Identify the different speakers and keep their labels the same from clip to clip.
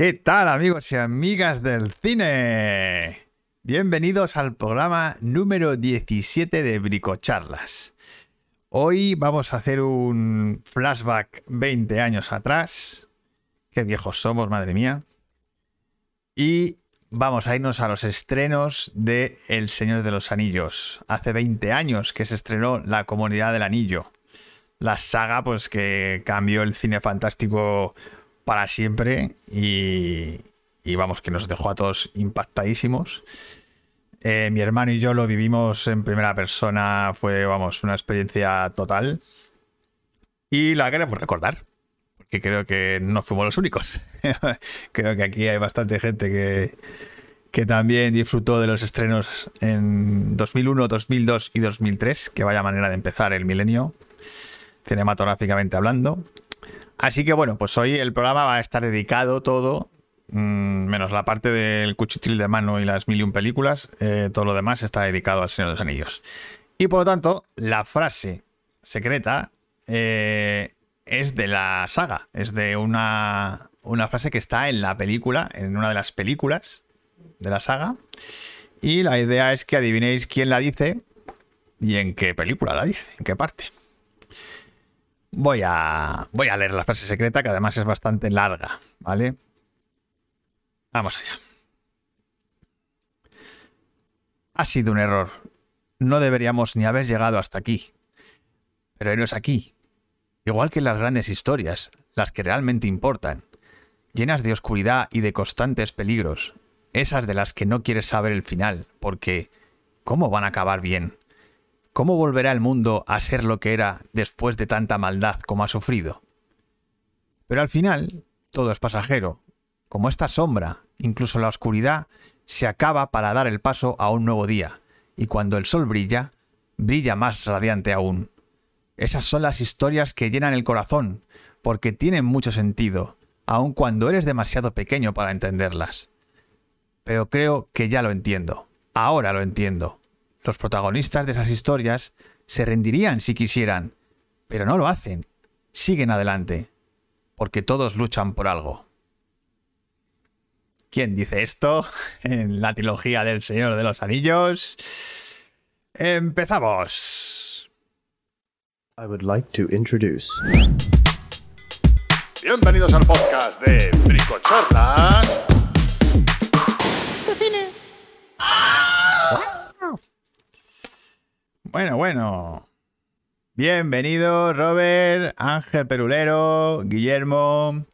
Speaker 1: ¿Qué tal amigos y amigas del cine? Bienvenidos al programa número 17 de Bricocharlas. Hoy vamos a hacer un flashback 20 años atrás. Qué viejos somos, madre mía. Y vamos a irnos a los estrenos de El Señor de los Anillos. Hace 20 años que se estrenó La Comunidad del Anillo. La saga, pues que cambió el cine fantástico para siempre y, vamos, que nos dejó a todos impactadísimos. Eh, mi hermano y yo lo vivimos en primera persona, fue, vamos, una experiencia total. Y la queremos recordar, porque creo que no fuimos los únicos. creo que aquí hay bastante gente que, que también disfrutó de los estrenos en 2001, 2002 y 2003, que vaya manera de empezar el milenio, cinematográficamente hablando. Así que bueno, pues hoy el programa va a estar dedicado todo, mm, menos la parte del cuchitril de mano y las mil y un películas, eh, todo lo demás está dedicado al Señor de los Anillos. Y por lo tanto, la frase secreta eh, es de la saga, es de una, una frase que está en la película, en una de las películas de la saga. Y la idea es que adivinéis quién la dice y en qué película la dice, en qué parte. Voy a, voy a leer la frase secreta, que además es bastante larga, ¿vale? Vamos allá. Ha sido un error. No deberíamos ni haber llegado hasta aquí. Pero eres aquí. Igual que las grandes historias, las que realmente importan, llenas de oscuridad y de constantes peligros, esas de las que no quieres saber el final, porque ¿cómo van a acabar bien? ¿Cómo volverá el mundo a ser lo que era después de tanta maldad como ha sufrido? Pero al final, todo es pasajero. Como esta sombra, incluso la oscuridad, se acaba para dar el paso a un nuevo día, y cuando el sol brilla, brilla más radiante aún. Esas son las historias que llenan el corazón, porque tienen mucho sentido, aun cuando eres demasiado pequeño para entenderlas. Pero creo que ya lo entiendo. Ahora lo entiendo. Los protagonistas de esas historias se rendirían si quisieran, pero no lo hacen. Siguen adelante, porque todos luchan por algo. ¿Quién dice esto en la trilogía del Señor de los Anillos? Empezamos.
Speaker 2: I would like to introduce.
Speaker 3: Bienvenidos al podcast de Bricochorlas.
Speaker 1: Bueno, bueno. Bienvenido, Robert, Ángel Perulero, Guillermo.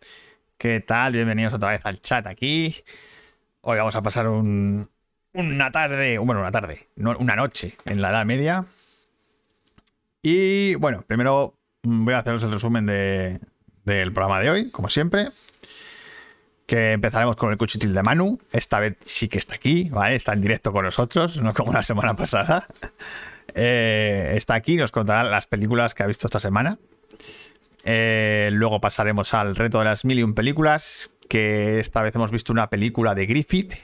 Speaker 1: ¿Qué tal? Bienvenidos otra vez al chat aquí. Hoy vamos a pasar una tarde, bueno, una tarde, una noche en la Edad Media. Y bueno, primero voy a haceros el resumen del programa de hoy, como siempre. Que empezaremos con el cuchitil de Manu. Esta vez sí que está aquí, ¿vale? Está en directo con nosotros, no como la semana pasada. Eh, está aquí, nos contará las películas que ha visto esta semana. Eh, luego pasaremos al reto de las mil y un películas, que esta vez hemos visto una película de Griffith,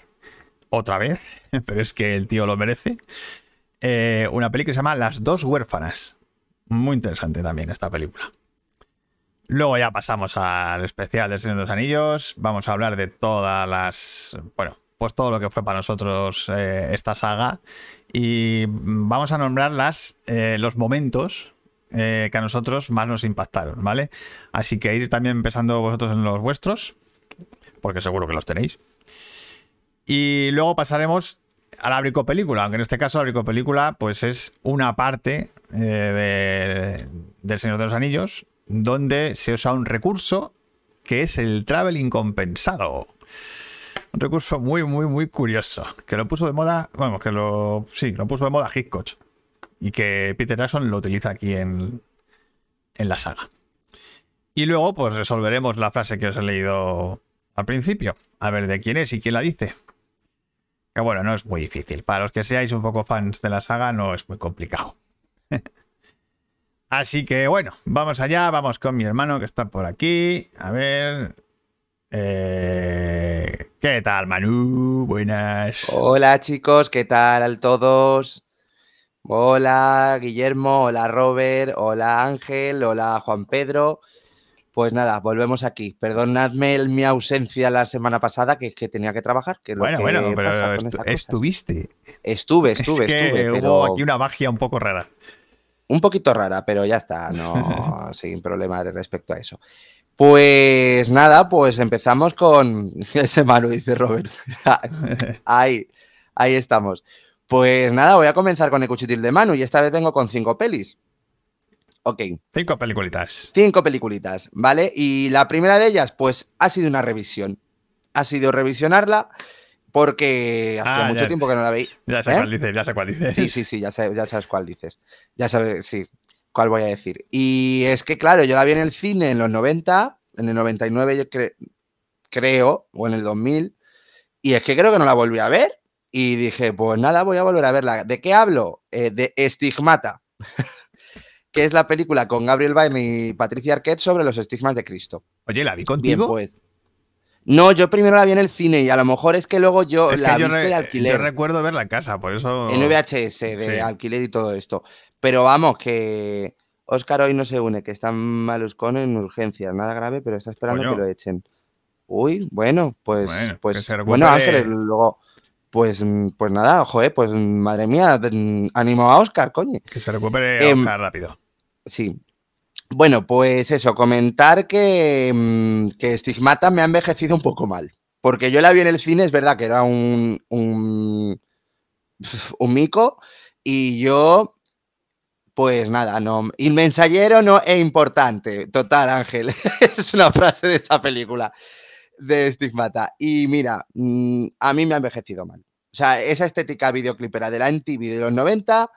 Speaker 1: otra vez, pero es que el tío lo merece. Eh, una película que se llama Las dos huérfanas. Muy interesante también esta película. Luego ya pasamos al especial del Señor de los Anillos. Vamos a hablar de todas las. Bueno, pues todo lo que fue para nosotros esta saga y vamos a nombrar eh, los momentos eh, que a nosotros más nos impactaron, ¿vale? Así que ir también empezando vosotros en los vuestros, porque seguro que los tenéis. Y luego pasaremos a la bricopelícula, aunque en este caso la bricopelícula pues es una parte eh, del Señor de los Anillos, donde se usa un recurso que es el traveling compensado. Un recurso muy, muy, muy curioso. Que lo puso de moda, bueno, que lo, sí, lo puso de moda Hitchcock. Y que Peter Jackson lo utiliza aquí en, en la saga. Y luego, pues resolveremos la frase que os he leído al principio. A ver de quién es y quién la dice. Que bueno, no es muy difícil. Para los que seáis un poco fans de la saga, no es muy complicado. Así que bueno, vamos allá, vamos con mi hermano que está por aquí. A ver, eh, ¿Qué tal, Manu? Buenas.
Speaker 4: Hola, chicos, ¿qué tal a todos? Hola, Guillermo, hola, Robert, hola, Ángel, hola, Juan Pedro. Pues nada, volvemos aquí. Perdonadme el- mi ausencia la semana pasada, que es que tenía que trabajar. Que
Speaker 1: Bueno,
Speaker 4: que
Speaker 1: bueno, pero estu- estuviste.
Speaker 4: Estuve, estuve,
Speaker 1: es que
Speaker 4: estuve.
Speaker 1: hubo
Speaker 4: pero
Speaker 1: aquí una magia un poco rara.
Speaker 4: Un poquito rara, pero ya está, no sin problema respecto a eso. Pues nada, pues empezamos con ese Manu, dice Robert. ahí, ahí estamos. Pues nada, voy a comenzar con el cuchitil de Manu y esta vez vengo con cinco pelis. Ok,
Speaker 1: Cinco peliculitas.
Speaker 4: cinco peliculitas, ¿vale? Y la primera de ellas, pues ha sido una revisión. Ha sido revisionarla porque hacía
Speaker 1: Ah,
Speaker 4: mucho
Speaker 1: ya.
Speaker 4: tiempo que no la veía.
Speaker 1: Ya sé
Speaker 4: ¿Eh?
Speaker 1: cuál dices, ya sé cuál dices.
Speaker 4: Sí, sí, sí, ya, sé- ya sabes cuál dices. Ya sabes, sí, cuál voy a decir. Y es que, claro, yo la vi en el cine en los 90, en el 99 yo cre- creo, o en el 2000, y es que creo que no la volví a ver. Y dije, pues nada, voy a volver a verla. ¿De qué hablo? Eh, de Estigmata, que es la película con Gabriel Byrne y Patricia Arquette sobre los estigmas de Cristo.
Speaker 1: Oye, ¿la vi
Speaker 4: Bien,
Speaker 1: contigo?
Speaker 4: pues. No, yo primero la vi en el cine y a lo mejor es que luego yo
Speaker 1: es
Speaker 4: la
Speaker 1: re-
Speaker 4: de alquiler.
Speaker 1: yo recuerdo verla en casa, por eso.
Speaker 4: En VHS de
Speaker 1: Sí.
Speaker 4: alquiler y todo esto. Pero vamos, que Oscar hoy no se une, que está maluscón en urgencias, nada grave, pero está esperando
Speaker 1: Coño.
Speaker 4: que lo echen. Uy, bueno, pues,
Speaker 1: Bueno,
Speaker 4: pues, bueno. Ángeles, luego, pues, pues nada, ojo, eh, pues madre mía, mm, ánimo a Oscar, coño.
Speaker 1: Que se recupere Oscar rápido.
Speaker 4: Sí. Bueno, pues eso, comentar que, mm, que Stigmata me ha envejecido un poco mal. Porque yo la vi en el cine, es verdad que era un, un, un mico, y yo, pues nada, no. Inmensallero no es importante. Total, Ángel. es una frase de esa película de Stigmata. Y mira, mm, a mí me ha envejecido mal. O sea, esa estética videoclipera de la MTV de los 90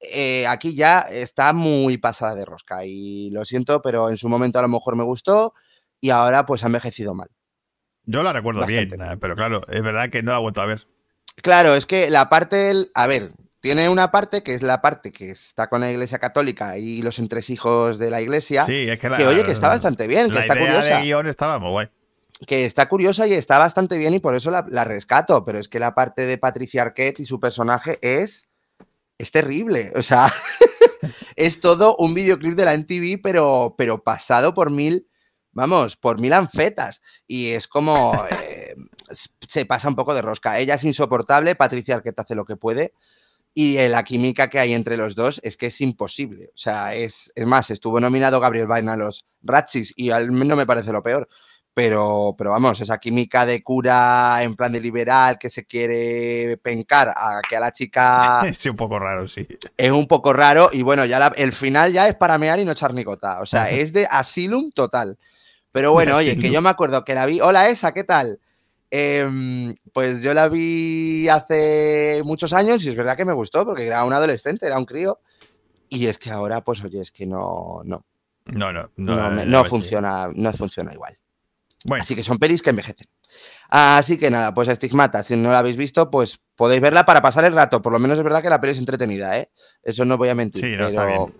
Speaker 4: eh, aquí ya está muy pasada de rosca y lo siento, pero en su momento a lo mejor me gustó y ahora pues ha envejecido mal.
Speaker 1: Yo la recuerdo
Speaker 4: bastante.
Speaker 1: bien, eh, pero claro, es verdad que no la he vuelto a ver.
Speaker 4: Claro, es que la parte, a ver, tiene una parte que es la parte que está con la Iglesia Católica y los entresijos de la Iglesia,
Speaker 1: Sí, es que la.
Speaker 4: que oye, que está bastante bien, que
Speaker 1: La
Speaker 4: está
Speaker 1: idea
Speaker 4: curiosa,
Speaker 1: de guion estaba muy guay.
Speaker 4: que está curiosa y está bastante bien y por eso la, la rescato, pero es que la parte de Patricia Arquette y su personaje es, es terrible, o sea, es todo un videoclip de la MTV, pero, pero pasado por mil, vamos, por mil anfetas. Y es como, eh, se pasa un poco de rosca. Ella es insoportable, Patricia Arquette hace lo que puede. Y eh, la química que hay entre los dos es que es imposible. O sea, es, es más, estuvo nominado Gabriel Byrne a los Ratchis y al no me parece lo peor. Pero, pero vamos, esa química de cura en plan de liberal que se quiere pencar a que a la chica
Speaker 1: Sí, un poco raro, sí.
Speaker 4: es un poco raro y bueno, ya la- el final ya es para mear y no echar ni gota. O sea, es de Asylum total. Pero bueno, oye, que yo me acuerdo que la vi. Hola, esa, ¿qué tal? Em, pues yo la vi hace muchos años y es verdad que me gustó porque era un adolescente, era un crío. Y es que ahora, pues oye, es que no, no,
Speaker 1: No, no.
Speaker 4: no,
Speaker 1: No,
Speaker 4: me-
Speaker 1: no
Speaker 4: funciona, no funciona igual.
Speaker 1: Bueno,
Speaker 4: Así que son pelis que envejecen. Así que nada, pues Estigmata, si no la habéis visto, pues podéis verla para pasar el rato. Por lo menos es verdad que la peli es entretenida, ¿eh? Eso no voy a mentir.
Speaker 1: Sí, no,
Speaker 4: pero,
Speaker 1: está bien.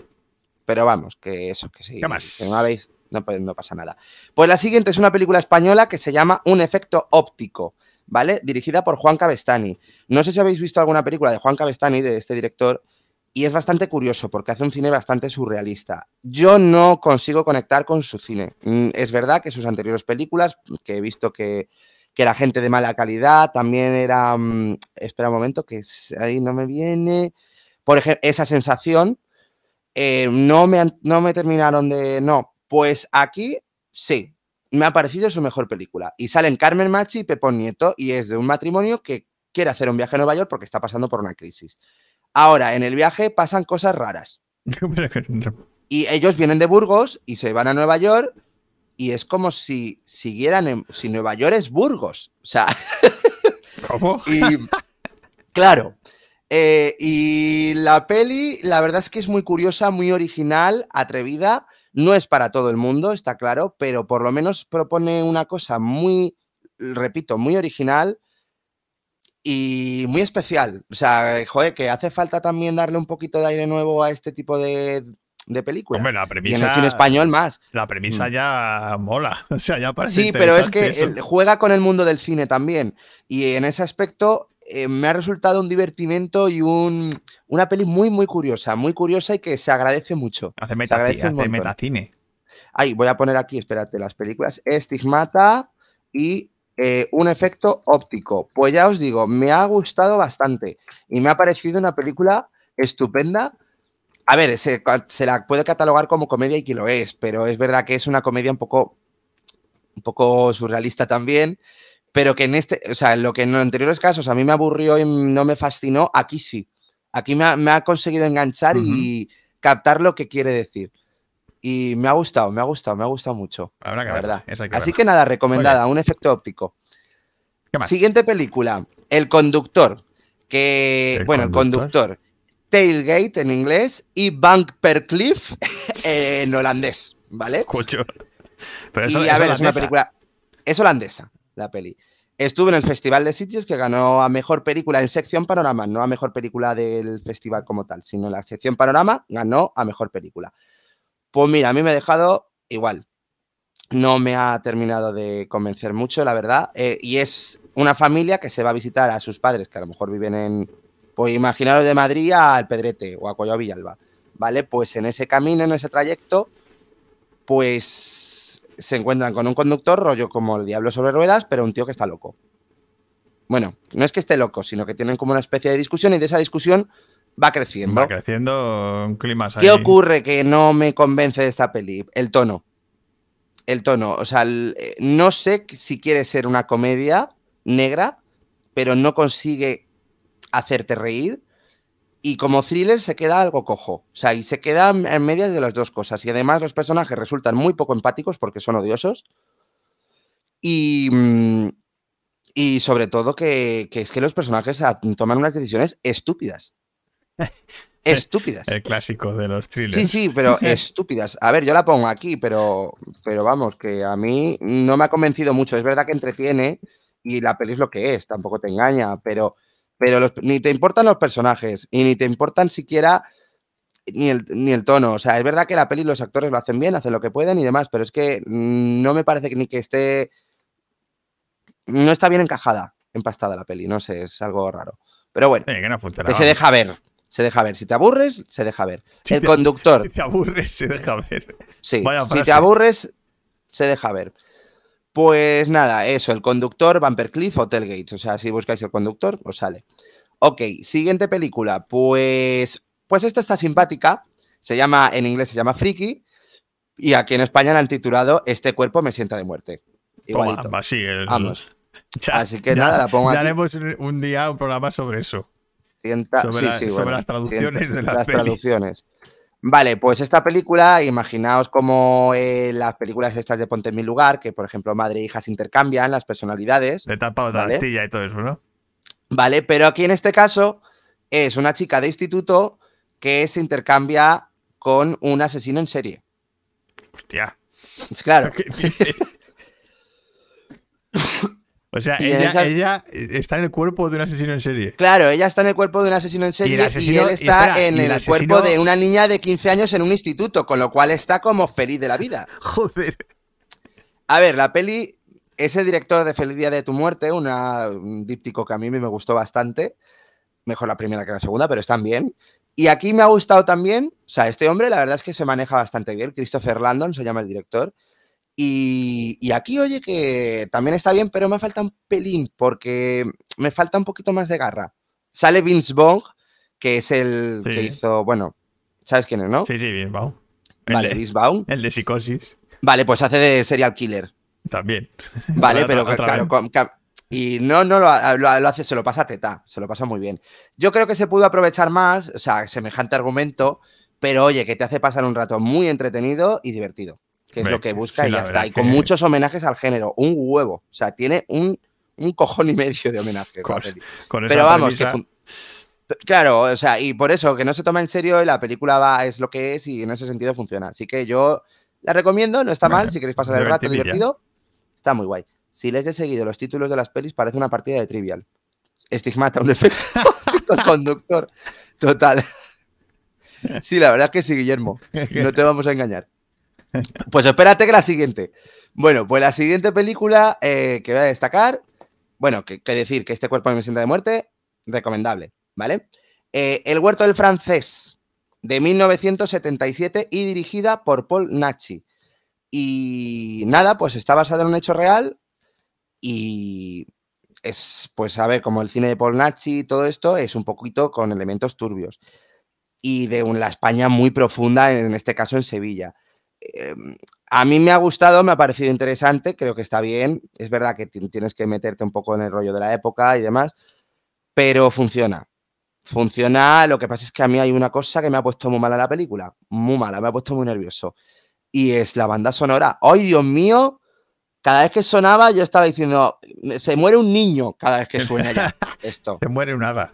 Speaker 4: pero vamos, que eso, que sí.
Speaker 1: ¿Qué más?
Speaker 4: Que no la veis, no, pues no pasa nada. Pues la siguiente es una película española que se llama Un efecto óptico, ¿vale? Dirigida por Juan Cabestani. No sé si habéis visto alguna película de Juan Cabestani, de este director, y es bastante curioso porque hace un cine bastante surrealista. Yo no consigo conectar con su cine. Mm, Es verdad que sus anteriores películas, que he visto que, que era gente de mala calidad, también era... mm, espera un momento, que ahí no me viene... Por ejemplo, esa sensación, eh, no, me, no me terminaron de... No, pues aquí sí, me ha parecido su mejor película. Y salen Carmen Machi y Pepón Nieto y es de un matrimonio que quiere hacer un viaje a Nueva York porque está pasando por una crisis. Ahora, en el viaje pasan cosas raras. Y ellos vienen de Burgos y se van a Nueva York y es como si siguieran en... Si Nueva York es Burgos. O sea,
Speaker 1: ¿Cómo?
Speaker 4: y claro. eh, y la peli, la verdad es que es muy curiosa, muy original, atrevida. No es para todo el mundo, está claro, pero por lo menos propone una cosa muy, repito, muy original y muy especial. O sea, joder, que hace falta también darle un poquito de aire nuevo a este tipo de, de películas.
Speaker 1: Hombre, la
Speaker 4: y en el
Speaker 1: premisa.
Speaker 4: cine español más.
Speaker 1: La premisa ya mola. O sea, ya parece
Speaker 4: Sí, pero es que
Speaker 1: eso.
Speaker 4: juega con el mundo del cine también. Y en ese aspecto eh, me ha resultado un divertimento y un, una peli muy, muy curiosa. Muy curiosa y que se agradece mucho.
Speaker 1: Hace,
Speaker 4: se
Speaker 1: metaci-
Speaker 4: agradece
Speaker 1: hace metacine.
Speaker 4: Ay, voy a poner aquí, espérate, las películas. Estigmata y eh, un efecto óptico. Pues ya os digo, me ha gustado bastante y me ha parecido una película estupenda. A ver, se, se la puede catalogar como comedia y que lo es, pero es verdad que es una comedia un poco, un poco surrealista también, pero que en este, o sea, lo que en los anteriores casos a mí me aburrió y no me fascinó, aquí sí. Aquí me ha, me ha conseguido enganchar y captar lo que quiere decir. Y me ha gustado, me ha gustado, me ha gustado mucho.
Speaker 1: Habrá que
Speaker 4: la verdad.
Speaker 1: esa que
Speaker 4: Así
Speaker 1: verla.
Speaker 4: que nada, recomendada, un efecto óptico.
Speaker 1: ¿Qué más?
Speaker 4: Siguiente película, El Conductor. Que,
Speaker 1: El
Speaker 4: bueno,
Speaker 1: Conductor.
Speaker 4: el conductor. Tailgate en inglés y Bank per Cliff en holandés, ¿vale?
Speaker 1: Cocho. Pero eso,
Speaker 4: y a ver, es una película. Es holandesa, la peli. Estuvo en el Festival de Sitges que ganó a mejor película en sección panorama, no a mejor película del festival como tal, sino en la sección panorama ganó a mejor película. Pues mira, a mí me ha dejado igual. No me ha terminado de convencer mucho, la verdad. eh, y es una familia que se va a visitar a sus padres, que a lo mejor viven en. Pues imaginaros de Madrid al Pedrete o a Collao Villalba. ¿Vale? Pues en ese camino, en ese trayecto, pues se encuentran con un conductor, rollo como el diablo sobre ruedas, pero un tío que está loco. Bueno, no es que esté loco, sino que tienen como una especie de discusión y de esa discusión va creciendo.
Speaker 1: Va creciendo un clima
Speaker 4: ¿Qué
Speaker 1: ahí.
Speaker 4: ocurre que no me convence de esta peli? El tono. El tono. O sea, el- eh, no sé si quiere ser una comedia negra, pero no consigue hacerte reír. Y como thriller se queda algo cojo. O sea, y se queda en medias de las dos cosas. Y además los personajes resultan muy poco empáticos porque son odiosos. Y, mm, y sobre todo que, que es que los personajes toman unas decisiones estúpidas. Estúpidas.
Speaker 1: El clásico de los thrillers.
Speaker 4: Sí, sí, pero estúpidas. A ver, yo la pongo aquí, pero, pero vamos, que a mí no me ha convencido mucho. Es verdad que entretiene y la peli es lo que es, tampoco te engaña, pero, pero los- ni te importan los personajes y ni te importan siquiera ni el, ni el tono. O sea, es verdad que la peli los actores lo hacen bien, hacen lo que pueden y demás, pero es que no me parece que ni que esté... No está bien encajada, empastada la peli, no sé, es algo raro. Pero bueno,
Speaker 1: Sí, que no funciona.
Speaker 4: que se deja ver, se deja ver. Si te aburres, se deja ver.
Speaker 1: Si
Speaker 4: el
Speaker 1: te-
Speaker 4: conductor,
Speaker 1: Si te aburres, se deja ver.
Speaker 4: Sí,
Speaker 1: Vaya
Speaker 4: si te aburres, se deja ver. Pues nada, eso, el conductor, Bumper Cliff o Tailgates. O sea, si buscáis el conductor, os sale. Ok, siguiente película. Pues, pues esta está simpática. Se llama, en inglés se llama Freaky. Y aquí en España la han titulado Este cuerpo me sienta de muerte.
Speaker 1: Toma,
Speaker 4: Igualito.
Speaker 1: va, sí, el-
Speaker 4: Vamos.
Speaker 1: Ya-
Speaker 4: Así que nada, la pongo
Speaker 1: Ya
Speaker 4: aquí.
Speaker 1: haremos un día un programa sobre eso. Sobre
Speaker 4: sí, sí,
Speaker 1: sobre
Speaker 4: bueno,
Speaker 1: las traducciones
Speaker 4: sienta-
Speaker 1: de las
Speaker 4: las traducciones. Vale, pues esta película, imaginaos como eh, las películas estas de Ponte en mi lugar, que por ejemplo madre e hija se intercambian las personalidades,
Speaker 1: De tal palo de
Speaker 4: Vale.
Speaker 1: astilla y todo eso, ¿no?
Speaker 4: ¿vale? Pero aquí en este caso es una chica de instituto que se intercambia con un asesino en serie.
Speaker 1: Hostia.
Speaker 4: Es claro.
Speaker 1: o sea, ella,
Speaker 4: esa-
Speaker 1: ella está en el cuerpo de un asesino en serie.
Speaker 4: claro, ella está en el cuerpo de un asesino en serie y,
Speaker 1: asesino-
Speaker 4: él
Speaker 1: y
Speaker 4: está
Speaker 1: espera,
Speaker 4: en
Speaker 1: el
Speaker 4: el
Speaker 1: asesino-
Speaker 4: cuerpo de una niña de 15 años en un instituto, con lo cual está como feliz de la vida.
Speaker 1: Joder.
Speaker 4: A ver, la peli es el director de Feliz Día de tu Muerte, una- un díptico que a mí me gustó bastante. Mejor la primera que la segunda, pero están bien. Y aquí me ha gustado también, o sea, este hombre la verdad es que se maneja bastante bien. Christopher Landon se llama el director. Y, y aquí, oye, que también está bien, pero me falta un pelín, porque me falta un poquito más de garra. Sale Vince Vaughn, que es el
Speaker 1: Sí.
Speaker 4: que hizo, bueno, ¿sabes quién es, no?
Speaker 1: Sí, sí. El,
Speaker 4: vale,
Speaker 1: de,
Speaker 4: Vince Vaughn.
Speaker 1: el de psicosis
Speaker 4: Vale, pues hace de serial killer.
Speaker 1: también.
Speaker 4: Vale, pero
Speaker 1: otra
Speaker 4: claro,
Speaker 1: vez.
Speaker 4: con- ca- y no, no lo- lo hace, se lo pasa a teta, se lo pasa muy bien. Yo creo que se pudo aprovechar más, o sea, semejante argumento, pero oye, que te hace pasar un rato muy entretenido y divertido, que es lo que busca
Speaker 1: sí,
Speaker 4: y ya está. Y con
Speaker 1: que-
Speaker 4: muchos homenajes al género, un huevo, o sea, tiene un, un cojón y medio de
Speaker 1: Con-. Con esa
Speaker 4: Pero vamos,
Speaker 1: premisa,
Speaker 4: Claro, o sea, y por eso que no se toma en serio y la película va, es lo que es y en ese sentido funciona. Así que yo la recomiendo, no está mal, si queréis pasar el rato divertido, está muy guay. Si lees de seguido los títulos de las pelis, parece una partida de trivial. Estigmata, un efecto conductor. Total. Sí, la verdad es que sí, Guillermo. No te vamos a engañar. Pues espérate que la siguiente. Bueno, pues la siguiente película eh, que voy a destacar, bueno, que, decir que este cuerpo me sienta de muerte, recomendable, ¿vale? Eh, El huerto del francés, de 1977 y dirigida por Paul Nachi. Y nada, pues está basada en un hecho real y es, pues a ver, como el cine de Polnacci y todo esto, es un poquito con elementos turbios. Y de una España muy profunda, en este caso en Sevilla. Eh, a mí me ha gustado, me ha parecido interesante, creo que está bien. Es verdad que ti- tienes que meterte un poco en el rollo de la época y demás, pero funciona. Funciona, lo que pasa es que a mí hay una cosa que me ha puesto muy mala la película, muy mala, me ha puesto muy nervioso. Y es la banda sonora. ¡Ay, Dios mío! Cada vez que sonaba yo estaba diciendo, se muere un niño cada vez que suena ya esto.
Speaker 1: Se muere un hada.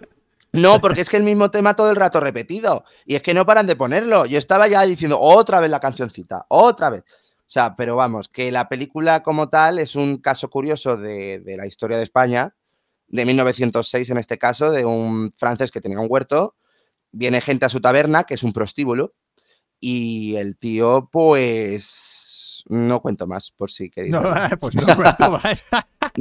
Speaker 4: No, porque es que el mismo tema todo el rato repetido. Y es que no paran de ponerlo. Yo estaba ya diciendo otra vez la cancioncita, otra vez. O sea, pero vamos, que la película como tal es un caso curioso de, de la historia de España, de 1906 en este caso, de un francés que tenía un huerto. Viene gente a su taberna, que es un prostíbulo, y el tío, pues. No cuento más, por si queréis.
Speaker 1: No, pues no cuento más.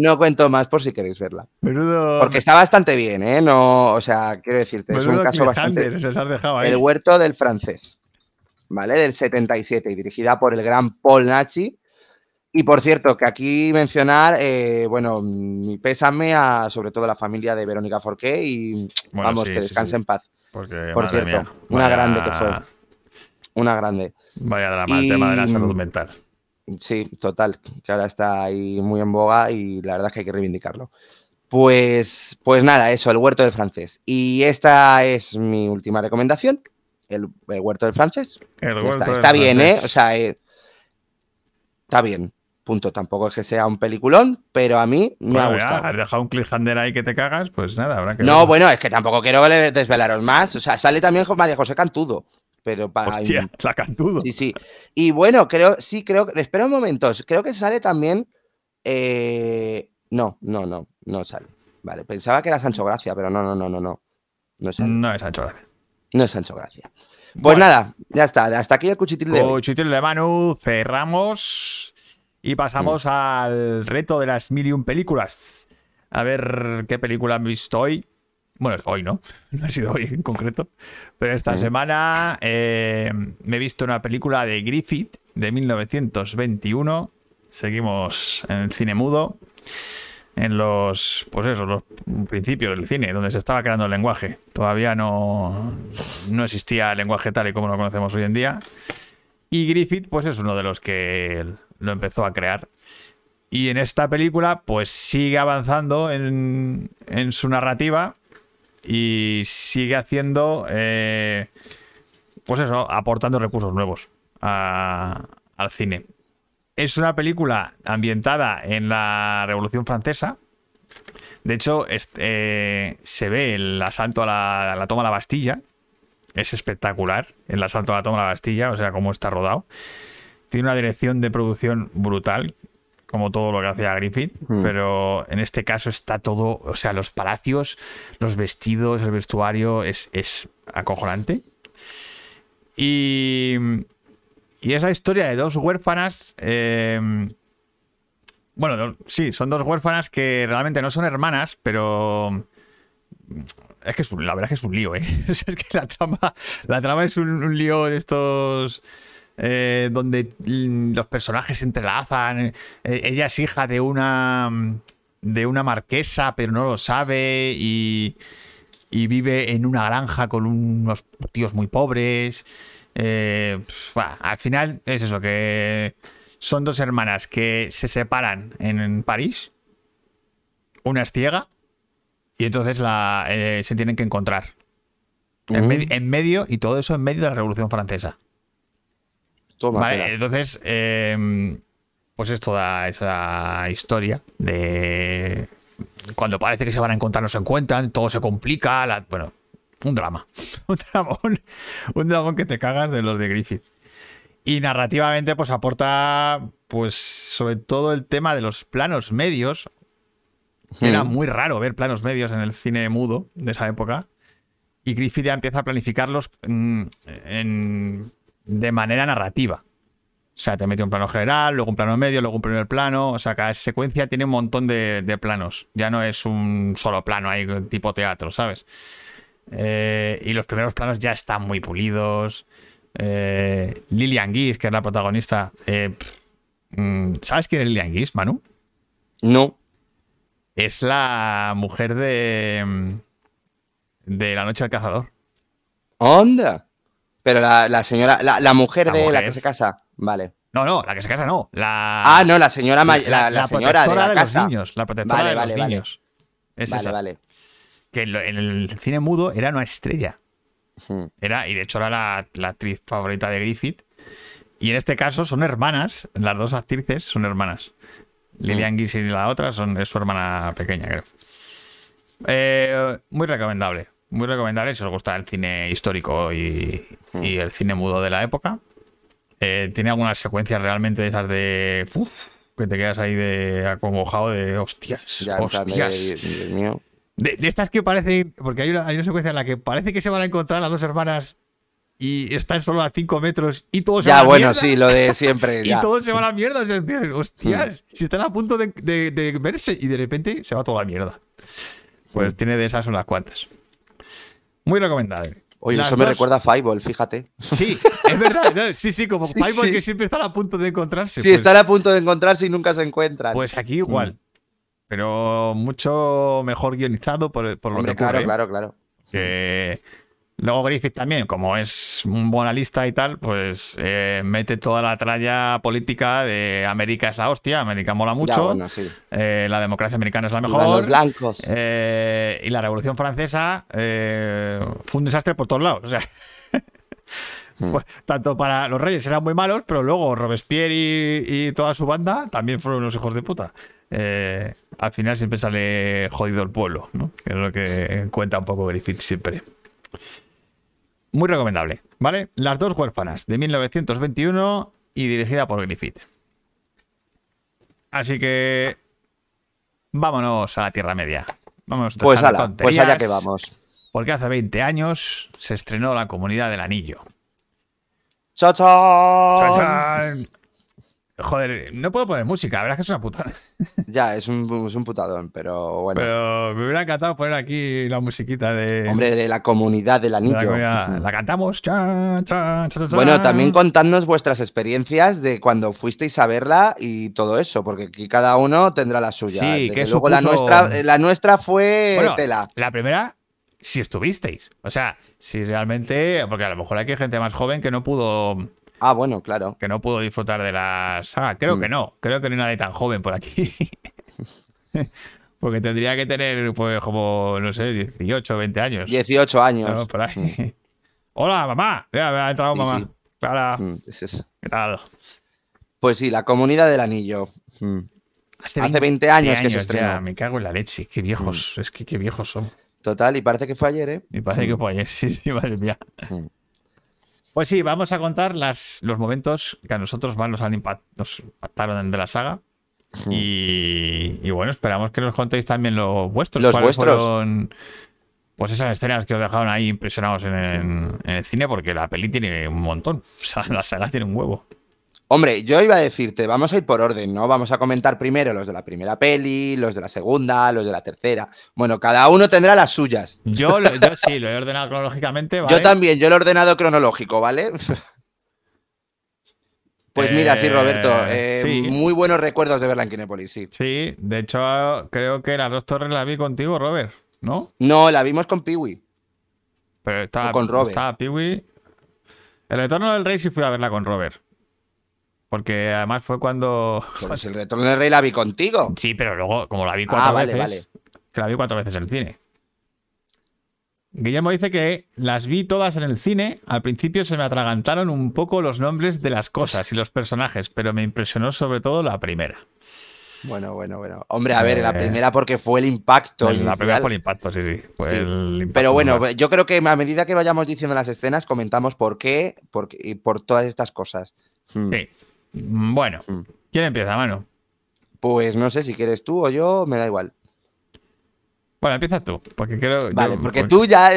Speaker 4: No cuento más, por si queréis verla.
Speaker 1: Menudo.
Speaker 4: Porque está bastante bien, ¿eh? No, o sea, quiero decirte, es un caso bastante. El huerto del francés, ¿vale? Del 77 y dirigida por el gran Paul Nachi. Y por cierto, que aquí mencionar, eh, bueno, mi pésame a sobre todo la familia de Verónica Forqué y
Speaker 1: Bueno,
Speaker 4: vamos,
Speaker 1: sí,
Speaker 4: que descanse
Speaker 1: sí.
Speaker 4: en paz.
Speaker 1: Porque,
Speaker 4: Por cierto,
Speaker 1: mía,
Speaker 4: una
Speaker 1: vaya-
Speaker 4: grande que fue. Una grande.
Speaker 1: Vaya drama, el tema de la salud mental.
Speaker 4: Sí, total, que ahora está ahí muy en boga y la verdad es que hay que reivindicarlo. Pues, pues nada, eso, el huerto del francés. Y esta es mi última recomendación, el, el huerto del francés.
Speaker 1: El
Speaker 4: Ya
Speaker 1: huerto
Speaker 4: está,
Speaker 1: del
Speaker 4: está bien, ¿eh? O sea, eh, está bien. Punto. Tampoco es que sea un peliculón, pero a mí me ha
Speaker 1: Bueno, ya,
Speaker 4: gustado.
Speaker 1: has dejado un cliffhanger ahí que te cagas, pues nada, habrá que
Speaker 4: No, bueno, es que tampoco quiero desvelaros más. O sea, sale también María José Cantudo. Pero para.
Speaker 1: Hostia, la cantudo.
Speaker 4: Sí, sí. Y bueno, creo, sí, creo que. Espera un momento. Creo que sale también. eh, no, no, no, no sale. Vale, pensaba que era Sancho Gracia, pero no, no, no, no, no. No sale.
Speaker 1: No es ancho gracia.
Speaker 4: No es Sancho Gracia. Pues
Speaker 1: Bueno.
Speaker 4: nada, ya está. Hasta aquí el cuchitril de.
Speaker 1: Cuchitril de Manu, cerramos y pasamos
Speaker 4: Mm.
Speaker 1: al reto de las mil y un películas. A ver qué película han visto hoy. Bueno, hoy no, no ha sido hoy en concreto. Pero esta semana eh, me he visto una película de Griffith de 1921. Seguimos en el cine mudo. En los, pues eso, los principios del cine, donde se estaba creando el lenguaje. Todavía no, no existía el lenguaje tal y como lo conocemos hoy en día. Y Griffith, pues es uno de los que lo empezó a crear. Y en esta película, pues sigue avanzando en, en su narrativa y sigue haciendo, eh, pues eso, aportando recursos nuevos al cine. Es una película ambientada en la Revolución Francesa. De hecho, eh, se ve el asalto a la, a la toma de la Bastilla. Es espectacular el asalto a la toma de la Bastilla, o sea, cómo está rodado. Tiene una dirección de producción brutal, como todo lo que hacía Griffith, pero en este caso está todo, o sea, los palacios, los vestidos, el vestuario, es, es acojonante. Y, y es la historia de dos huérfanas. eh, bueno, dos- sí, son dos huérfanas que realmente no son hermanas, pero. Es que es un- la verdad es que es un lío, ¿eh? Es que la trama, la trama es un, un lío de estos. Eh, donde mm, los personajes se entrelazan. eh, ella es hija de una. de una marquesa, pero no lo sabe. Y. y vive en una granja con unos tíos muy pobres. Eh, bah, al final es eso, que son dos hermanas que se separan en, en París. Una es ciega y entonces la, eh, se tienen que encontrar.
Speaker 4: Mm.
Speaker 1: en medio, y todo eso en medio de la Revolución Francesa.
Speaker 4: Toma,
Speaker 1: Vale,
Speaker 4: tela.
Speaker 1: entonces, eh, pues es toda esa historia de cuando parece que se van a encontrar, no se encuentran, todo se complica, la- bueno, un drama. Un dramón, un dramón que te cagas de los de Griffith. Y narrativamente, pues aporta, pues, sobre todo el tema de los planos medios. Era muy raro ver planos medios en el cine mudo de esa época. Y Griffith ya empieza a planificarlos mm, en- de manera narrativa. O sea, te mete un plano general, luego un plano medio, luego un primer plano. O sea, cada secuencia tiene un montón de, de planos. Ya no es un solo plano ahí, tipo teatro, ¿sabes? Eh, y los primeros planos ya están muy pulidos. Eh, Lillian Gish, que es la protagonista, eh, Mm, ¿Sabes quién es Lilian Gish, Manu?
Speaker 4: No.
Speaker 1: Es la mujer de. mm, de La Noche del Cazador.
Speaker 4: ¿Onda? Pero la, la señora, la, la mujer
Speaker 1: La
Speaker 4: de la que se casa. Vale.
Speaker 1: No, no, la que se casa no. La.
Speaker 4: Ah, no, la señora, la, la señora de la
Speaker 1: los
Speaker 4: casa.
Speaker 1: niños. La protectora
Speaker 4: Vale,
Speaker 1: de
Speaker 4: vale,
Speaker 1: los
Speaker 4: vale.
Speaker 1: niños. Es
Speaker 4: vale,
Speaker 1: esa.
Speaker 4: vale.
Speaker 1: Que en, lo- en el cine mudo era una estrella.
Speaker 4: Hmm.
Speaker 1: Era, y de hecho era la, actriz favorita de Griffith. Y en este caso son hermanas, las dos actrices son hermanas. Lilian Gish y la otra son, es su hermana pequeña, creo. Eh, muy recomendable, muy recomendable si os gusta el cine histórico y, y el cine mudo de la época. Eh, tiene algunas secuencias realmente de esas de... uf, que te quedas ahí de acongojado de hostias,
Speaker 4: Ya,
Speaker 1: hostias.
Speaker 4: Dios mío.
Speaker 1: De, de estas que parecen, porque hay una, hay una secuencia en la que parece que se van a encontrar las dos hermanas y están solo a 5 metros y todos se van
Speaker 4: Ya,
Speaker 1: a la
Speaker 4: bueno,
Speaker 1: mierda.
Speaker 4: sí, lo de siempre.
Speaker 1: Y
Speaker 4: ya.
Speaker 1: todos se van a la mierda. o sea, dices, hostias, si están a punto de, de- de verse y de repente se va toda la mierda. Pues tiene de esas unas cuantas. Muy recomendable.
Speaker 4: Oye,
Speaker 1: Las
Speaker 4: eso me
Speaker 1: dos-
Speaker 4: recuerda a Fireball, fíjate.
Speaker 1: Sí, es verdad. ¿no? Sí, sí, como
Speaker 4: Sí,
Speaker 1: Fireball
Speaker 4: sí.
Speaker 1: que siempre están a punto de encontrarse.
Speaker 4: Si
Speaker 1: pues-
Speaker 4: están a punto de encontrarse y nunca se encuentran.
Speaker 1: Pues aquí igual. Pero mucho mejor guionizado por, por lo que ocurre.
Speaker 4: claro, claro, claro.
Speaker 1: Que luego Griffith también, como es un buen analista y tal, pues eh, mete toda la tralla política de América es la hostia, América mola mucho,
Speaker 4: Ya, bueno, sí.
Speaker 1: eh, la democracia americana es la mejor.
Speaker 4: los blancos.
Speaker 1: eh, y la Revolución Francesa fue un desastre por todos lados. O sea,
Speaker 4: Hmm.
Speaker 1: tanto para los reyes eran muy malos, pero luego Robespierre y, y toda su banda también fueron unos hijos de puta. Al final siempre sale jodido el pueblo, ¿no? que es lo que cuenta un poco Griffith siempre. Muy recomendable, ¿vale? Las dos huérfanas de 1921 y dirigida por Griffith. Así que vámonos a la Tierra Media. Vámonos a
Speaker 4: Pues
Speaker 1: de
Speaker 4: ala, pues allá que vamos.
Speaker 1: Porque hace 20 años se estrenó La Comunidad del Anillo.
Speaker 4: ¡Chao, chao!
Speaker 1: ¡Chachán! Joder, no puedo poner música, la verdad es que es una putada.
Speaker 4: Ya, es un, es un putadón, pero bueno.
Speaker 1: Pero me hubiera encantado poner aquí la musiquita de,
Speaker 4: Hombre, de la comunidad del
Speaker 1: de
Speaker 4: anillo.
Speaker 1: la comunidad. La cantamos. Cha, cha, cha, cha,
Speaker 4: Bueno, también contadnos vuestras experiencias de cuando fuisteis a verla y todo eso, porque aquí cada uno tendrá la suya.
Speaker 1: Sí,
Speaker 4: Desde
Speaker 1: ¿qué
Speaker 4: luego la nuestra, la nuestra fue
Speaker 1: Bueno,
Speaker 4: tela.
Speaker 1: la primera, si estuvisteis. O sea, si realmente. Porque a lo mejor aquí hay gente más joven que no pudo.
Speaker 4: Ah, bueno, claro.
Speaker 1: Que no pudo disfrutar de la saga. Creo
Speaker 4: Mm.
Speaker 1: que no. Creo que no hay nadie tan joven por aquí. Porque tendría que tener, pues, como, no sé, 18, 20 años.
Speaker 4: 18 años.
Speaker 1: ¿no? Por ahí. Hola, mamá. Ya, me ha entrado
Speaker 4: Sí,
Speaker 1: mamá.
Speaker 4: sí.
Speaker 1: Clara,
Speaker 4: Mm, es eso.
Speaker 1: ¿qué tal?
Speaker 4: Pues sí, la comunidad del anillo. Mm. Hace 20 años que se estrenó.
Speaker 1: ya, me cago en la leche. Qué viejos. Es que qué viejos son.
Speaker 4: Total, y parece que fue ayer, ¿eh?
Speaker 1: Me parece que fue ayer. Sí, sí, madre mía. Pues sí, vamos a contar las, los momentos que a nosotros más nos, han impact- nos impactaron de la saga. Y, y bueno, esperamos que nos contéis también los vuestros.
Speaker 4: Los vuestros.
Speaker 1: fueron, pues esas escenas que os dejaron ahí impresionados en, en- en el cine, porque la peli tiene un montón. O sea, la saga tiene un huevo.
Speaker 4: Hombre, yo iba a decirte, vamos a ir por orden, ¿no? Vamos a comentar primero los de la primera peli, los de la segunda, los de la tercera. Bueno, cada uno tendrá las suyas.
Speaker 1: Yo, lo- yo sí, lo he ordenado cronológicamente. ¿vale?
Speaker 4: Yo también, yo lo he ordenado cronológico, ¿vale? Pues mira, sí, Roberto,
Speaker 1: Eh,
Speaker 4: eh,
Speaker 1: sí.
Speaker 4: muy buenos recuerdos de verla en Kinépolis, sí.
Speaker 1: Sí, de hecho, creo que las dos torres las vi contigo, Robert, ¿no?
Speaker 4: No, la vimos con Piwi.
Speaker 1: Pero estaba,
Speaker 4: con Robert.
Speaker 1: estaba Peewee. El retorno del rey sí fui a verla con Robert. Porque además fue cuando.
Speaker 4: Pues el retorno del rey la vi contigo.
Speaker 1: Sí, pero luego, como la vi cuatro
Speaker 4: Ah, vale,
Speaker 1: veces.
Speaker 4: vale.
Speaker 1: Que la vi cuatro veces en el cine. Guillermo dice que las vi todas en el cine. Al principio se me atragantaron un poco los nombres de las cosas y los personajes, pero me impresionó sobre todo la primera.
Speaker 4: Bueno, bueno, bueno. Hombre, a ver, la
Speaker 1: Eh,
Speaker 4: primera porque fue el impacto.
Speaker 1: la
Speaker 4: inicial.
Speaker 1: primera fue el impacto, sí, sí. Fue
Speaker 4: Sí.
Speaker 1: el impacto
Speaker 4: Pero bueno, yo creo que a medida que vayamos diciendo las escenas, comentamos por qué, por qué- y por todas estas cosas. Hmm.
Speaker 1: Sí. Bueno,
Speaker 4: Mm.
Speaker 1: ¿quién empieza, mano?
Speaker 4: Pues no sé si quieres tú o yo, me da igual.
Speaker 1: Bueno, empiezas tú, porque creo.
Speaker 4: Vale,
Speaker 1: yo-
Speaker 4: porque tú ya.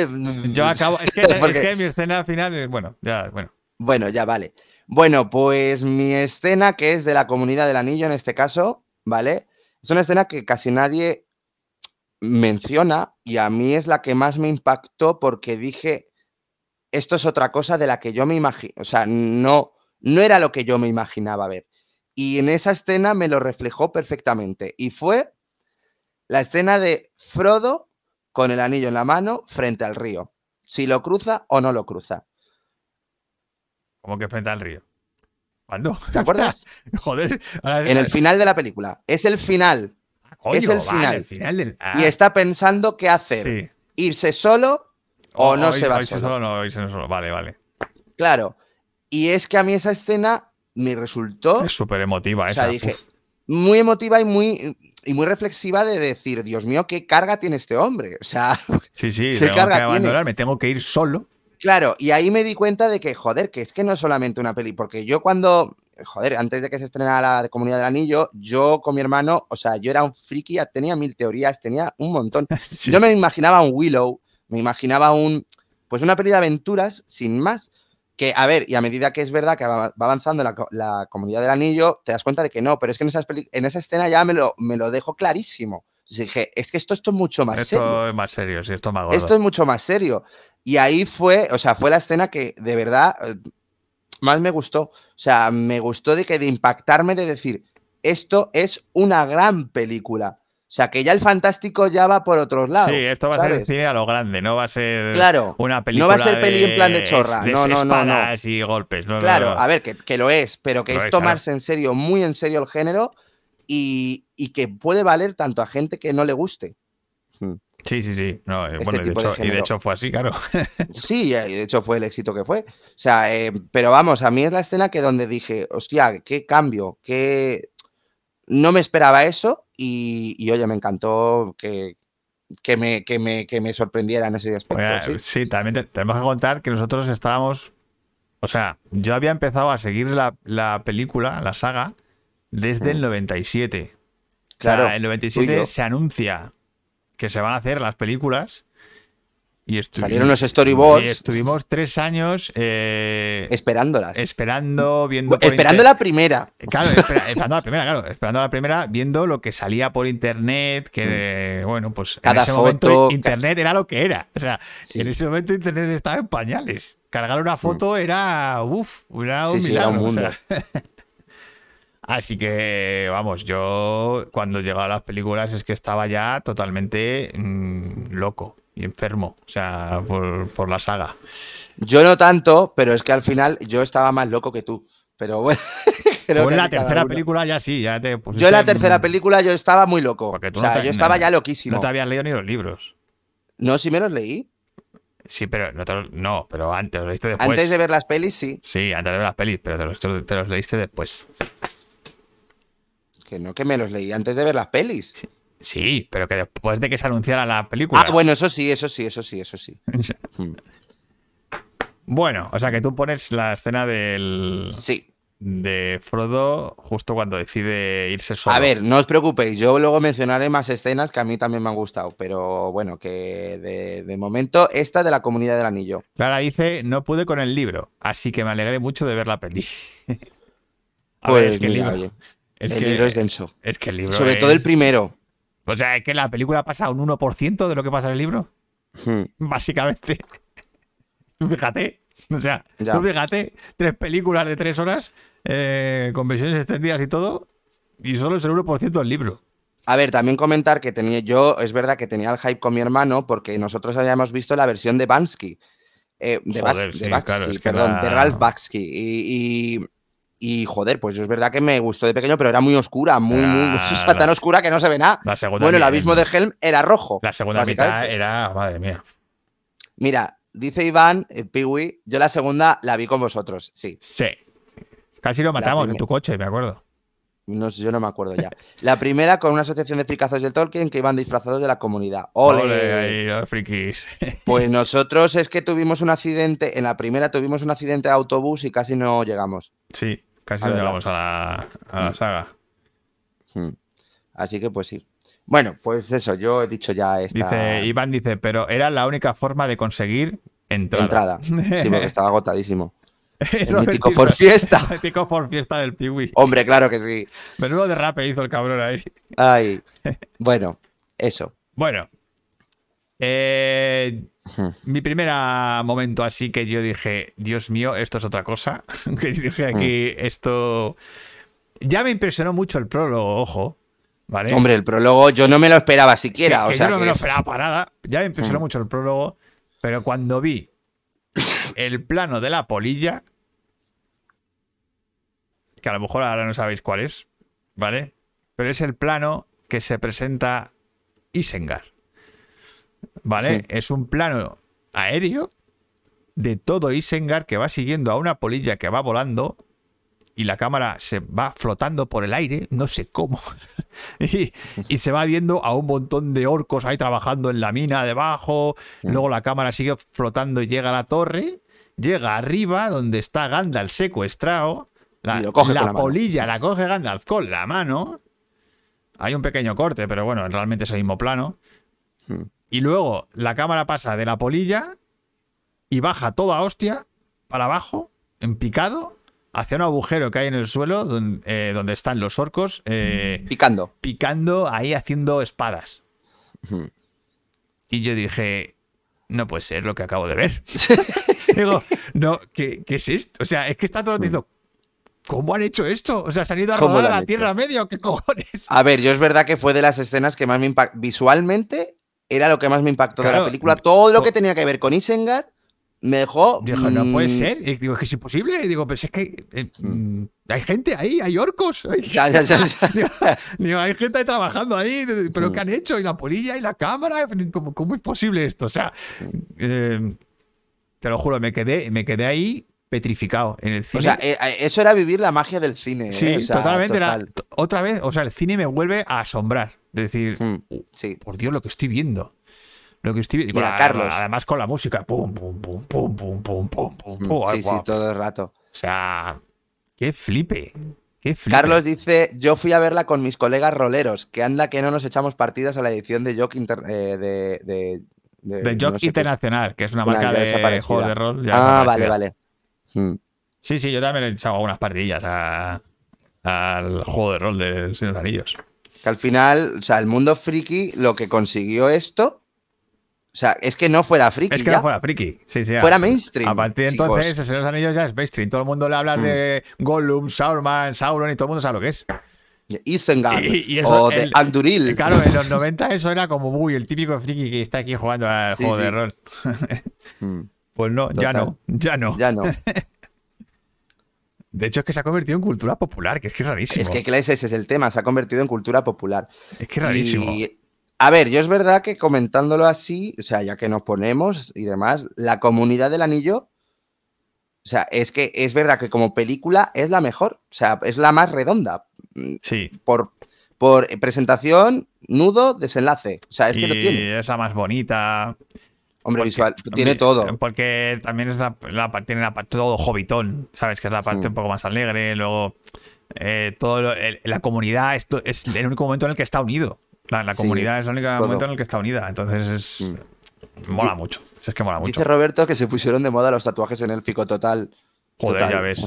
Speaker 1: Yo acabo. Es que,
Speaker 4: porque-
Speaker 1: es que mi escena final es. Bueno, ya, bueno.
Speaker 4: Bueno, ya vale. Bueno, pues mi escena, que es de la comunidad del anillo en este caso, ¿vale? Es una escena que casi nadie menciona y a mí es la que más me impactó porque dije, esto es otra cosa de la que yo me imagino, o sea, no, no era lo que yo me imaginaba ver. y en esa escena me lo reflejó perfectamente. Y fue la escena de Frodo con el anillo en la mano frente al río. Si lo cruza o no lo cruza.
Speaker 1: Como que frente al río. ¿Cuándo?
Speaker 4: ¿Te acuerdas?
Speaker 1: Joder. ahora-
Speaker 4: En el final de la película. Es el final.
Speaker 1: Ah, coño,
Speaker 4: es el
Speaker 1: vale,
Speaker 4: final.
Speaker 1: el final del. ah,
Speaker 4: Y está pensando qué hacer.
Speaker 1: Sí.
Speaker 4: Irse solo o, no se va
Speaker 1: irse
Speaker 4: solo.
Speaker 1: solo. No, irse solo. Vale, vale.
Speaker 4: Claro. Y es que a mí esa escena me resultó.
Speaker 1: Es súper emotiva
Speaker 4: O
Speaker 1: esa.
Speaker 4: sea, dije,
Speaker 1: uf.
Speaker 4: muy emotiva y muy, y muy reflexiva de decir, Dios mío, qué carga tiene este hombre. O sea,
Speaker 1: Sí, sí,
Speaker 4: ¿qué
Speaker 1: tengo
Speaker 4: carga
Speaker 1: que
Speaker 4: tiene?
Speaker 1: abandonar, me tengo que ir solo.
Speaker 4: claro, y ahí me di cuenta de que, joder, que es que no es solamente una peli, porque yo cuando, joder, antes de que se estrenara la Comunidad del Anillo, yo con mi hermano, o sea, yo era un friki, tenía mil teorías, tenía un montón.
Speaker 1: Sí.
Speaker 4: Yo me imaginaba un Willow, me imaginaba un, pues una peli de aventuras sin más. Que, a ver, y a medida que es verdad que va va avanzando la, co- la comunidad del anillo, te das cuenta de que no, pero es que en, esas en esa escena ya me lo, me lo dejo clarísimo. Entonces dije, es que esto, esto es mucho más
Speaker 1: esto
Speaker 4: serio.
Speaker 1: es más serio, sí, esto es más gordo.
Speaker 4: Esto es mucho más serio. Y ahí fue, o sea, fue la escena que de verdad eh, más me gustó. O sea, me gustó de que de impactarme de decir, esto es una gran película. O sea, que ya el fantástico ya va por otros lados.
Speaker 1: sí, esto va a ser cine a lo grande, no va a ser
Speaker 4: Claro.
Speaker 1: una película.
Speaker 4: No va a ser peli en plan de chorra.
Speaker 1: de
Speaker 4: No, no, no, no.
Speaker 1: espadas y golpes. no, no,
Speaker 4: Claro,
Speaker 1: no.
Speaker 4: a ver, que, que lo es, pero que
Speaker 1: Lo
Speaker 4: es
Speaker 1: es,
Speaker 4: tomarse en serio, muy en serio el género y, y que puede valer tanto a gente que no le guste. Hmm.
Speaker 1: Sí, sí, sí. No, eh,
Speaker 4: Este
Speaker 1: bueno, y de
Speaker 4: de
Speaker 1: hecho, y de hecho fue así, claro.
Speaker 4: Sí, eh, de hecho fue el éxito que fue. O sea, eh, pero vamos, a mí es la escena que donde dije, hostia, qué cambio, qué... No me esperaba eso y, y, oye, me encantó que, que, me, que, me, que me sorprendiera en ese aspecto.
Speaker 1: Oye,
Speaker 4: sí.
Speaker 1: sí, también te- tenemos que contar que nosotros estábamos. O sea, yo había empezado a seguir la, la película, la saga, desde el 97. O sea,
Speaker 4: Claro,
Speaker 1: en el
Speaker 4: tú y
Speaker 1: 97
Speaker 4: yo.
Speaker 1: se anuncia que se van a hacer las películas. Y
Speaker 4: Salieron los storyboards.
Speaker 1: Y estuvimos tres años eh,
Speaker 4: Esperándolas.
Speaker 1: esperando, viendo.
Speaker 4: Esperando la primera.
Speaker 1: Claro, espera- esperando la primera, claro, esperando la primera, viendo lo que salía por internet, que bueno, pues en
Speaker 4: Mm. Cada
Speaker 1: ese
Speaker 4: foto,
Speaker 1: momento internet era lo que era. O sea,
Speaker 4: Sí.
Speaker 1: en ese momento internet estaba en pañales. Cargar una foto era, uff, era un
Speaker 4: Mm. Sí, sí, era un
Speaker 1: milagro, o
Speaker 4: mundo.
Speaker 1: sea. Así que, vamos, yo cuando llegaba a las películas es que estaba ya totalmente mm, loco y enfermo, o sea, por, por la saga.
Speaker 4: Yo no tanto, pero es que al final yo estaba más loco que tú. Pero bueno. creo que
Speaker 1: en la tercera
Speaker 4: uno.
Speaker 1: película ya sí, ya te pusiste
Speaker 4: Yo en la tercera película yo estaba muy loco.
Speaker 1: Porque tú
Speaker 4: o
Speaker 1: no
Speaker 4: sea,
Speaker 1: te-
Speaker 4: yo estaba
Speaker 1: no-
Speaker 4: ya loquísimo.
Speaker 1: No te habías leído ni los libros.
Speaker 4: No, sí me los leí.
Speaker 1: Sí, pero no, te no, pero antes, los leíste después.
Speaker 4: Antes de ver las pelis, sí.
Speaker 1: Sí, antes de ver las pelis, pero te los, te los leíste después.
Speaker 4: Que no, que me los leí antes de ver las pelis.
Speaker 1: Sí, pero que después de que se anunciara la película.
Speaker 4: Ah, bueno, eso sí, eso sí, eso sí, eso sí. Mm.
Speaker 1: Bueno, o sea que tú pones la escena del
Speaker 4: Sí.
Speaker 1: de Frodo justo cuando decide irse solo.
Speaker 4: A ver, no os preocupéis, yo luego mencionaré más escenas que a mí también me han gustado, pero bueno, que de, de momento esta de la comunidad del anillo.
Speaker 1: Clara dice, no pude con el libro, así que me alegré mucho de ver la peli. A
Speaker 4: Pues
Speaker 1: ver, es que el libro,
Speaker 4: oye,
Speaker 1: es
Speaker 4: el
Speaker 1: que-
Speaker 4: libro es denso.
Speaker 1: es que el libro
Speaker 4: Sobre todo el primero.
Speaker 1: O sea, es que la película pasa un 1% de lo que pasa en el libro.
Speaker 4: Hmm.
Speaker 1: básicamente. Fíjate. O sea,
Speaker 4: Ya.
Speaker 1: tú fíjate, tres películas de tres horas, eh, con versiones extendidas y todo, y solo es el 1% del libro.
Speaker 4: A ver, también comentar que tenía yo, es verdad que tenía el hype con mi hermano porque nosotros habíamos visto la versión de Bansky. eh, de,
Speaker 1: Joder,
Speaker 4: Bas- de
Speaker 1: sí,
Speaker 4: Baksky,
Speaker 1: claro, es que
Speaker 4: perdón,
Speaker 1: la-
Speaker 4: de Ralph Baksky. Y, y, y, joder, pues es verdad que me gustó de pequeño, pero era muy oscura, muy, muy,
Speaker 1: Ah,
Speaker 4: tan oscura que no se ve nada. Bueno, el abismo de Helm era rojo.
Speaker 1: la segunda mitad era, madre mía.
Speaker 4: Mira, dice Iván, el Piwi, yo la segunda la vi con vosotros, sí.
Speaker 1: Sí. Casi lo matamos en tu coche, me acuerdo.
Speaker 4: No, sé, yo no me acuerdo ya. La primera con una asociación de fricazos del Tolkien que iban disfrazados de la comunidad. ¡Ole!
Speaker 1: Ole, ahí, los frikis.
Speaker 4: Pues nosotros es que tuvimos un accidente, en la primera tuvimos un accidente de autobús y casi no llegamos.
Speaker 1: Sí, casi llegamos a la, a la saga.
Speaker 4: Así que pues sí. Bueno, pues eso, yo he dicho ya esta
Speaker 1: Dice, Iván dice, pero era la única forma de conseguir entrada.
Speaker 4: entrada. Sí, porque estaba agotadísimo. El mítico for fiesta.
Speaker 1: El mítico for fiesta del Piwi.
Speaker 4: Hombre, claro que sí.
Speaker 1: Menudo derrape hizo el cabrón ahí.
Speaker 4: Ay. Bueno, eso.
Speaker 1: Bueno. eh. Mi primer momento así que yo dije, Dios mío, esto es otra cosa. que dije aquí,
Speaker 4: Hmm.
Speaker 1: esto Ya me impresionó mucho el prólogo, ojo. ¿Vale?
Speaker 4: Hombre, el prólogo yo no me lo esperaba siquiera.
Speaker 1: que
Speaker 4: o sea,
Speaker 1: yo no me lo esperaba para nada. Ya me impresionó
Speaker 4: Mm.
Speaker 1: mucho el prólogo. Pero cuando vi el plano de la polilla, que a lo mejor ahora no sabéis cuál es, ¿vale? Pero es el plano que se presenta Isengar. ¿Vale?
Speaker 4: Sí.
Speaker 1: Es un plano aéreo de todo Isengar que va siguiendo a una polilla que va volando y la cámara se va flotando por el aire, no sé cómo, y, y se va viendo a un montón de orcos ahí trabajando en la mina debajo, luego la cámara sigue flotando y llega a la torre, llega arriba donde está Gandalf secuestrado, la, la
Speaker 4: mano.
Speaker 1: polilla la coge Gandalf con la mano, hay un pequeño corte, pero bueno, realmente es el mismo plano,
Speaker 4: Hmm.
Speaker 1: Y luego la cámara pasa de la polilla y baja toda hostia para abajo, en picado, hacia un agujero que hay en el suelo donde, eh, donde están los orcos eh,
Speaker 4: Picando.
Speaker 1: picando ahí haciendo espadas. Y yo dije, no puede ser lo que acabo de ver. Digo, no, ¿qué, qué es esto? O sea, es que está todo el diciendo, ¿cómo han hecho esto? O sea, ¿se han ido a
Speaker 4: ¿Cómo
Speaker 1: rodar a la? Tierra Media qué cojones?
Speaker 4: A ver, yo es verdad que fue de las escenas que más me impactó. Visualmente era lo que más me impactó de la película. Todo lo que tenía que ver con Isengar me dejó.
Speaker 1: Dijo, no puede
Speaker 4: mm,
Speaker 1: ser. Y digo, es que es imposible. Y digo, pero si es que eh, mm, hay gente ahí, hay orcos. hay-
Speaker 4: Ya, ya, ya, ya.
Speaker 1: Digo, digo, hay gente ahí trabajando ahí, pero
Speaker 4: Mm.
Speaker 1: ¿qué han hecho? Y la polilla y la cámara, ¿cómo, cómo es posible esto? O sea, eh, te lo juro, me quedé, me quedé ahí petrificado en el cine.
Speaker 4: O sea, eh, eh, eso era vivir la magia del cine. eh,
Speaker 1: sí,
Speaker 4: o sea,
Speaker 1: totalmente. era-
Speaker 4: total.
Speaker 1: t- otra vez, o sea, el cine me vuelve a asombrar. Es decir,
Speaker 4: Mm,
Speaker 1: "Oh,
Speaker 4: Sí.
Speaker 1: por Dios, lo que estoy viendo. Lo que estoy viendo.
Speaker 4: Mira, Carlos.
Speaker 1: Además con la música. Pum, pum, pum, pum, pum, pum, pum, pum,
Speaker 4: Mm,
Speaker 1: pum.
Speaker 4: Sí,
Speaker 1: Ay,
Speaker 4: sí, todo el rato.
Speaker 1: O sea, qué flipe. Qué flipe.
Speaker 4: Carlos dice, yo fui a verla con mis colegas roleros, que anda que no nos echamos partidas a la edición de Jock Inter- eh, de, de, de-
Speaker 1: de
Speaker 4: no
Speaker 1: Jock
Speaker 4: sé qué.
Speaker 1: Internacional, que es una
Speaker 4: Una
Speaker 1: marca
Speaker 4: ya
Speaker 1: de juegos de rol. ya
Speaker 4: Ah, vale, vale. Mm.
Speaker 1: Sí, sí, yo también he echado algunas partidillas al juego de rol de Señor de los Anillos.
Speaker 4: Que al final, o sea, el mundo friki lo que consiguió esto, o sea, es que no fuera friki,
Speaker 1: Es que
Speaker 4: ya.
Speaker 1: no fuera friki. Sí, sí,
Speaker 4: Fuera
Speaker 1: a-
Speaker 4: mainstream,
Speaker 1: A partir de
Speaker 4: chicos.
Speaker 1: entonces, el Señor de los Anillos ya es mainstream. Todo el mundo le habla
Speaker 4: Mm.
Speaker 1: de Gollum, Sauron, Sauron y todo el mundo sabe lo que es.
Speaker 4: Isengard
Speaker 1: Y- y eso,
Speaker 4: o de Anduril.
Speaker 1: Claro, en los 90 eso era como muy el típico friki que está aquí jugando al
Speaker 4: Sí,
Speaker 1: juego de rol.
Speaker 4: Mm,
Speaker 1: Pues no, ya no, ya no.
Speaker 4: Ya no.
Speaker 1: De hecho, es que se ha convertido en cultura popular, que es que es rarísimo.
Speaker 4: es que ese es el tema, se ha convertido en cultura popular.
Speaker 1: es que es rarísimo.
Speaker 4: Y, a ver, yo es verdad que comentándolo así, o sea, ya que nos ponemos y demás, la comunidad del anillo, o sea, es que es verdad que como película es la mejor, o sea, es la más redonda.
Speaker 1: Sí.
Speaker 4: Por, por presentación, nudo, desenlace. O sea, es que lo tiene.
Speaker 1: es la más bonita.
Speaker 4: Hombre,
Speaker 1: porque-
Speaker 4: visual, tiene
Speaker 1: hombre,
Speaker 4: todo.
Speaker 1: Porque también es la, parte- tiene la parte todo hobbitón, ¿sabes? Que es la parte
Speaker 4: Sí.
Speaker 1: un poco más alegre. Luego, eh, todo lo- el- la comunidad esto es el único momento en el que está unido. La, la
Speaker 4: Sí,
Speaker 1: comunidad es el único
Speaker 4: todo.
Speaker 1: momento en el que está unida. Entonces es. Mola mucho. Es que mola mucho.
Speaker 4: Dice Roberto que se pusieron de moda los tatuajes en élfico total.
Speaker 1: Joder,
Speaker 4: total.
Speaker 1: ya ves.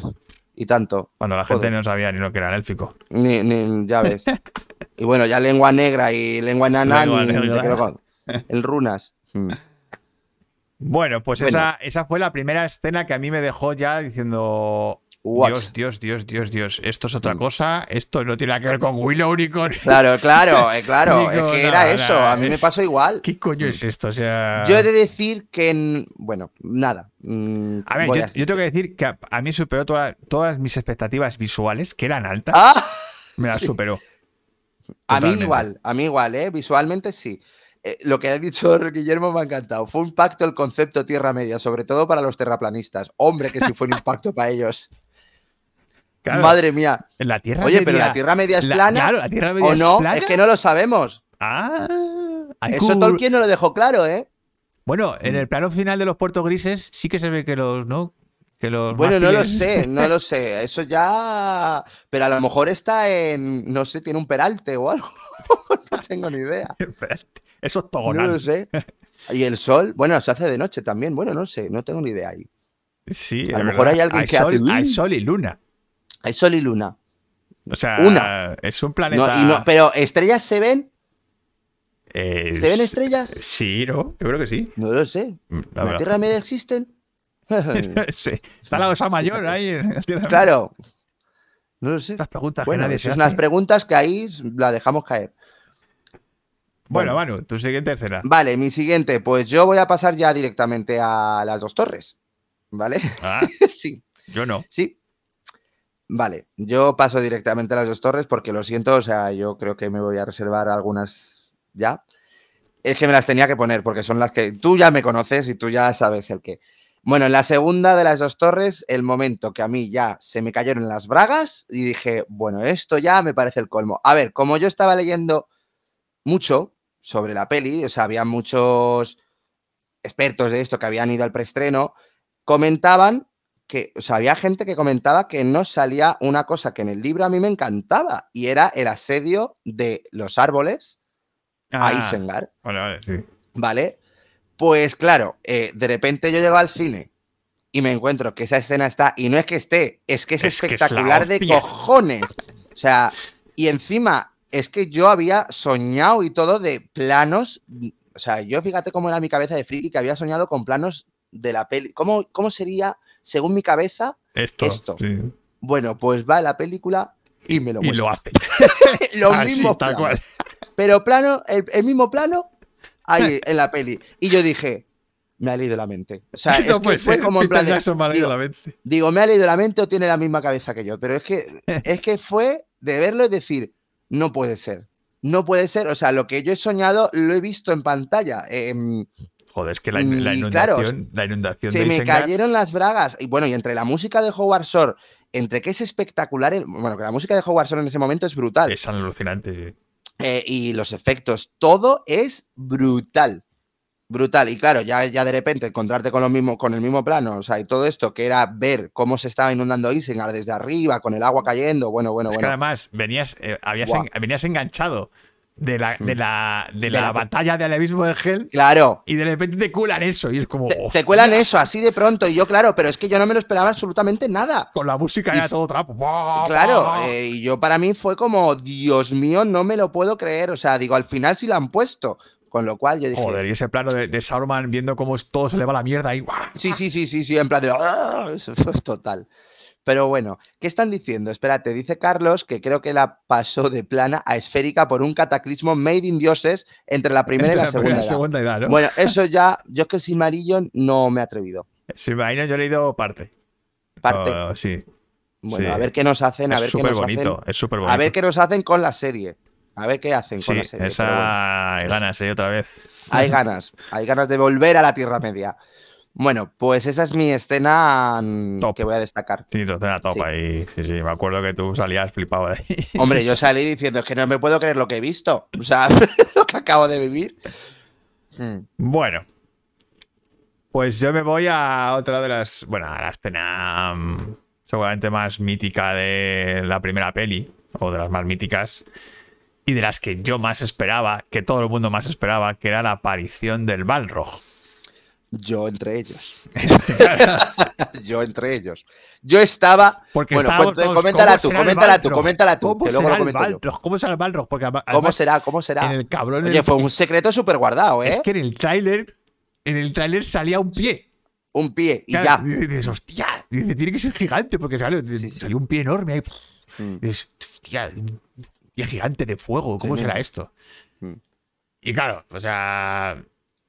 Speaker 4: Y tanto.
Speaker 1: Cuando la gente
Speaker 4: Joder.
Speaker 1: no sabía ni lo que era el élfico.
Speaker 4: Ni, ni- ya ves. y bueno, ya lengua negra y lengua enana,
Speaker 1: Lengua
Speaker 4: ni
Speaker 1: negra.
Speaker 4: te creo con- el runas. Mm.
Speaker 1: Bueno, pues
Speaker 4: Bueno.
Speaker 1: Esa, esa fue la primera escena que a mí me dejó ya diciendo.
Speaker 4: What?
Speaker 1: Dios, Dios, Dios, Dios, Dios. Esto es otra
Speaker 4: Mm.
Speaker 1: cosa. Esto no tiene nada que ver con Willow ni con.
Speaker 4: Claro, claro, eh, claro. Es que era eso. A mí me pasó igual.
Speaker 1: ¿Qué coño es esto? O sea.
Speaker 4: Yo he de decir que. en- Bueno, nada. mm,
Speaker 1: A ver, yo,
Speaker 4: a-
Speaker 1: yo tengo que decir que a, a mí superó toda- todas mis expectativas visuales, que eran altas.
Speaker 4: ¡Ah!
Speaker 1: me las superó.
Speaker 4: A mí igual, a mí igual, ¿eh? Visualmente sí. Eh, lo que ha dicho Guillermo me ha encantado. Fue un impacto el concepto Tierra Media, sobre todo para los terraplanistas. Hombre, que sí fue un impacto para ellos.
Speaker 1: Claro,
Speaker 4: Madre mía.
Speaker 1: en la Tierra
Speaker 4: Oye,
Speaker 1: Media-
Speaker 4: pero la Tierra Media es
Speaker 1: la-
Speaker 4: plana.
Speaker 1: Claro, la Tierra Media
Speaker 4: ¿O no?
Speaker 1: es plana.
Speaker 4: Es que no lo sabemos.
Speaker 1: Ah,
Speaker 4: Eso Tolkien no lo dejó claro, ¿eh?
Speaker 1: Bueno,
Speaker 4: Mm.
Speaker 1: en el plano final de los puertos grises sí que se ve que los, ¿no? Que los
Speaker 4: Bueno, no lo sé, no lo sé. Eso ya. Pero a lo mejor está en. No sé, tiene un peralte o algo. no tengo ni idea.
Speaker 1: Eso es
Speaker 4: No
Speaker 1: togonal.
Speaker 4: lo sé. Y el sol, bueno, se hace de noche también. Bueno, no sé, no tengo ni idea ahí.
Speaker 1: Sí,
Speaker 4: A lo mejor
Speaker 1: verdad.
Speaker 4: hay alguien que
Speaker 1: sol,
Speaker 4: hace-
Speaker 1: hay sol y luna.
Speaker 4: Hay sol y luna.
Speaker 1: O sea,
Speaker 4: Una.
Speaker 1: es un
Speaker 4: No,
Speaker 1: planeta.
Speaker 4: y no, pero estrellas se ven.
Speaker 1: eh,
Speaker 4: ¿Se ven estrellas?
Speaker 1: Sí, ¿no? Yo creo que sí.
Speaker 4: No lo sé.
Speaker 1: La
Speaker 4: ¿En la
Speaker 1: verdad.
Speaker 4: Tierra Media existen?
Speaker 1: Sí. Está la osa mayor ahí. en la Tierra.
Speaker 4: claro. No lo sé.
Speaker 1: Estas preguntas que
Speaker 4: Bueno,
Speaker 1: nadie
Speaker 4: esas
Speaker 1: se
Speaker 4: las preguntas que ahí la dejamos caer.
Speaker 1: Bueno, Manu, tu siguiente escena.
Speaker 4: Vale, mi siguiente, pues yo voy a pasar ya directamente a las dos torres. ¿Vale?
Speaker 1: Ah,
Speaker 4: sí,
Speaker 1: yo no.
Speaker 4: sí. Vale, yo paso directamente a las dos torres porque lo siento, o sea, yo creo que me voy a reservar algunas ya. Es que me las tenía que poner porque son las que tú ya me conoces y tú ya sabes el que. Bueno, en la segunda de las dos torres, el momento que a mí ya se me cayeron las bragas y dije, bueno, esto ya me parece el colmo. A ver, como yo estaba leyendo mucho sobre la peli, o sea, había muchos expertos de esto que habían ido al preestreno, comentaban que, o sea, había gente que comentaba que no salía una cosa que en el libro a mí me encantaba y era el asedio de los árboles a
Speaker 1: Ah,
Speaker 4: Isengard.
Speaker 1: Vale, vale, sí.
Speaker 4: ¿Vale? Pues claro, eh, de repente yo llego al cine y me encuentro que esa escena está, y no es que esté, es que es,
Speaker 1: Es que es la
Speaker 4: espectacular de cojones. O sea, y encima es que yo había soñado y todo de planos, o sea, yo fíjate cómo era mi cabeza de friki que había soñado con planos de la peli. ¿Cómo, cómo sería, según mi cabeza?
Speaker 1: Esto.
Speaker 4: Esto.
Speaker 1: sí.
Speaker 4: Bueno, pues va la película y me lo
Speaker 1: Y
Speaker 4: muestra.
Speaker 1: lo hace.
Speaker 4: Los
Speaker 1: Así,
Speaker 4: mismos
Speaker 1: tal
Speaker 4: planos.
Speaker 1: cual.
Speaker 4: Pero plano, el, el mismo plano, ahí en la peli. Y yo dije, me ha leído la mente. O sea, es
Speaker 1: No
Speaker 4: que fue
Speaker 1: ser,
Speaker 4: como en plan de,
Speaker 1: me ha leído
Speaker 4: digo,
Speaker 1: la mente.
Speaker 4: digo, me ha leído la mente o tiene la misma cabeza que yo. Pero es que, es que fue de verlo y decir, no puede ser. No puede ser. O sea, lo que yo he soñado lo he visto en pantalla. Em,
Speaker 1: Joder, es que la, in- la
Speaker 4: Y claro,
Speaker 1: inundación, la inundación
Speaker 4: se
Speaker 1: de
Speaker 4: me cayeron las bragas. Y bueno, y entre la música de Howard Shore, entre que es espectacular, el- bueno, que la música de Howard Shore en ese momento es brutal.
Speaker 1: es alucinante.
Speaker 4: eh, y los efectos, todo es brutal. Brutal. Y claro, ya, ya de repente encontrarte con, lo mismo, con el mismo plano, o sea, y todo esto, que era ver cómo se estaba inundando Isengard desde arriba, con el agua cayendo, bueno, bueno,
Speaker 1: es que
Speaker 4: bueno.
Speaker 1: además venías, eh, habías en- venías enganchado de la, de la, de
Speaker 4: De
Speaker 1: la
Speaker 4: la-
Speaker 1: batalla del abismo de Hell
Speaker 4: Claro,
Speaker 1: y de repente te cuelan eso y es como
Speaker 4: te, cuelan eso así de pronto, y yo, claro, pero es que yo no me lo esperaba absolutamente nada.
Speaker 1: con la música
Speaker 4: Y
Speaker 1: todo trapo. ¡buah,
Speaker 4: Claro, eh, y yo para mí fue como, Dios mío, no me lo puedo creer. O sea, digo, al final sí lo han puesto. Con lo cual yo dije,
Speaker 1: Joder, y ese plano de, de Sauron viendo cómo todo se le va a la mierda y ¡guau!
Speaker 4: Sí, sí, sí, sí, sí, en plan de. "Ah", Eso fue total. Pero bueno, ¿qué están diciendo? Espérate, dice Carlos que creo que la pasó de plana a esférica por un cataclismo made in dioses entre la primera y la segunda. edad.
Speaker 1: segunda edad, ¿no?
Speaker 4: Bueno, eso ya, yo es que el Silmarillion no me he atrevido.
Speaker 1: Si me imagino, yo he leído parte.
Speaker 4: Parte.
Speaker 1: Oh, sí.
Speaker 4: bueno,
Speaker 1: sí.
Speaker 4: a ver qué nos hacen, a
Speaker 1: es
Speaker 4: ver qué
Speaker 1: súper
Speaker 4: nos
Speaker 1: bonito.
Speaker 4: hacen.
Speaker 1: Es súper bonito.
Speaker 4: A ver qué nos hacen con la serie. A ver qué hacen
Speaker 1: Sí,
Speaker 4: con la serie.
Speaker 1: esa
Speaker 4: bueno.
Speaker 1: hay ganas, ¿eh? Otra vez.
Speaker 4: Hay ganas, hay ganas de volver a la Tierra Media. Bueno, pues esa es mi escena mm,
Speaker 1: Top.
Speaker 4: que voy a destacar.
Speaker 1: Sí, tu cena top
Speaker 4: Sí.
Speaker 1: ahí. Sí, sí, me acuerdo que tú salías flipado de ahí.
Speaker 4: Hombre, yo salí diciendo es que no me puedo creer lo que he visto. O sea, lo que acabo de vivir. Mm,
Speaker 1: Bueno. Pues yo me voy a otra de las. Bueno, a la escena mm, seguramente más mítica de la primera peli. O de las más míticas. Y de las que yo más esperaba, que todo el mundo más esperaba, que era la aparición del Balrog.
Speaker 4: Yo entre ellos. yo entre ellos. Yo estaba.
Speaker 1: Porque
Speaker 4: bueno,
Speaker 1: todos,
Speaker 4: coméntala
Speaker 1: ¿cómo
Speaker 4: tú, coméntala tú, coméntala tú,
Speaker 1: ¿Cómo
Speaker 4: que luego lo.
Speaker 1: Balrog? ¿Cómo será el Balrog? Porque además-
Speaker 4: ¿Cómo será? ¿Cómo será?
Speaker 1: En el cabrón.
Speaker 4: Oye,
Speaker 1: el-
Speaker 4: fue un secreto súper guardado, ¿eh?
Speaker 1: Es que en el tráiler. En el tráiler salía un pie.
Speaker 4: Un pie y
Speaker 1: Claro,
Speaker 4: ya.
Speaker 1: y dices, hostia, y dices, tiene que ser gigante porque salió,
Speaker 4: Sí, sí.
Speaker 1: salió un pie enorme ahí.
Speaker 4: Mm.
Speaker 1: Y dices, hostia, pie gigante de fuego, ¿cómo
Speaker 4: Sí.
Speaker 1: será esto?
Speaker 4: Mm.
Speaker 1: Y claro, o sea,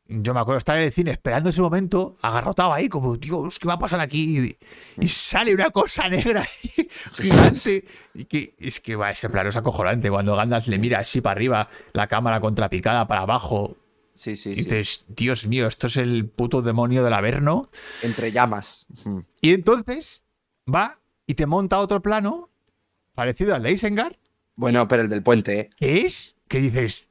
Speaker 1: yo me acuerdo estar en el cine esperando ese momento, agarrotado ahí, como, Dios, ¿qué va a pasar aquí? Y, y sale una cosa negra ahí, gigante. Y que es que va, ese plano es acojonante. Cuando Gandalf le mira así para arriba, la cámara contrapicada para abajo,
Speaker 4: Sí, sí,
Speaker 1: y
Speaker 4: sí.
Speaker 1: dices, Dios mío, esto es el puto demonio del Averno.
Speaker 4: Entre llamas. Mm.
Speaker 1: Y entonces va y te monta otro plano parecido al de Isengard,
Speaker 4: Bueno, pero el del puente, ¿eh?
Speaker 1: que es que dices.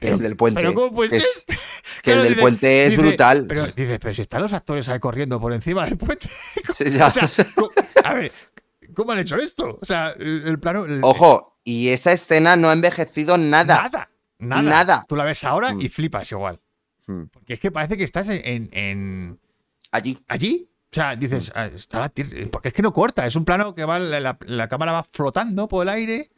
Speaker 4: el del puente.
Speaker 1: pero ¿cómo puede ser?
Speaker 4: que
Speaker 1: Claro,
Speaker 4: el del
Speaker 1: dice-
Speaker 4: puente es
Speaker 1: dice,
Speaker 4: brutal.
Speaker 1: Pero dices, pero si están los actores ahí corriendo por encima del puente.
Speaker 4: Sí, ya.
Speaker 1: o sea, a ver, ¿cómo han hecho esto? O sea, el, el plano. el-
Speaker 4: Ojo, y esa escena no ha envejecido nada.
Speaker 1: Nada. Nada.
Speaker 4: Nada.
Speaker 1: Tú la ves ahora
Speaker 4: Mm.
Speaker 1: y flipas igual.
Speaker 4: Mm.
Speaker 1: Porque es que parece que estás en- en- en,
Speaker 4: Allí.
Speaker 1: allí. O sea, dices, ah, está la tierra- porque es que no corta, es un plano que va, la, la- la cámara va flotando por el aire,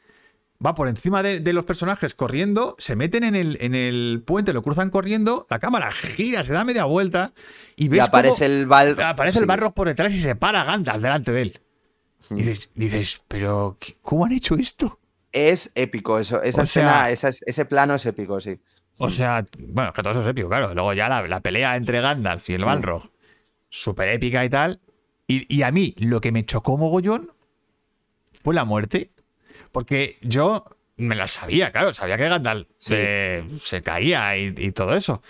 Speaker 1: va por encima de, de los personajes corriendo, se meten en el, en el puente, lo cruzan corriendo, la cámara gira, se da media vuelta y
Speaker 4: Y
Speaker 1: ves
Speaker 4: aparece
Speaker 1: cómo
Speaker 4: el bal.
Speaker 1: aparece el barro por detrás y se para Gandalf delante de él. Y dices, dices, pero ¿qué- ¿cómo han hecho esto?
Speaker 4: Es épico eso. Esa
Speaker 1: O
Speaker 4: escena,
Speaker 1: sea-
Speaker 4: esa es- ese plano es épico, sí.
Speaker 1: O sea, bueno, que todo eso es épico, claro. Luego ya la, la pelea entre Gandalf y el Balrog, súper épica y tal. Y, y a mí lo que me chocó mogollón fue la muerte. Porque yo me la sabía, claro, sabía que Gandalf
Speaker 4: Sí.
Speaker 1: se, se caía y, y todo eso.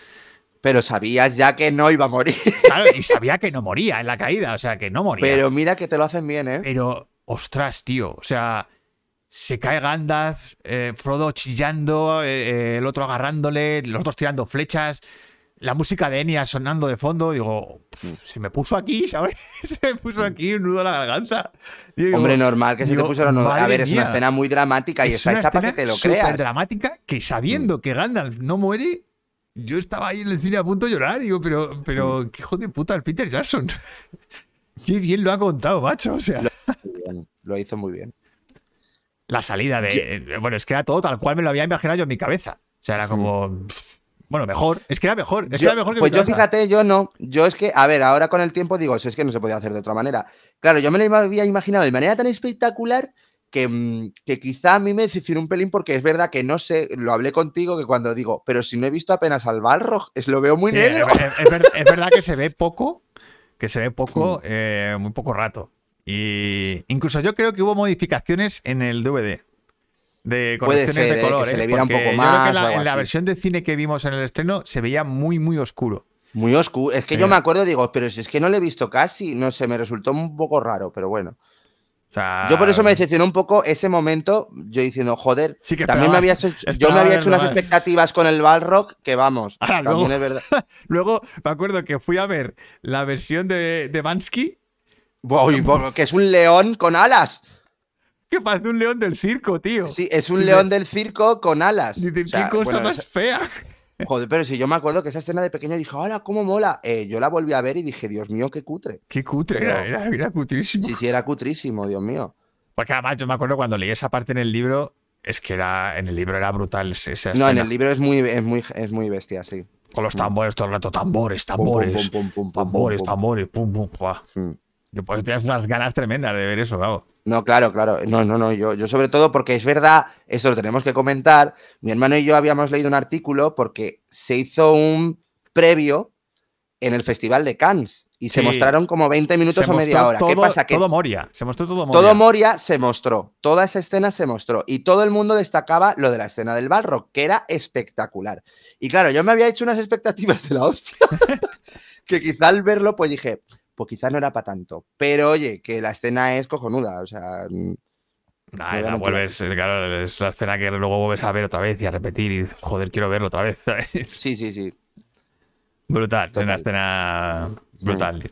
Speaker 4: Pero sabías ya que no iba a morir.
Speaker 1: Claro, y sabía que no moría en la caída, o sea, que no moría.
Speaker 4: Pero mira que te lo hacen bien, ¿eh?
Speaker 1: Pero, ostras, tío, o sea, se cae Gandalf, eh, Frodo chillando, eh, eh, el otro agarrándole, los dos tirando flechas, la música de Enya sonando de fondo, digo, pff, se me puso aquí, ¿sabes? se me puso aquí un nudo a la garganta. Digo,
Speaker 4: Hombre, normal que se te
Speaker 1: digo,
Speaker 4: pusieron. A ver, es una
Speaker 1: mía.
Speaker 4: escena muy dramática y
Speaker 1: Es
Speaker 4: está hecha para que te lo creas. Mm.
Speaker 1: dramática que sabiendo que Gandalf no muere, yo estaba ahí en el cine a punto de llorar. Digo, pero, pero
Speaker 4: Mm.
Speaker 1: qué hijo de puta el Peter Jackson. qué bien lo ha contado, macho. O sea,
Speaker 4: Muy bien, Lo hizo muy bien.
Speaker 1: la salida de. eh, Bueno, es que era todo tal cual me lo había imaginado yo en mi cabeza. O sea, era como. pff, Bueno, mejor. Es que era mejor. Es que era mejor que
Speaker 4: pues yo fíjate, yo no. Yo es que, a ver, ahora con el tiempo digo, si es que no se podía hacer de otra manera. Claro, yo me lo había imaginado de manera tan espectacular que, mm, que quizá a mí me decepcionó un pelín porque es verdad que no sé, lo hablé contigo que cuando digo, pero si no he visto apenas al Balrog, es lo veo muy
Speaker 1: Sí,
Speaker 4: negro.
Speaker 1: es, es- es ver- es verdad que se ve poco. Que se ve poco, eh, muy poco rato. Y incluso yo creo que hubo modificaciones en el DVD. De
Speaker 4: Puede
Speaker 1: correcciones
Speaker 4: ser,
Speaker 1: de
Speaker 4: eh,
Speaker 1: color.
Speaker 4: que se
Speaker 1: eh,
Speaker 4: le viera un poco
Speaker 1: yo creo que
Speaker 4: más
Speaker 1: la, en la
Speaker 4: así.
Speaker 1: versión de cine que vimos en el estreno se veía muy, muy oscuro.
Speaker 4: Muy oscuro. Es que
Speaker 1: Sí.
Speaker 4: yo me acuerdo, digo, pero si es que no lo he visto casi, no sé, me resultó un poco raro, pero bueno.
Speaker 1: O sea,
Speaker 4: Yo por eso me decepcionó un poco ese momento, yo diciendo, joder,
Speaker 1: Sí que
Speaker 4: también me había hecho, yo me había hecho unas
Speaker 1: más.
Speaker 4: expectativas con el Balrog que vamos,
Speaker 1: Ahora, luego-
Speaker 4: es verdad.
Speaker 1: Luego me acuerdo que fui a ver la versión de, de Bansky,
Speaker 4: Uy, bo- que es un león con alas.
Speaker 1: Que parece un león del circo, tío.
Speaker 4: Sí, es un
Speaker 1: Dice-
Speaker 4: león del circo con alas.
Speaker 1: Dicen,
Speaker 4: O sea,
Speaker 1: qué cosa
Speaker 4: bueno,
Speaker 1: más
Speaker 4: esa-
Speaker 1: fea.
Speaker 4: Joder, pero si yo me acuerdo que esa escena de pequeño dije, ¡hola, cómo mola! Eh, yo la volví a ver y dije, Dios mío, qué cutre.
Speaker 1: Qué cutre,
Speaker 4: Pero-
Speaker 1: era, era, era cutrísimo.
Speaker 4: Sí, sí, era cutrísimo, Dios mío.
Speaker 1: Porque además yo me acuerdo cuando leí esa parte en el libro, es que era en el libro era brutal esa esa
Speaker 4: No, en
Speaker 1: escena.
Speaker 4: el libro es muy, es muy, es muy bestia, sí.
Speaker 1: Con los tambores todo el rato, tambores,
Speaker 4: Pum, pum,
Speaker 1: tambores,
Speaker 4: pum, pum, pum, pum,
Speaker 1: tambores,
Speaker 4: pum.
Speaker 1: tambores, pum, pum.
Speaker 4: Mm.
Speaker 1: Yo pues tenías unas ganas tremendas de ver eso, claro.
Speaker 4: No, claro, claro. No, no, no. Yo, yo sobre todo porque es verdad, eso lo tenemos que comentar. Mi hermano y yo habíamos leído un artículo porque se hizo un previo en el Festival de Cannes y se mostraron como 20 minutos
Speaker 1: Se
Speaker 4: o media hora.
Speaker 1: Todo,
Speaker 4: ¿Qué pasa? Que
Speaker 1: todo Moria. Se mostró todo Moria.
Speaker 4: todo Moria se mostró, toda esa escena se mostró y todo el mundo destacaba lo de la escena del Balrog, que era espectacular. Y claro, yo me había hecho unas expectativas de la hostia, que quizá al verlo pues dije, pues quizá no era para tanto. Pero oye, que la escena es cojonuda, o sea, mm,
Speaker 1: Nah, la vuelves, eh, claro, es la escena que luego vuelves a ver otra vez y a repetir y dices, joder, quiero verlo otra vez. ¿sabes?
Speaker 4: sí, sí, sí.
Speaker 1: Brutal,
Speaker 4: Total.
Speaker 1: una escena brutal.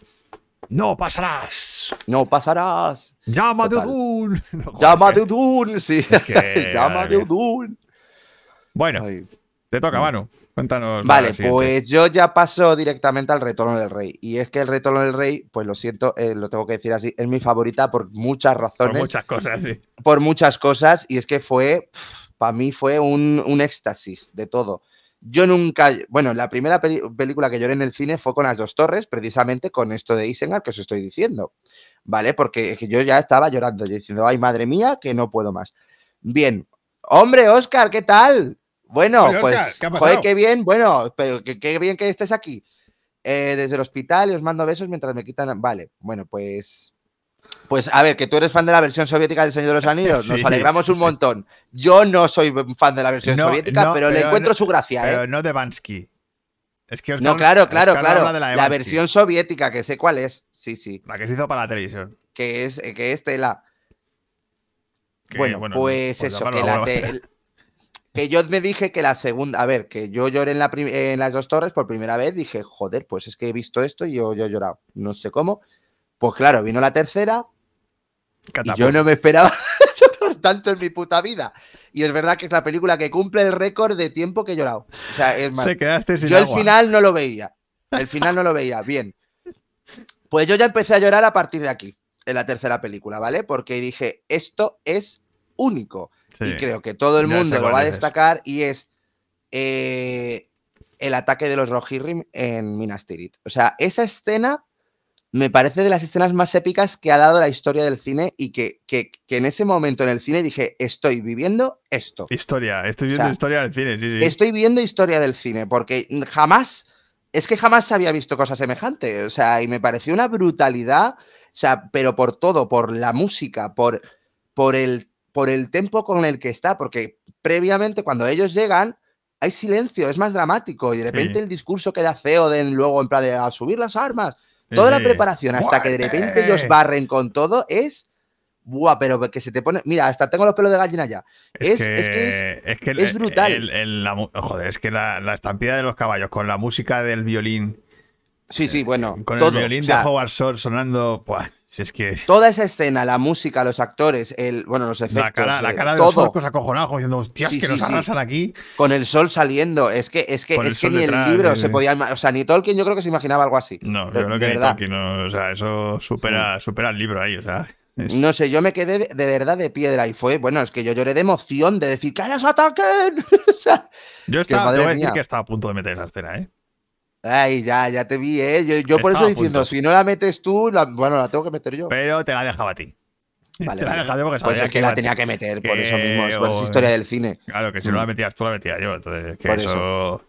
Speaker 1: No pasarás.
Speaker 4: No pasarás.
Speaker 1: Llama de. Udun.
Speaker 4: Llama de Udun, sí.
Speaker 1: que,
Speaker 4: Llama de. Udun.
Speaker 1: Bueno,
Speaker 4: Ay.
Speaker 1: Te toca, Manu. Cuéntanos.
Speaker 4: Vale, pues yo ya paso directamente al Retorno del Rey. Y es que el Retorno del Rey, pues lo siento, eh, lo tengo que decir así, es mi favorita por muchas
Speaker 1: Por
Speaker 4: razones,
Speaker 1: muchas cosas, sí.
Speaker 4: por muchas cosas. Y es que fue, para mí fue un, un éxtasis de todo. Yo nunca, bueno, la primera película que lloré en el cine fue con Las Dos Torres, precisamente con esto de Isengard que os estoy diciendo. ¿Vale? Porque es que yo ya estaba llorando, yo diciendo, ay, madre mía, que no puedo más. Bien. Hombre, Oscar, ¿qué tal? Bueno, pues,
Speaker 1: ¿qué
Speaker 4: joder, qué bien, bueno, pero que- qué bien que estés aquí. Eh, desde el hospital y os mando besos mientras me quitan. Vale, bueno, pues. Pues a ver, que tú eres fan de la versión soviética del Señor de los Anillos, nos alegramos un
Speaker 1: sí.
Speaker 4: montón. Yo no soy fan de la versión
Speaker 1: No,
Speaker 4: soviética,
Speaker 1: no,
Speaker 4: pero, le encuentro
Speaker 1: no-
Speaker 4: su gracia, ¿eh?
Speaker 1: Pero no de Bansky. Es que
Speaker 4: no, claro, claro, claro.
Speaker 1: de
Speaker 4: La, versión soviética, que sé cuál es. Sí, sí.
Speaker 1: La que se hizo para la televisión.
Speaker 4: Que es, que es tela.
Speaker 1: Que,
Speaker 4: bueno,
Speaker 1: bueno,
Speaker 4: pues
Speaker 1: por
Speaker 4: eso, que, la te- que yo me dije que la segunda, a ver, que yo lloré en, la prim- en las dos torres por primera vez, dije, joder, pues es que he visto esto y yo, yo he llorado, no sé cómo. Pues claro, vino la tercera y yo no me esperaba llorar tanto en mi puta vida. Y es verdad que es la película que cumple el récord de tiempo que he llorado. O sea, es más,
Speaker 1: Se quedaste sin
Speaker 4: yo el
Speaker 1: agua.
Speaker 4: final no lo veía. El final no lo veía. Bien. Pues yo ya empecé a llorar a partir de aquí, en la tercera película, ¿vale? Porque dije, esto es único.
Speaker 1: Sí.
Speaker 4: Y creo que todo el mundo lo va a destacar y es eh, el ataque de los Rohirrim en Minas Tirith. O sea, esa escena me parece de las escenas más épicas que ha dado la historia del cine y que, que- que en ese momento en el cine dije, estoy viviendo esto.
Speaker 1: Historia, estoy viendo
Speaker 4: sea,
Speaker 1: historia del cine, sí, sí.
Speaker 4: Estoy viendo historia del cine, porque jamás, es que jamás había visto cosas semejantes. O sea, y me pareció una brutalidad, o sea, pero por todo, por la música, por, por, el, por el tempo con el que está, porque previamente cuando ellos llegan, hay silencio, es más dramático, y de repente
Speaker 1: Sí.
Speaker 4: el discurso que da Theoden luego en plan de a subir las armas,
Speaker 1: Sí,
Speaker 4: toda la preparación hasta que de repente ellos barren con todo es... Buah, pero que se te pone. Mira, hasta tengo los pelos de gallina ya. Es, es que es,
Speaker 1: es, que el-
Speaker 4: es brutal.
Speaker 1: el- el- la mu- joder, es que la, la estampida de los caballos con la música del violín,
Speaker 4: Sí, sí, bueno.
Speaker 1: con
Speaker 4: todo,
Speaker 1: el violín
Speaker 4: o sea,
Speaker 1: de Howard Shore sonando, buah, si es que
Speaker 4: Toda esa escena, la música, los actores, el, bueno, los efectos,
Speaker 1: la cara, la
Speaker 4: eh,
Speaker 1: cara de los
Speaker 4: todo,
Speaker 1: orcos acojonados como diciendo, hostias,
Speaker 4: Sí,
Speaker 1: que
Speaker 4: sí,
Speaker 1: nos
Speaker 4: sí.
Speaker 1: arrasan aquí.
Speaker 4: con el sol saliendo, es que, es que, es que ni
Speaker 1: detrás,
Speaker 4: el libro
Speaker 1: sí,
Speaker 4: se podía, o sea, ni Tolkien yo creo que se imaginaba algo así.
Speaker 1: No,
Speaker 4: De-
Speaker 1: yo creo
Speaker 4: de
Speaker 1: que ni. Tolkien, no, o sea, eso supera, supera el libro ahí, o sea. es-
Speaker 4: No sé, yo me quedé de, de verdad de piedra y fue, bueno, es que yo lloré de emoción de decir, ¡que nos ataquen! o sea,
Speaker 1: Yo estaba, te voy a decir que estaba a punto de meter esa escena, ¿eh?
Speaker 4: Ay, ya, ya te vi, ¿eh? Yo, yo por eso
Speaker 1: a
Speaker 4: diciendo,
Speaker 1: punto.
Speaker 4: si no la metes tú, la- bueno, la tengo que meter yo.
Speaker 1: Pero te la dejaba a ti.
Speaker 4: Vale,
Speaker 1: te la
Speaker 4: vale.
Speaker 1: yo porque
Speaker 4: Pues es que la
Speaker 1: a-
Speaker 4: tenía que meter, por eso mismo, es, por esa
Speaker 1: o-
Speaker 4: historia del cine.
Speaker 1: Claro, que si no
Speaker 4: Mm.
Speaker 1: la metías tú, la metía yo. Entonces, que
Speaker 4: Por
Speaker 1: eso.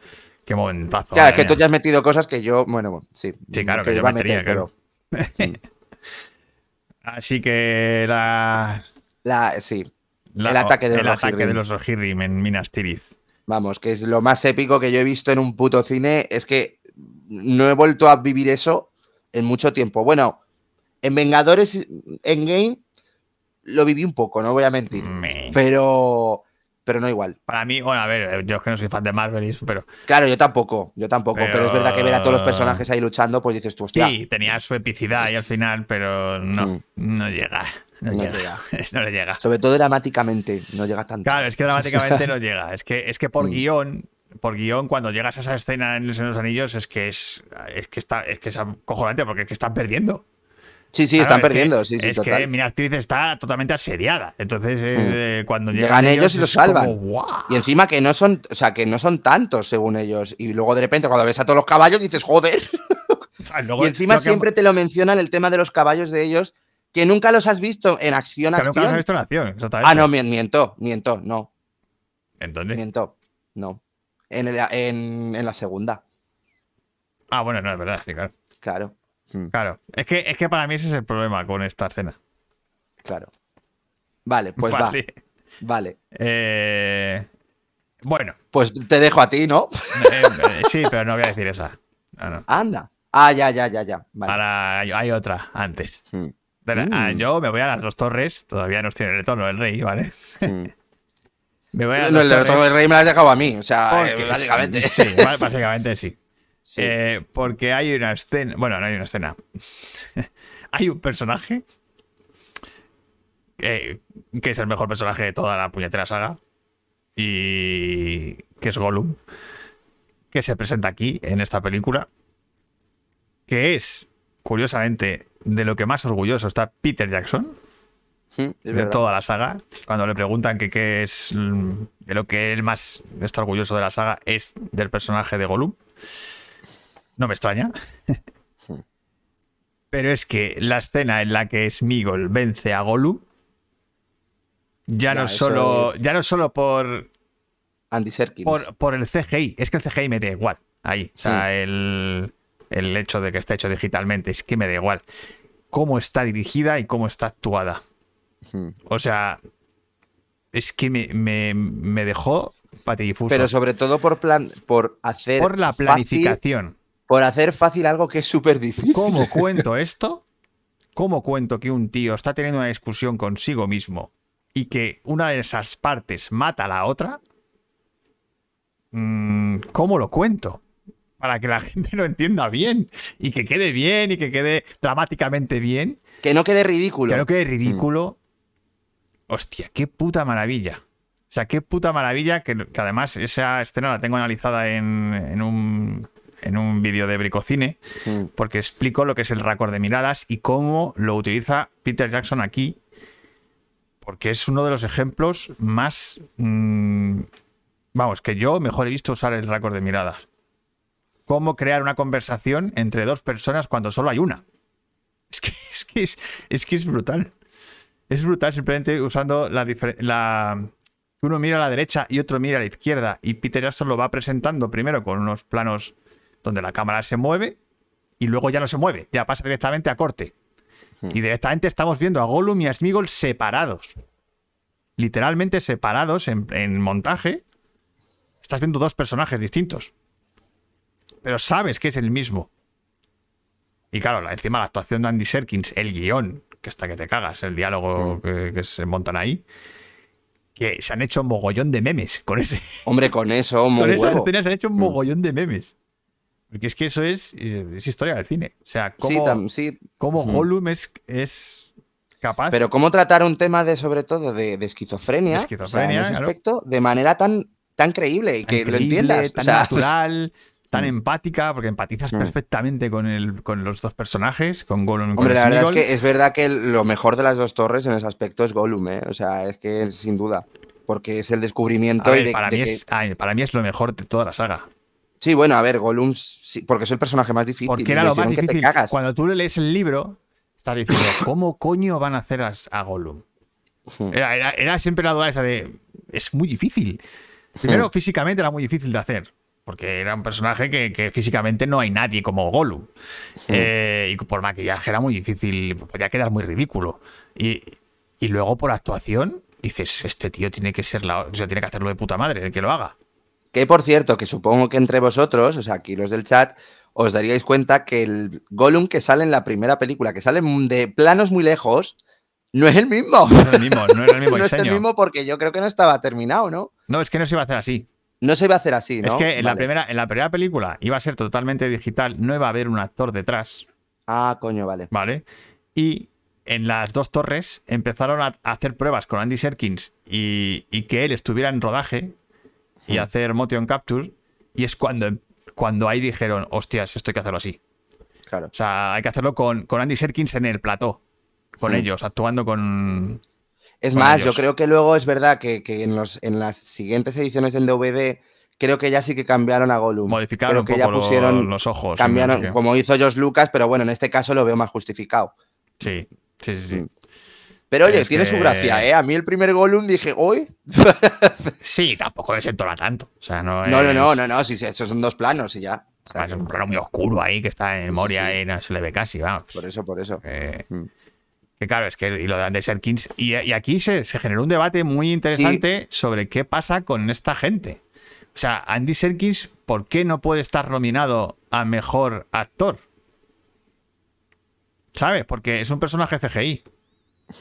Speaker 1: Qué momentazo.
Speaker 4: Claro, es que tú ya has metido cosas que yo, bueno, bueno, sí.
Speaker 1: Sí, claro, que yo
Speaker 4: iba a
Speaker 1: metería,
Speaker 4: meter, pero
Speaker 1: Así que la.
Speaker 4: la, sí,
Speaker 1: la-
Speaker 4: El ataque de
Speaker 1: el
Speaker 4: los
Speaker 1: ataque de los Rohirrim en Minas Tirith.
Speaker 4: Vamos, que es lo más épico que yo he visto en un puto cine. Es que no he vuelto a vivir eso en mucho tiempo. Bueno, en Vengadores Endgame lo viví un poco, no voy a mentir.
Speaker 1: Me-
Speaker 4: Pero, pero no igual.
Speaker 1: Para mí, bueno, a ver, yo es que no soy fan de Marvel, y eso, pero
Speaker 4: Claro, yo tampoco, yo tampoco. Pero,
Speaker 1: Pero-
Speaker 4: es verdad que ver a todos los personajes ahí luchando, pues dices tú, hostia.
Speaker 1: sí, tenía su epicidad ahí al final, pero no,
Speaker 4: Mm.
Speaker 1: no llega. No,
Speaker 4: No
Speaker 1: llega.
Speaker 4: llega.
Speaker 1: no le llega.
Speaker 4: Sobre todo dramáticamente, no llega tanto.
Speaker 1: Claro, es que dramáticamente no llega. Es que, es que por
Speaker 4: Mm.
Speaker 1: guion, por guion, cuando llegas a esa escena en los Anillos, es que es, es que está, es que es acojonante, porque es que están perdiendo.
Speaker 4: Sí, sí,
Speaker 1: Claro,
Speaker 4: están
Speaker 1: es que-
Speaker 4: perdiendo, sí, sí,
Speaker 1: es
Speaker 4: total.
Speaker 1: que Minas Tirith está totalmente asediada. Entonces,
Speaker 4: Mm.
Speaker 1: eh, cuando
Speaker 4: Llegan
Speaker 1: llegan,
Speaker 4: ellos y los
Speaker 1: como,
Speaker 4: salvan. Y encima que no son, o sea, que no son tantos según ellos. Y luego de repente cuando ves a todos los caballos dices, joder.
Speaker 1: Ah, luego-
Speaker 4: y encima
Speaker 1: que-
Speaker 4: siempre te lo mencionan el tema de los caballos de ellos, que nunca los has visto en acción,
Speaker 1: que nunca los has visto en acción, exactamente.
Speaker 4: ah, no, mien- miento, miento, no,
Speaker 1: Entonces,
Speaker 4: miento, no. En, el- en, en la segunda,
Speaker 1: ah, bueno, no, es verdad, sí, claro.
Speaker 4: claro. Mm,
Speaker 1: Claro. Es que, es que para mí ese es el problema con esta escena.
Speaker 4: claro. Vale, pues va,
Speaker 1: Vale.
Speaker 4: vale.
Speaker 1: Eh, bueno,
Speaker 4: Pues te dejo a ti, ¿no?
Speaker 1: eh, eh, sí, pero no voy a decir esa. No, no.
Speaker 4: Anda. Ah, ya, ya, ya, ya. Vale.
Speaker 1: Ahora hay, hay otra antes.
Speaker 4: Mm,
Speaker 1: la-
Speaker 4: Mm.
Speaker 1: ah, yo me voy a las dos torres, todavía no estoy en el retorno del rey, ¿vale? Me voy a
Speaker 4: el Retorno del Rey me lo has dejado a mí, o sea, eh, básicamente.
Speaker 1: Sí, ba- básicamente sí.
Speaker 4: Sí.
Speaker 1: Eh, porque hay una escena. Bueno, no hay una escena. hay un personaje. que es el mejor personaje de toda la puñetera saga. Y. que es Gollum. Que se presenta aquí, en esta película. Que es, curiosamente, de lo que más orgulloso está Peter Jackson De
Speaker 4: verdad.
Speaker 1: toda la saga. Cuando le preguntan que qué es mm, de lo que él más está orgulloso de la saga, es del personaje de Gollum. No me extraña. Pero es que la escena en la que Smigol vence a Gollum ya,
Speaker 4: Ya,
Speaker 1: no solo
Speaker 4: es-
Speaker 1: ya no solo por,
Speaker 4: Andy
Speaker 1: por, por el CGI, es que el CGI me da igual. Ahí. O sea, el, el hecho de que esté hecho digitalmente, es que me da igual. Cómo está dirigida y cómo está actuada.
Speaker 4: Mm.
Speaker 1: O sea, es que me, me, me dejó patidifuso.
Speaker 4: Pero sobre todo por plan, por hacer
Speaker 1: por la
Speaker 4: fácil-
Speaker 1: planificación.
Speaker 4: por hacer fácil algo que es súper difícil.
Speaker 1: ¿Cómo cuento esto? ¿Cómo cuento que un tío está teniendo una discusión consigo mismo y que una de esas partes mata a la otra? Mm, ¿Cómo lo cuento? Para que la gente lo entienda bien y que quede bien y que quede dramáticamente bien.
Speaker 4: Que no quede ridículo.
Speaker 1: Que es ridículo. Hostia, qué puta maravilla. O sea, qué puta maravilla que, que además esa escena la tengo analizada en, en un, en un vídeo de Bricocine
Speaker 4: Mm.
Speaker 1: porque explico lo que es el récord de miradas y cómo lo utiliza Peter Jackson aquí, porque es uno de los ejemplos más, mm, vamos, que yo mejor he visto usar el récord de miradas. Cómo crear una conversación entre dos personas cuando solo hay una. es que es, es que es brutal. Es brutal simplemente usando la, la uno mira a la derecha y otro mira a la izquierda. Y Peter Jackson lo va presentando primero con unos planos donde la cámara se mueve y luego ya no se mueve, ya pasa directamente a corte. Y directamente estamos viendo a Gollum y a Smeagol separados. Literalmente separados en, en montaje. Estás viendo dos personajes distintos. Pero sabes que es el mismo. Y claro, la- encima la actuación de Andy Serkins, el guion, que está que te cagas, el diálogo que, que se montan ahí, que se han hecho un mogollón de memes con ese.
Speaker 4: Hombre, con eso,
Speaker 1: Con
Speaker 4: huevo.
Speaker 1: escenas se han hecho un mogollón de memes. Porque es que eso es, es historia del cine. O sea,
Speaker 4: Sí,
Speaker 1: cómo,
Speaker 4: tam- sí.
Speaker 1: cómo
Speaker 4: Ujú.
Speaker 1: Gollum es, es capaz.
Speaker 4: Pero cómo tratar un tema de, sobre todo, de, de esquizofrenia,
Speaker 1: De
Speaker 4: o sea,
Speaker 1: esquizofrenia,
Speaker 4: en ese
Speaker 1: claro.
Speaker 4: aspecto, de manera tan, tan creíble y que lo entiendas.
Speaker 1: tan
Speaker 4: o sea,
Speaker 1: natural, tan
Speaker 4: Mm.
Speaker 1: empática, porque empatizas
Speaker 4: Mm.
Speaker 1: perfectamente con, el, con los dos personajes, con Gollum y con
Speaker 4: Hombre, la verdad es que es verdad que lo mejor de las dos torres en ese aspecto es Gollum, ¿eh? O sea, es que sin duda. Porque es el descubrimiento y de-
Speaker 1: para,
Speaker 4: de
Speaker 1: mí
Speaker 4: que-
Speaker 1: es, para mí es lo mejor de toda la saga.
Speaker 4: Sí, bueno, a ver, Gollum, sí, porque es el personaje más difícil.
Speaker 1: Porque era lo más difícil. Cuando tú le lees el libro, estás diciendo, ¿cómo coño van a hacer a, a Gollum?
Speaker 4: Hmm.
Speaker 1: Era, era- era siempre la duda esa de. Es muy difícil. Primero, físicamente era muy difícil de hacer. Porque era un personaje que, que físicamente no hay nadie como Gollum. Eh, y por maquillaje era muy difícil. Podía quedar muy ridículo. Y, y luego por actuación, dices, este tío tiene que ser la. O sea, tiene que hacerlo de puta madre, el que lo haga.
Speaker 4: Que por cierto, que supongo que entre vosotros, o sea, aquí los del chat, os daríais cuenta que el Gollum que sale en la primera película, que sale de planos muy lejos, no es el mismo.
Speaker 1: No es el mismo, no el mismo
Speaker 4: no es el mismo porque yo creo que no estaba terminado, ¿no?
Speaker 1: No, es que no se iba a hacer así.
Speaker 4: No se va a hacer así, ¿no?
Speaker 1: Es que en, la
Speaker 4: Vale.
Speaker 1: primera, en la primera película iba a ser totalmente digital, no iba a haber un actor detrás,
Speaker 4: Ah, coño, vale.
Speaker 1: ¿vale? Y en las dos torres empezaron a hacer pruebas con Andy Serkins y, y que él estuviera en rodaje y hacer motion capture. Y es cuando, cuando ahí dijeron, hostias, esto hay que hacerlo así.
Speaker 4: Claro.
Speaker 1: O sea, hay que hacerlo con, con Andy Serkins en el plató, con
Speaker 4: Sí.
Speaker 1: ellos, actuando con...
Speaker 4: Es más,
Speaker 1: ellos.
Speaker 4: yo creo que luego es verdad que, que en, los, en las siguientes ediciones en DVD, creo que ya sí que cambiaron a Gollum.
Speaker 1: Modificaron
Speaker 4: creo que
Speaker 1: un
Speaker 4: ya
Speaker 1: poco
Speaker 4: pusieron,
Speaker 1: los ojos.
Speaker 4: cambiaron,
Speaker 1: no sé qué.
Speaker 4: como hizo Josh Lucas, pero bueno, en este caso lo veo más justificado.
Speaker 1: Sí, sí, sí. sí.
Speaker 4: Mm. Pero oye,
Speaker 1: Es
Speaker 4: tiene su gracia, ¿eh? A mí el primer Gollum dije, uy.
Speaker 1: Sí, tampoco desentona tanto. O sea, no
Speaker 4: No, no, no, no, no, sí, sí, esos son dos planos y ya. O sea,
Speaker 1: Además, es un plano muy oscuro ahí que está en
Speaker 4: Sí,
Speaker 1: Moria
Speaker 4: sí.
Speaker 1: y no se le ve casi, vamos.
Speaker 4: por eso, por eso.
Speaker 1: Eh,
Speaker 4: Mm.
Speaker 1: Que claro, es que y lo de Andy Serkins. Y, y aquí se, se generó un debate muy interesante sobre qué pasa con esta gente. O sea, Andy Serkins, ¿por qué no puede estar nominado a mejor actor? ¿Sabes? Porque es un personaje CGI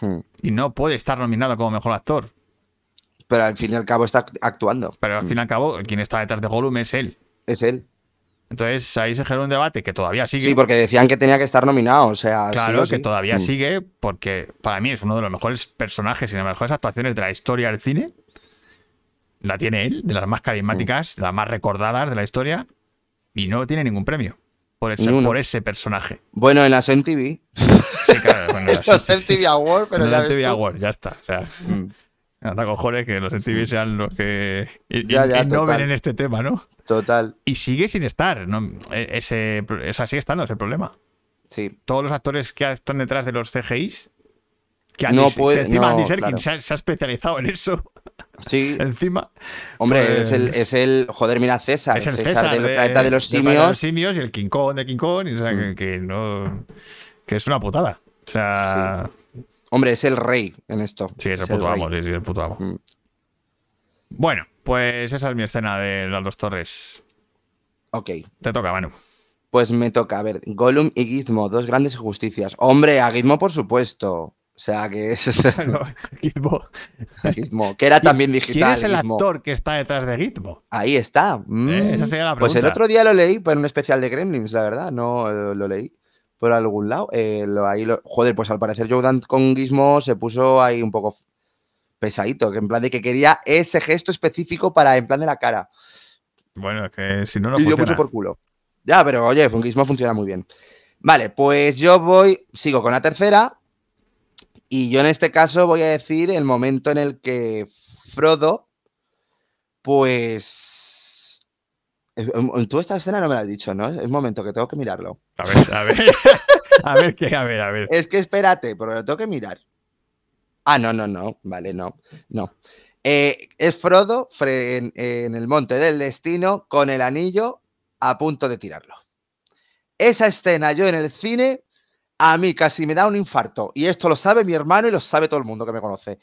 Speaker 4: Hmm.
Speaker 1: y no puede estar nominado como mejor actor.
Speaker 4: Pero al fin y al cabo está act- actuando.
Speaker 1: Pero al fin y al cabo, quien está detrás de Gollum es él.
Speaker 4: Es él.
Speaker 1: Entonces ahí se generó un debate que todavía sigue.
Speaker 4: Sí, porque decían que tenía que estar nominado, o sea, sí
Speaker 1: Claro,
Speaker 4: o
Speaker 1: que
Speaker 4: sí.
Speaker 1: todavía
Speaker 4: Mm.
Speaker 1: sigue porque para mí es uno de los mejores personajes y de las mejores actuaciones de la historia del cine. La tiene él, de las más carismáticas, de las más recordadas de la historia, y no tiene ningún premio por ese,
Speaker 4: Ni uno.
Speaker 1: por ese personaje.
Speaker 4: Bueno, en las MTV.
Speaker 1: Sí, claro, bueno,
Speaker 4: En MTV Awards, pero
Speaker 1: en
Speaker 4: ya
Speaker 1: MTV. Awards, ya está. O sea,
Speaker 4: Mm,
Speaker 1: anda cojones que los MTV sean los que
Speaker 4: Ya, ya,
Speaker 1: no
Speaker 4: total.
Speaker 1: ven en este tema, ¿no?
Speaker 4: Total,
Speaker 1: Y sigue sin estar, ¿no? E- Ese, sigue estando, es el problema.
Speaker 4: sí.
Speaker 1: todos los actores que están detrás de los CGIs. Que,
Speaker 4: No
Speaker 1: Andy- que
Speaker 4: puede-
Speaker 1: encima
Speaker 4: no,
Speaker 1: Andy Serkins
Speaker 4: claro.
Speaker 1: se, ha, se ha especializado en eso.
Speaker 4: Sí,
Speaker 1: Encima.
Speaker 4: hombre,
Speaker 1: pues-
Speaker 4: es, el, es el. Joder, mira, César.
Speaker 1: Es el
Speaker 4: César,
Speaker 1: César,
Speaker 4: del
Speaker 1: de-
Speaker 4: planeta de los
Speaker 1: planeta de los
Speaker 4: simios.
Speaker 1: simios y el King Kong de King Kong. y, o sea,
Speaker 4: Mm.
Speaker 1: que, que no. Que es una putada. O sea.
Speaker 4: Hombre, es el rey en esto.
Speaker 1: Sí, es el puto amo. Sí, sí, el puto amo.
Speaker 4: Mm.
Speaker 1: Bueno, pues esa es mi escena de las dos torres.
Speaker 4: Ok,
Speaker 1: Te toca, Manu.
Speaker 4: pues me toca. A ver, Gollum y Gizmo, dos grandes injusticias. Hombre, a Gizmo, por supuesto. O sea, que es.
Speaker 1: Gizmo.
Speaker 4: Gizmo, que era también
Speaker 1: ¿Quién
Speaker 4: digital.
Speaker 1: es el
Speaker 4: Gizmo.
Speaker 1: actor que está detrás de Gizmo?
Speaker 4: Ahí está. Mm.
Speaker 1: Eh, esa sería la
Speaker 4: Pues el
Speaker 1: pregunta.
Speaker 4: otro día lo leí por un especial de Gremlins, la verdad. No eh, lo leí por algún lado. Eh, lo- ahí lo- joder, pues al parecer Joe Dante con Gizmo se puso ahí un poco pesadito, que en plan de que quería ese gesto específico para en plan de la cara.
Speaker 1: Bueno, es que si no, no
Speaker 4: y
Speaker 1: funciona.
Speaker 4: por culo. Ya, pero oye, con Gizmo funciona muy bien. Vale, pues yo voy, sigo con la tercera. Y yo en este caso voy a decir el momento en el que Frodo, pues... eh, Tú esta escena no me la has dicho, ¿no? Es momento que tengo que mirarlo.
Speaker 1: A ver, a ver. A ver qué, a ver, a ver.
Speaker 4: Es que espérate, porque lo tengo que mirar. Ah, no, no, no. Vale, no. No. Eh, es Frodo en, en el monte del destino con el anillo a punto de tirarlo. Esa escena yo en el cine, a mí casi me da un infarto. Y esto lo sabe mi hermano y lo sabe todo el mundo que me conoce.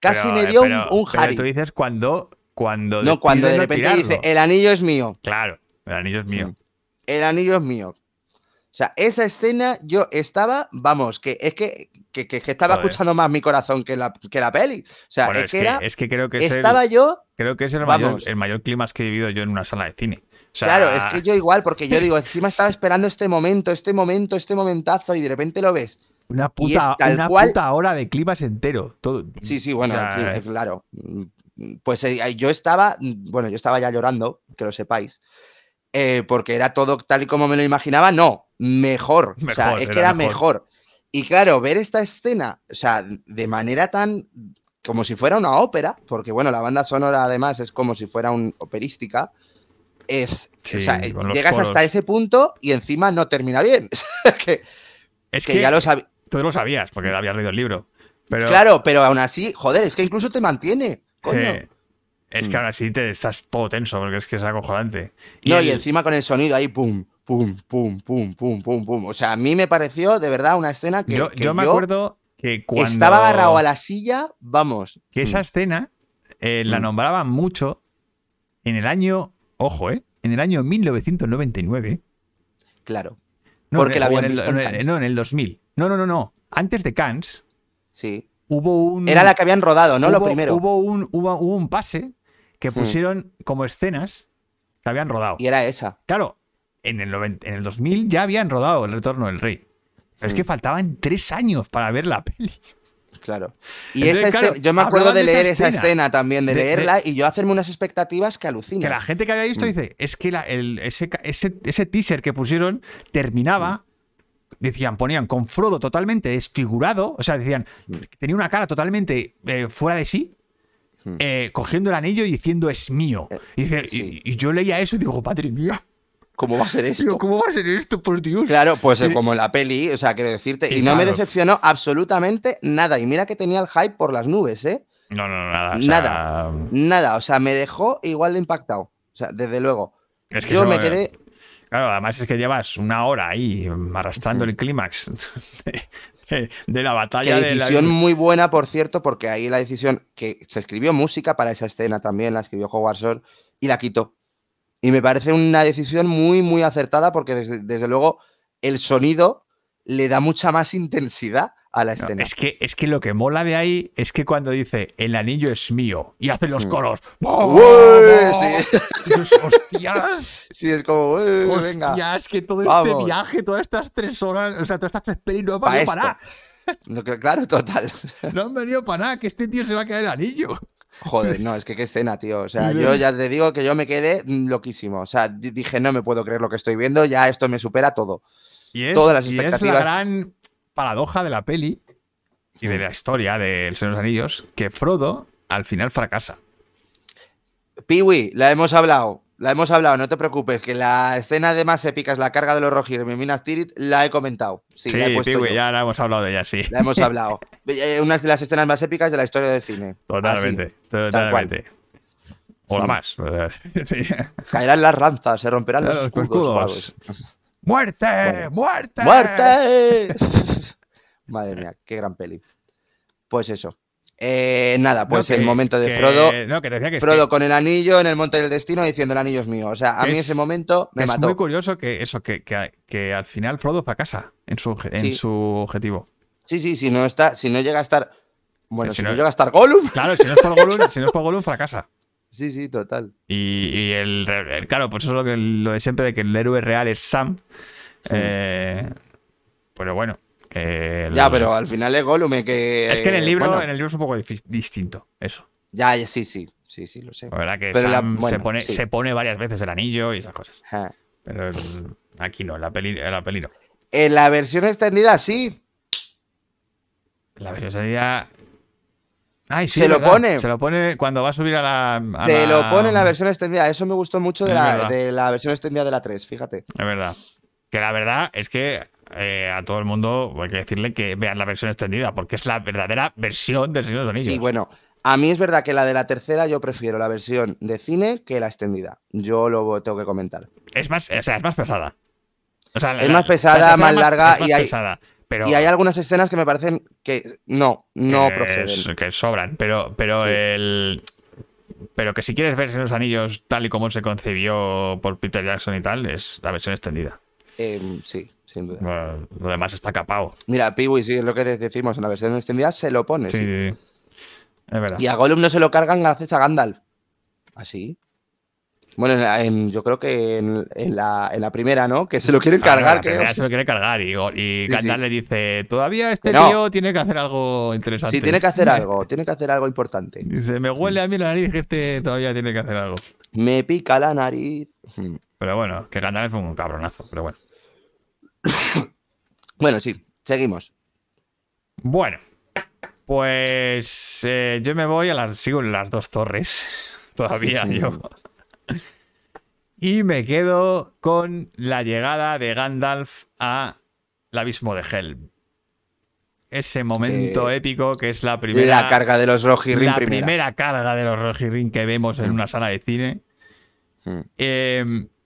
Speaker 4: Casi
Speaker 1: Pero,
Speaker 4: me
Speaker 1: eh,
Speaker 4: dio un-
Speaker 1: pero-
Speaker 4: un,
Speaker 1: pero
Speaker 4: Harry.
Speaker 1: tú dices cuando. Cuando
Speaker 4: No, cuando de repente
Speaker 1: tirarlo.
Speaker 4: dice, el anillo es mío.
Speaker 1: Claro, el anillo es mío.
Speaker 4: el anillo es mío. O sea, esa escena yo estaba, vamos, que es que, que, que- que estaba
Speaker 1: Joder.
Speaker 4: escuchando más mi corazón que la, que la peli. O sea,
Speaker 1: Bueno,
Speaker 4: es, que, era,
Speaker 1: es que creo que es
Speaker 4: estaba
Speaker 1: el,
Speaker 4: yo,
Speaker 1: creo que es el mayor, el mayor clímax que he vivido yo en una sala de cine. O sea,
Speaker 4: claro, es que yo igual, porque yo digo, encima estaba esperando este momento, este momento, este momentazo, y de repente lo ves.
Speaker 1: una puta, una
Speaker 4: cual-
Speaker 1: puta hora de clímax entero. Todo.
Speaker 4: Sí, sí, bueno,
Speaker 1: O sea,
Speaker 4: sí, eh, claro. Pues eh, yo estaba, bueno, yo estaba ya llorando, que lo sepáis, eh, porque era todo tal y como me lo imaginaba, no, mejor. o sea,
Speaker 1: Mejor,
Speaker 4: es que
Speaker 1: era mejor.
Speaker 4: mejor. Y claro, ver esta escena, o sea, de manera tan como si fuera una ópera, porque bueno, la banda sonora además es como si fuera un operística, es,
Speaker 1: Sí,
Speaker 4: o sea, llegas hasta ese punto y encima no termina bien. Que,
Speaker 1: es
Speaker 4: que ya lo sabía.
Speaker 1: Tú lo sabías, porque habías leído el libro. Pero,
Speaker 4: Claro, pero aún así, joder, es que incluso te mantiene. Coño.
Speaker 1: es que
Speaker 4: Mm.
Speaker 1: ahora sí te estás todo tenso, porque es que es acojonante.
Speaker 4: No,
Speaker 1: el-
Speaker 4: y encima con el sonido ahí, pum, pum, pum, pum, pum, pum, pum. O sea, a mí me pareció de verdad una escena que,
Speaker 1: yo,
Speaker 4: que
Speaker 1: yo me acuerdo que cuando.
Speaker 4: estaba agarrado a la silla, vamos.
Speaker 1: Que esa
Speaker 4: Mm,
Speaker 1: escena eh, la
Speaker 4: Mm.
Speaker 1: nombraban mucho en el año. Ojo, ¿eh? En el año 1999.
Speaker 4: Claro,
Speaker 1: No,
Speaker 4: Porque
Speaker 1: en-
Speaker 4: la habían
Speaker 1: en el-
Speaker 4: visto en
Speaker 1: el-. No, en el 2000. No, no, no, no. Antes de Cannes
Speaker 4: sí.
Speaker 1: Hubo un.
Speaker 4: Era la que habían rodado, ¿no? Lo
Speaker 1: hubo-
Speaker 4: primero.
Speaker 1: Hubo un, hubo, hubo un pase que
Speaker 4: Hmm.
Speaker 1: pusieron como escenas que habían rodado.
Speaker 4: Y era esa.
Speaker 1: Claro, en el, 90 en el 2000 ya habían rodado El Retorno del Rey. Pero es que faltaban tres años para ver la peli.
Speaker 4: Claro. Y
Speaker 1: Entonces,
Speaker 4: esa
Speaker 1: claro,
Speaker 4: yo me acuerdo de
Speaker 1: esa
Speaker 4: leer esa
Speaker 1: escena.
Speaker 4: también, de,
Speaker 1: De- de-
Speaker 4: leerla y yo hacerme unas expectativas que
Speaker 1: Que
Speaker 4: alucinan.
Speaker 1: la gente que había visto
Speaker 4: Mm.
Speaker 1: dice, es que la- el- ese, ca- ese, ese teaser que pusieron terminaba, decían, ponían con Frodo totalmente desfigurado, o sea, decían, tenía una cara totalmente eh, fuera de sí,
Speaker 4: Mm.
Speaker 1: eh, cogiendo el anillo y diciendo, es mío.
Speaker 4: Eh,
Speaker 1: Y, dice-
Speaker 4: sí.
Speaker 1: y- y yo leía eso y digo, madre mía,
Speaker 4: ¿Cómo va a ser esto?
Speaker 1: digo, ¿cómo va a ser esto, por Dios?
Speaker 4: Claro, pues eh, como en la peli, o sea, quiero decirte, y,
Speaker 1: Y
Speaker 4: no me decepcionó absolutamente nada. Y mira que tenía el hype por las nubes, ¿eh?
Speaker 1: No, no, no, nada. o sea,
Speaker 4: Nada. Nada, o sea, me dejó igual de impactado. O sea, desde luego.
Speaker 1: Es que
Speaker 4: yo me quedé.
Speaker 1: Claro, además es que llevas una hora ahí arrastrando el clímax de, de- de la
Speaker 4: Que
Speaker 1: batalla de la...
Speaker 4: decisión muy buena, por cierto, porque ahí la decisión que se escribió música para esa escena también, la escribió Howard Shore y la quitó. Y me parece una decisión muy, muy acertada porque desde, desde luego el sonido le da mucha más intensidad a la
Speaker 1: No,
Speaker 4: escena.
Speaker 1: es, que, es que lo que mola de ahí es que cuando dice el anillo es mío y hace los
Speaker 4: Mm.
Speaker 1: coros.
Speaker 4: ¡Ué! Sí.
Speaker 1: Dices, ¡Hostias!
Speaker 4: Sí, es como, "Eh, venga.
Speaker 1: ¡Hostias! Que todo este
Speaker 4: Vamos.
Speaker 1: viaje, todas estas tres horas, o sea, todas estas tres pelis no han venido para nada.
Speaker 4: No, Claro, total.
Speaker 1: No han venido para nada, que este tío se va a quedar el anillo.
Speaker 4: Joder, no, es que qué escena, tío. O sea, yo ya te digo que yo me quedé loquísimo. O sea, di- dije, no me puedo creer lo que estoy viendo, ya esto me supera todo.
Speaker 1: Y es,
Speaker 4: Todas las
Speaker 1: y es la
Speaker 4: expectativas.
Speaker 1: gran paradoja de la peli y de la historia de El Señor de los Anillos, que Frodo al final fracasa.
Speaker 4: Piwi, la hemos hablado. La hemos hablado, no te preocupes, que la escena de más épica es la carga de los Rohirrim en Minas Tirith, la he comentado. Sí, la he puesto
Speaker 1: Piwi,
Speaker 4: yo.
Speaker 1: ya la hemos hablado de ella, sí.
Speaker 4: La hemos hablado. Eh, Una de las escenas más épicas de la historia del cine.
Speaker 1: Totalmente,
Speaker 4: Así,
Speaker 1: totalmente. O la
Speaker 4: Sí.
Speaker 1: más. sí.
Speaker 4: Caerán las ranzas, se romperán los
Speaker 1: Los
Speaker 4: escudos.
Speaker 1: escudos. ¡Muerte!
Speaker 4: Bueno.
Speaker 1: ¡Muerte!
Speaker 4: ¡Muerte! Madre mía, qué gran peli. Pues eso. Eh, nada, pues
Speaker 1: No,
Speaker 4: el momento de
Speaker 1: que-
Speaker 4: Frodo.
Speaker 1: No, que te decía que, es
Speaker 4: Frodo con el anillo en el monte del destino diciendo el anillo es mío. O sea, a mí
Speaker 1: es-
Speaker 4: ese momento me
Speaker 1: es
Speaker 4: mató.
Speaker 1: muy curioso que eso, que, al final Frodo fracasa en su, en
Speaker 4: Sí.
Speaker 1: su objetivo.
Speaker 4: Sí, sí, si no está, si no llega a estar. Bueno,
Speaker 1: Si
Speaker 4: si,
Speaker 1: no-
Speaker 4: no llega a estar Gollum.
Speaker 1: Claro, si no es por Gollum, si no es por Gollum fracasa.
Speaker 4: Sí, sí, total.
Speaker 1: Y, y el, el- claro, pues eso es lo, que, lo de siempre de que el héroe real es Sam. Eh, pero bueno. eh,
Speaker 4: Ya, pero al final es Gollum que.
Speaker 1: Es que en el libro,
Speaker 4: bueno,
Speaker 1: en el libro es un poco distinto, eso.
Speaker 4: Ya, ya, sí, sí. Sí, sí, lo sé.
Speaker 1: La verdad que
Speaker 4: Pero la-
Speaker 1: se, pone,
Speaker 4: sí.
Speaker 1: se pone varias veces el anillo y esas cosas. Pero el- aquí no, en la peli, en la peli no.
Speaker 4: En la versión extendida, sí.
Speaker 1: La versión sería. Ay, sí,
Speaker 4: Se lo pone.
Speaker 1: Se lo pone cuando va a subir a la. a
Speaker 4: Se
Speaker 1: la-
Speaker 4: lo pone en la versión extendida. Eso me gustó mucho de la, de la versión extendida de la 3, fíjate.
Speaker 1: Es verdad. Que la verdad es que eh, a todo el mundo hay que decirle que vean la versión extendida, porque es la verdadera versión del Señor de los Anillos.
Speaker 4: Sí, bueno, a mí es verdad que la de la tercera yo prefiero la versión de cine que la extendida. Yo lo tengo que comentar.
Speaker 1: Es más, o sea, es más pesada. O sea,
Speaker 4: Es más pesada, más larga
Speaker 1: es más
Speaker 4: y hay-
Speaker 1: pesada, pero
Speaker 4: Y hay algunas escenas que me parecen que no, no
Speaker 1: que
Speaker 4: proceden.
Speaker 1: es- que sobran, pero, pero
Speaker 4: Sí.
Speaker 1: el. Pero que si quieres ver los anillos tal y como se concibió por Peter Jackson y tal, es la versión extendida.
Speaker 4: Em, sí, sin duda.
Speaker 1: Bueno, Lo demás está capado.
Speaker 4: Mira, Piwi, sí, es lo que decimos, en la versión extendida se lo pone.
Speaker 1: Sí,
Speaker 4: sí.
Speaker 1: sí, sí. Es verdad.
Speaker 4: Y a Gollum no se lo cargan gracias a Gandalf. ¿Así? Bueno, en yo creo que en, en la, en la primera, ¿no? Que se lo quieren
Speaker 1: Ah,
Speaker 4: cargar,
Speaker 1: la
Speaker 4: creo.
Speaker 1: se lo quiere cargar y, y
Speaker 4: Sí,
Speaker 1: Gandalf
Speaker 4: sí.
Speaker 1: le dice, todavía este
Speaker 4: no.
Speaker 1: tío tiene que hacer algo interesante.
Speaker 4: Sí, tiene que hacer algo, tiene que hacer algo importante.
Speaker 1: Dice, me huele a mí la nariz que este todavía tiene que hacer algo.
Speaker 4: Me pica la nariz. Hmm.
Speaker 1: Pero bueno, que Gandalf es un cabronazo, pero bueno.
Speaker 4: Bueno, sí, seguimos.
Speaker 1: Bueno, pues eh, yo me voy a las. Sigo en las dos torres. Todavía yo. Y me quedo con la llegada de Gandalf a el abismo de Helm. Ese momento
Speaker 4: Eh,
Speaker 1: épico que es la primera.
Speaker 4: la carga de los Rohirrim
Speaker 1: la
Speaker 4: primera.
Speaker 1: primera carga de los Rohirrim que vemos en una sala de cine.
Speaker 4: Hmm.
Speaker 1: Eh,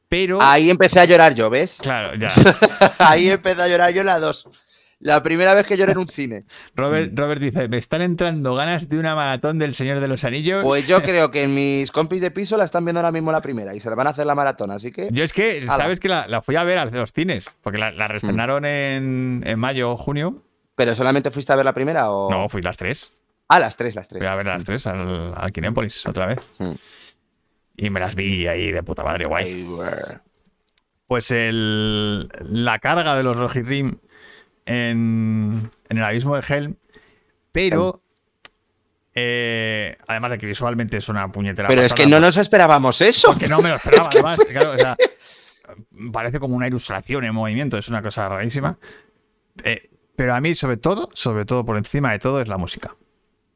Speaker 1: pero.
Speaker 4: Ahí empecé a llorar yo, ¿ves?
Speaker 1: Claro, ya.
Speaker 4: Ahí empecé a llorar yo en la 2. La primera vez que lloré en un cine.
Speaker 1: Robert, Robert dice: Me están entrando ganas de una maratón del Señor de los Anillos.
Speaker 4: Pues yo creo que mis compis de piso la están viendo ahora mismo la primera y se la van a hacer la maratón, así que.
Speaker 1: Yo es que,
Speaker 4: Ala.
Speaker 1: ¿sabes que la, la fui a ver a los cines? Porque la, la reestrenaron en, en mayo o junio.
Speaker 4: ¿Pero solamente fuiste a ver la primera o.?
Speaker 1: No, fui las tres.
Speaker 4: Ah, las tres, las tres.
Speaker 1: Fui a ver las tres al, al Kinépolis otra vez.
Speaker 4: Mm.
Speaker 1: Y me las vi ahí de puta madre, guay. Pues el, la carga de los Rohirrim en, en el abismo de Helm. Pero. eh, además de que visualmente es una puñetera.
Speaker 4: Pero es que no nos esperábamos eso.
Speaker 1: Que no me lo esperaba, además. claro, o sea, parece como una ilustración en movimiento, es una cosa rarísima. Eh, pero a mí, sobre todo, sobre todo por encima de todo, es la música.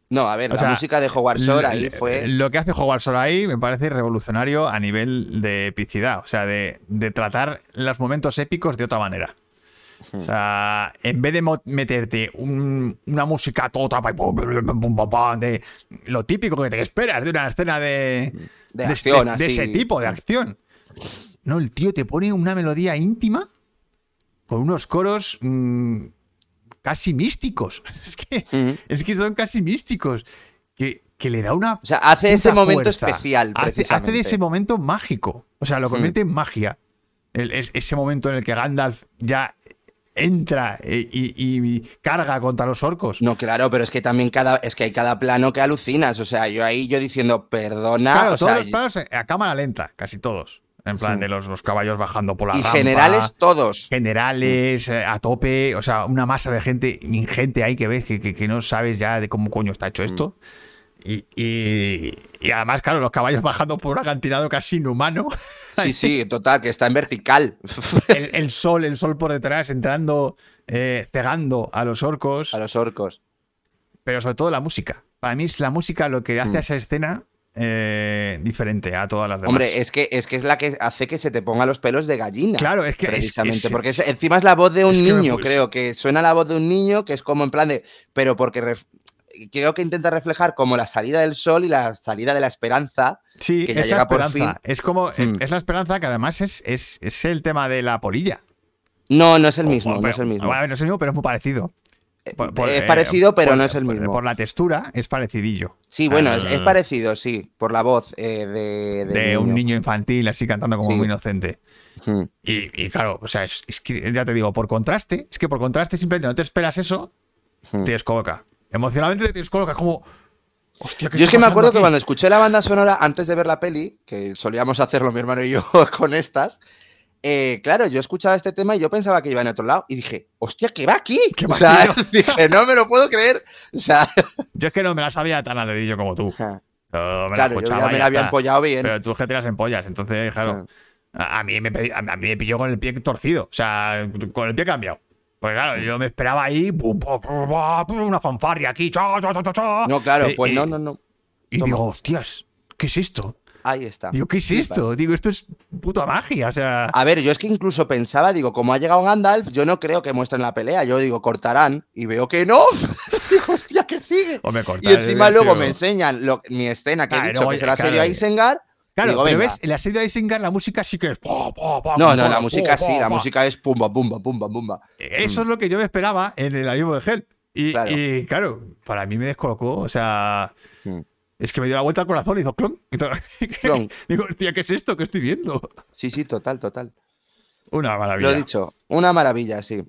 Speaker 4: No, a ver,
Speaker 1: O
Speaker 4: la
Speaker 1: sea,
Speaker 4: música de Howard Shore ahí fue.
Speaker 1: Lo que hace Howard Shore ahí me parece revolucionario a nivel de epicidad, o sea, de, de tratar los momentos épicos de otra manera. O sea, en vez de meterte un- una música toda de lo típico que te esperas de una escena de,
Speaker 4: De acción,
Speaker 1: de
Speaker 4: así.
Speaker 1: ese tipo de acción. No, el tío te pone una melodía íntima con unos coros mm, casi místicos. Es que, es que son casi místicos. Que, que le da una.
Speaker 4: O sea, hace ese momento
Speaker 1: fuerza.
Speaker 4: especial,
Speaker 1: Hace, de ese momento mágico. O sea, lo
Speaker 4: Hmm.
Speaker 1: convierte en magia. El- es- ese momento en el que Gandalf ya entra eh, y, y carga contra los orcos.
Speaker 4: No, claro, pero es que también cada, es que hay cada plano que alucinas. O sea, yo ahí yo diciendo, perdona.
Speaker 1: claro,
Speaker 4: o
Speaker 1: todos
Speaker 4: sea,
Speaker 1: los planos a cámara lenta, casi todos. En plan
Speaker 4: Sí.
Speaker 1: de los, los caballos bajando por la
Speaker 4: y
Speaker 1: rampa.
Speaker 4: generales todos.
Speaker 1: generales, eh, a tope, o sea, una masa de gente ingente ahí que ves que, que- que no sabes ya de cómo coño está hecho esto. Y, y- y además, claro, los caballos bajando por un acantilado casi inhumano.
Speaker 4: Sí, sí, total, que está en vertical.
Speaker 1: El, el sol, el sol por detrás, entrando, eh, cegando a los orcos.
Speaker 4: a los orcos.
Speaker 1: Pero sobre todo la música. Para mí es la música lo que hace a esa escena eh, diferente a todas las demás.
Speaker 4: Hombre, es que, es que es la que hace que se te pongan los pelos de gallina.
Speaker 1: Claro, es que es-
Speaker 4: Precisamente,
Speaker 1: es-
Speaker 4: porque es-
Speaker 1: es-
Speaker 4: encima es la voz de un
Speaker 1: que
Speaker 4: niño, creo que suena la voz de un niño, que es como en plan de. Pero porque creo que intenta reflejar como la salida del sol y la salida de la esperanza.
Speaker 1: sí,
Speaker 4: que ya
Speaker 1: es la
Speaker 4: llega por
Speaker 1: esperanza. Es como,
Speaker 4: Hmm.
Speaker 1: es la esperanza que además es, es, es el tema de la polilla.
Speaker 4: No, no es el
Speaker 1: O-
Speaker 4: mismo,
Speaker 1: o-
Speaker 4: no
Speaker 1: pero-
Speaker 4: es el mismo.
Speaker 1: bueno, no es el mismo, pero es muy parecido. Por- por-
Speaker 4: es
Speaker 1: eh,
Speaker 4: parecido, pero
Speaker 1: por-
Speaker 4: no es el mismo.
Speaker 1: Por la textura es parecidillo.
Speaker 4: Sí, bueno, es, es parecido, sí, por la voz eh, de,
Speaker 1: De, un niño infantil así cantando como
Speaker 4: Sí.
Speaker 1: muy inocente.
Speaker 4: Hmm.
Speaker 1: Y, y claro, o sea, es, es que ya te digo, por contraste, es que por contraste simplemente no te esperas eso,
Speaker 4: Hmm.
Speaker 1: te descoloca. Emocionalmente te descoloca, como. Hostia, ¿qué
Speaker 4: Yo es que me acuerdo que cuando escuché la banda sonora antes de ver la peli, que solíamos hacerlo mi hermano y yo con estas, eh, claro, yo escuchaba este tema y yo pensaba que iba en otro lado y dije, hostia, que va aquí. O sea, dije, no me lo puedo creer. O sea,
Speaker 1: Yo es que no me la sabía tan al dedillo como tú. Yo me la
Speaker 4: claro, yo
Speaker 1: escuchaba
Speaker 4: ya me la había empollado bien.
Speaker 1: Pero tú es que te las empollas, entonces, claro. A a mí, me, a mí me pilló con el pie torcido, o sea, con el pie cambiado. Porque claro, yo me esperaba ahí, pum, una fanfarria aquí, cha, cha, cha, cha,
Speaker 4: no, claro, pues no, no, no.
Speaker 1: Y
Speaker 4: Toma.
Speaker 1: digo, hostias, ¿qué es esto?
Speaker 4: Ahí está.
Speaker 1: Digo, ¿qué es esto? Digo, esto es puta magia. O sea,
Speaker 4: A ver, yo es que incluso pensaba, digo, como ha llegado Gandalf, yo no creo que muestren la pelea. Yo digo, cortarán. Y veo que no. digo, hostia, que sigue.
Speaker 1: o me
Speaker 4: Y encima luego me enseñan lo- mi escena que he dicho, que el asedio
Speaker 1: claro.
Speaker 4: a Isengard.
Speaker 1: Claro,
Speaker 4: digo,
Speaker 1: pero
Speaker 4: venga.
Speaker 1: ves, en la serie de Isengard la música sí que es.
Speaker 4: No, no, la música sí, la música es pumba, pumba, pumba, pumba.
Speaker 1: Eso es lo que yo me esperaba en el amigo de Hell. Y
Speaker 4: Claro.
Speaker 1: y, claro, para mí me descolocó. O sea, es que me dio la vuelta al corazón y hizo clon. Digo, hostia, ¿qué es esto que estoy viendo?
Speaker 4: Sí, sí, total, total.
Speaker 1: Una
Speaker 4: Lo
Speaker 1: maravilla.
Speaker 4: he dicho, una maravilla, sí.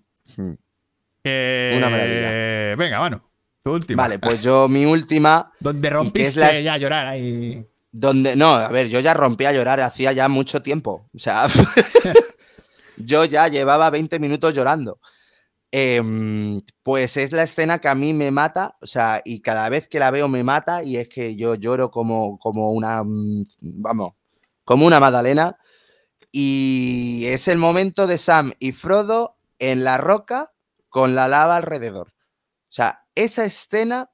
Speaker 1: Eh,
Speaker 4: Una maravilla.
Speaker 1: Venga, mano. Tu última.
Speaker 4: Vale, pues yo mi última,
Speaker 1: Donde rompiste
Speaker 4: es la-
Speaker 1: ya a llorar ahí.
Speaker 4: Donde... No, a ver, yo ya rompí a llorar hacía ya mucho tiempo. O sea, yo ya llevaba 20 minutos llorando. Em, pues es la escena que a mí me mata, o sea, y cada vez que la veo me mata y es que yo lloro como, como una, mm, vamos, como una magdalena. Y es el momento de Sam y Frodo en la roca con la lava alrededor. O sea, esa escena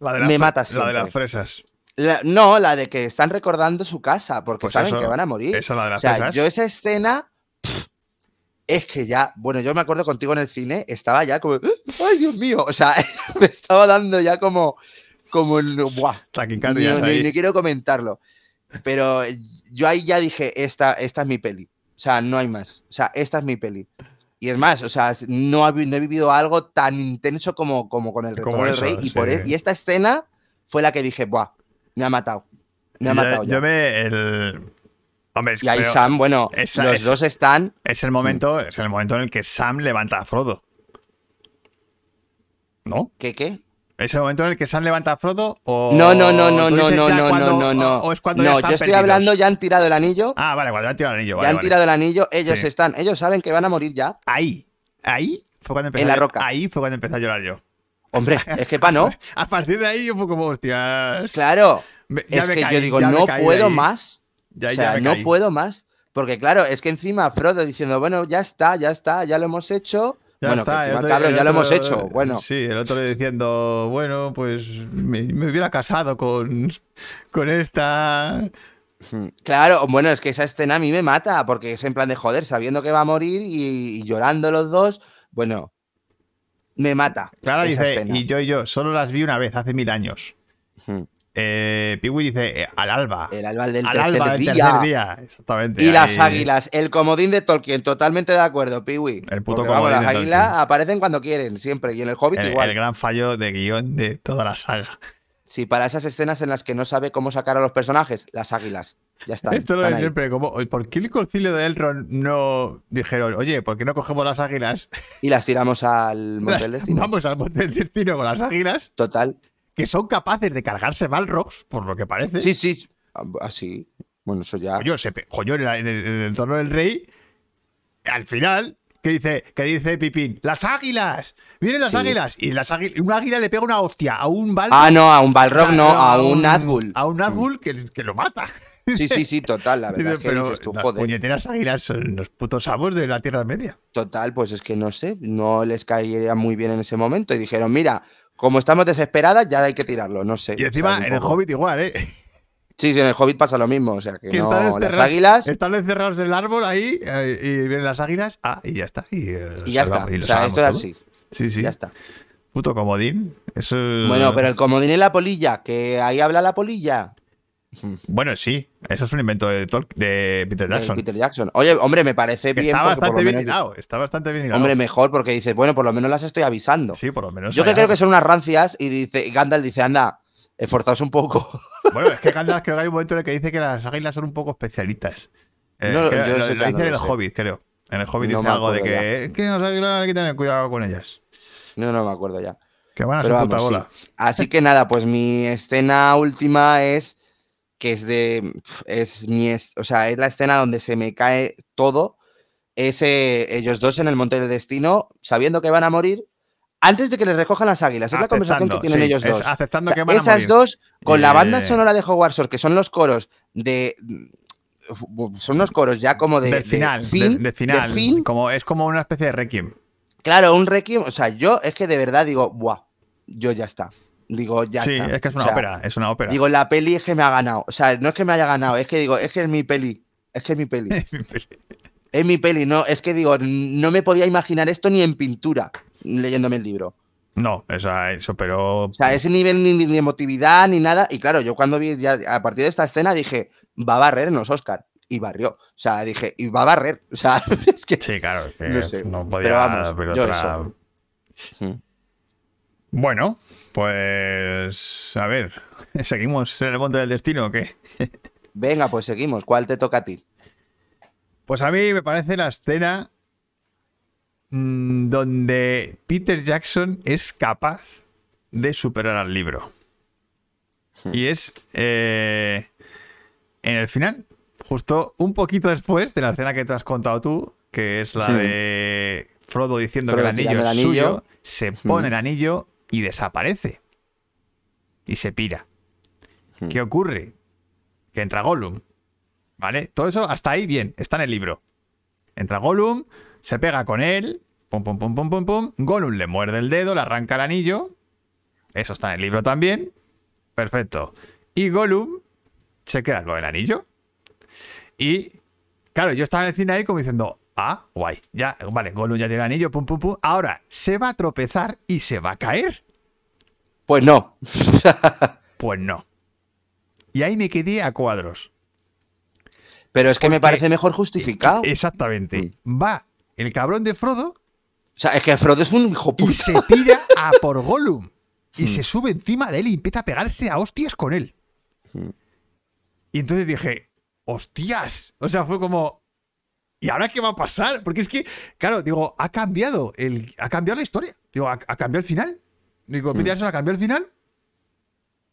Speaker 1: La
Speaker 4: Me mata
Speaker 1: La de
Speaker 4: siempre.
Speaker 1: las fresas.
Speaker 4: La- no, la de que están recordando su casa, porque
Speaker 1: Pues
Speaker 4: saben
Speaker 1: eso-
Speaker 4: que van a morir.
Speaker 1: Esa la de
Speaker 4: o
Speaker 1: las
Speaker 4: sea,
Speaker 1: fresas.
Speaker 4: yo esa escena. pff, es que ya. Bueno, yo me acuerdo contigo en el cine, estaba ya como. ¡Ay, Dios mío! O sea, me estaba dando ya como. Como el. ¡Buah! Ni, ni- ni quiero comentarlo. Pero yo ahí ya dije: esta, esta es mi peli. O sea, no hay más. O sea, esta es mi peli. Y es más, o sea, no, ha no he vivido algo tan intenso como, como con el retorno del rey. Y, por
Speaker 1: sí.
Speaker 4: e- y esta escena fue la que dije, ¡buah! Me ha matado. Me ha
Speaker 1: Yo-
Speaker 4: matado
Speaker 1: Yo,
Speaker 4: ya.
Speaker 1: me. El... Hombre, es,
Speaker 4: Y ahí Sam, bueno, los
Speaker 1: es-
Speaker 4: dos están.
Speaker 1: es el momento, es el momento en el que Sam levanta a Frodo. ¿No?
Speaker 4: ¿Qué qué?
Speaker 1: ¿Es el momento en el que Sam levanta a Frodo? O
Speaker 4: No, no, no, no, no, no,
Speaker 1: ya
Speaker 4: no,
Speaker 1: cuando-
Speaker 4: no, no, no.
Speaker 1: O, o es cuando ya
Speaker 4: no,
Speaker 1: están
Speaker 4: yo estoy
Speaker 1: perdidos?
Speaker 4: hablando, ya han tirado el anillo.
Speaker 1: Ah, vale, cuando ya han tirado el anillo.
Speaker 4: ya
Speaker 1: Vale,
Speaker 4: han
Speaker 1: vale.
Speaker 4: tirado el anillo, ellos
Speaker 1: Sí.
Speaker 4: están, ellos saben que van a morir ya.
Speaker 1: Ahí, ahí fue cuando empecé.
Speaker 4: En la roca.
Speaker 1: Ahí fue cuando empecé a llorar yo.
Speaker 4: Hombre, es que pa' no.
Speaker 1: A partir de ahí yo fue como, hostias.
Speaker 4: Claro.
Speaker 1: Me-
Speaker 4: es que
Speaker 1: caí,
Speaker 4: yo digo, no puedo
Speaker 1: ahí.
Speaker 4: más.
Speaker 1: Ya-
Speaker 4: o sea, no
Speaker 1: caí.
Speaker 4: puedo más. Porque claro, es que encima Frodo diciendo, bueno, ya está, ya está, ya lo hemos hecho.
Speaker 1: Ya
Speaker 4: bueno,
Speaker 1: está,
Speaker 4: que encima, cabrón, ya lo hemos hecho. Bueno,
Speaker 1: Sí, el otro diciendo, bueno, pues me, me hubiera casado con, con esta.
Speaker 4: claro, bueno, es que esa escena a mí me mata, porque es en plan de joder, sabiendo que va a morir y, y llorando los dos, bueno, me mata.
Speaker 1: Clara dice,
Speaker 4: escena.
Speaker 1: y yo y yo, solo las vi una vez, hace mil años.
Speaker 4: Hmm.
Speaker 1: Eh, Piwi dice, eh, al alba.
Speaker 4: El alba del
Speaker 1: al
Speaker 4: tercer
Speaker 1: alba del
Speaker 4: día.
Speaker 1: tercer día. Exactamente.
Speaker 4: Y las
Speaker 1: ahí.
Speaker 4: águilas, el comodín de Tolkien, totalmente de acuerdo, Piwi.
Speaker 1: El puto
Speaker 4: Porque, vamos,
Speaker 1: comodín
Speaker 4: las
Speaker 1: de
Speaker 4: águilas
Speaker 1: Tolkien.
Speaker 4: aparecen cuando quieren, siempre. Y en el Hobbit
Speaker 1: El,
Speaker 4: igual.
Speaker 1: el gran fallo de guion de toda la saga.
Speaker 4: Sí, para esas escenas en las que no sabe cómo sacar a los personajes, las águilas. Ya está.
Speaker 1: Esto lo de
Speaker 4: ahí.
Speaker 1: siempre, como, ¿por qué el concilio de Elrond no dijeron, oye, ¿por qué no cogemos las águilas?
Speaker 4: Y las tiramos al Monte del Destino.
Speaker 1: Vamos al monte del destino con las águilas,
Speaker 4: Total.
Speaker 1: que son capaces de cargarse Balrogs, por lo que parece.
Speaker 4: Sí, sí. Así. Bueno, eso ya.
Speaker 1: Coño, se coño, en, el, en el- en el entorno del rey, al final, ¿qué dice, qué dice Pipín? ¡Las águilas! ¡Vienen las
Speaker 4: Sí.
Speaker 1: águilas! Y las águilas, una águila le pega una hostia a un Balrog.
Speaker 4: Ah, no, a un
Speaker 1: o
Speaker 4: Balrog
Speaker 1: sea,
Speaker 4: no, a un Nazgûl.
Speaker 1: A un Nazgûl que, que lo mata.
Speaker 4: Sí, sí, sí, total. La verdad es que
Speaker 1: pero
Speaker 4: dices tú,
Speaker 1: las
Speaker 4: joder.
Speaker 1: puñeteras águilas son los putos amos de la Tierra Media.
Speaker 4: Total, pues es que no sé, no les caería muy bien en ese momento. Y dijeron, mira, como estamos desesperadas, ya hay que tirarlo, no sé.
Speaker 1: Y encima.
Speaker 4: Un
Speaker 1: en el. Hobbit igual, ¿eh?
Speaker 4: Sí, sí, en el Hobbit pasa lo mismo. O sea, que,
Speaker 1: Que
Speaker 4: no, las águilas.
Speaker 1: están encerrados en el árbol ahí eh, y vienen las águilas. Ah, y ya está. Y, eh,
Speaker 4: Y ya está.
Speaker 1: y
Speaker 4: O sea, esto es así.
Speaker 1: Sí, sí.
Speaker 4: Ya está.
Speaker 1: Puto comodín. Eso
Speaker 4: Bueno, pero el comodín y la polilla, que ahí habla la polilla.
Speaker 1: Bueno, sí. Eso es un invento de, Peter
Speaker 4: de
Speaker 1: Jackson.
Speaker 4: Peter Jackson. Oye, hombre, me parece
Speaker 1: que
Speaker 4: bien.
Speaker 1: está
Speaker 4: por
Speaker 1: bastante
Speaker 4: lo
Speaker 1: bien
Speaker 4: menos-
Speaker 1: hilado. Está bastante bien hilado.
Speaker 4: Hombre, mejor, porque dices, bueno, por lo menos las estoy avisando.
Speaker 1: sí, por lo menos.
Speaker 4: Yo que creo que son unas rancias y dice, y Gandalf dice, anda, esforzaos un poco.
Speaker 1: Bueno, es que Gandalf creo que hay un momento en el que dice que las águilas son un poco especialitas. Eh,
Speaker 4: No,
Speaker 1: creo-
Speaker 4: yo
Speaker 1: lo,
Speaker 4: no
Speaker 1: en el
Speaker 4: sé.
Speaker 1: Hobbit, creo. En el Hobbit
Speaker 4: No
Speaker 1: dice algo de que, es que las águilas hay que tener cuidado con ellas.
Speaker 4: No, no me acuerdo ya.
Speaker 1: Que van a
Speaker 4: Pero
Speaker 1: su puta
Speaker 4: vamos,
Speaker 1: bola.
Speaker 4: sí. Así que nada, pues mi escena última es que es de. Es mi. O sea, es la escena donde se me cae todo. Es eh, ellos dos en el Monte del Destino, sabiendo que van a morir, antes de que les recojan las águilas. Es la conversación que tienen
Speaker 1: sí,
Speaker 4: ellos
Speaker 1: es
Speaker 4: dos.
Speaker 1: aceptando
Speaker 4: O sea,
Speaker 1: que van a
Speaker 4: esas
Speaker 1: morir.
Speaker 4: dos, con la banda
Speaker 1: Eh,
Speaker 4: sonora de Hogwarts, que son los coros de. Son unos coros ya como de.
Speaker 1: del
Speaker 4: de
Speaker 1: final,
Speaker 4: fin,
Speaker 1: de, de final.
Speaker 4: fin.
Speaker 1: Como, es como una especie de requiem.
Speaker 4: Claro, un requiem. O sea, yo es que de verdad digo, ¡buah! Yo ya está. digo, ya
Speaker 1: sí,
Speaker 4: está.
Speaker 1: es que es
Speaker 4: O
Speaker 1: una
Speaker 4: sea,
Speaker 1: ópera, es una ópera.
Speaker 4: Digo, la peli es que me ha ganado. O sea, no es que me haya ganado, es que digo, es que es mi peli. Es que es mi peli. Es mi peli, no, es que digo, no me podía imaginar esto ni en pintura leyéndome el libro.
Speaker 1: no, eso, eso, pero.
Speaker 4: O sea, ese nivel ni de emotividad ni nada. Y claro, yo cuando vi ya a partir de esta escena dije, va a barrer en los Oscar. Y barrió. O sea, dije, y va a barrer. O sea, es que.
Speaker 1: Sí, claro, es que
Speaker 4: No sé,
Speaker 1: no
Speaker 4: pero
Speaker 1: podía
Speaker 4: vamos,
Speaker 1: haber
Speaker 4: yo
Speaker 1: otra-
Speaker 4: Mm.
Speaker 1: Bueno, pues. A ver, ¿seguimos en el monte del destino o qué?
Speaker 4: Venga, pues seguimos. ¿Cuál te toca a ti?
Speaker 1: Pues a mí me parece la escena mm, donde Peter Jackson es capaz de superar al libro. Y es eh, en el final, justo un poquito después de la escena que te has contado tú, que es la
Speaker 4: Sí.
Speaker 1: de Frodo diciendo
Speaker 4: Frodo
Speaker 1: que el anillo es
Speaker 4: el anillo.
Speaker 1: suyo, se pone el anillo y desaparece. Y se pira. ¿Qué ocurre? Que entra Gollum. ¿Vale? Todo eso hasta ahí bien, está en el libro. Entra Gollum, se pega con él, pum, pum, pum, pum, pum, pum. Gollum le muerde el dedo, le arranca el anillo. Eso está en el libro también. Perfecto. Y Gollum se queda con el anillo. Y, claro, yo estaba en el cine ahí como diciendo, ah, guay, ya, vale, Gollum ya tiene el anillo, pum, pum, pum. Ahora se va a tropezar y se va a caer.
Speaker 4: Pues no.
Speaker 1: Pues no. Y ahí me quedé a cuadros.
Speaker 4: Pero es que me parece mejor justificado.
Speaker 1: Exactamente. Va el cabrón de Frodo
Speaker 4: O sea, es que Frodo es un hijo
Speaker 1: y
Speaker 4: puta.
Speaker 1: se tira a por Gollum. Y se sube encima de él y empieza a pegarse a hostias con él. Y entonces dije, hostias. O sea, fue como. ¿Y ahora qué va a pasar? Porque es que, claro, digo, ha cambiado el, ha cambiado la historia. Digo, ha, ha cambiado el final. Digo, Peter ha cambiado el final.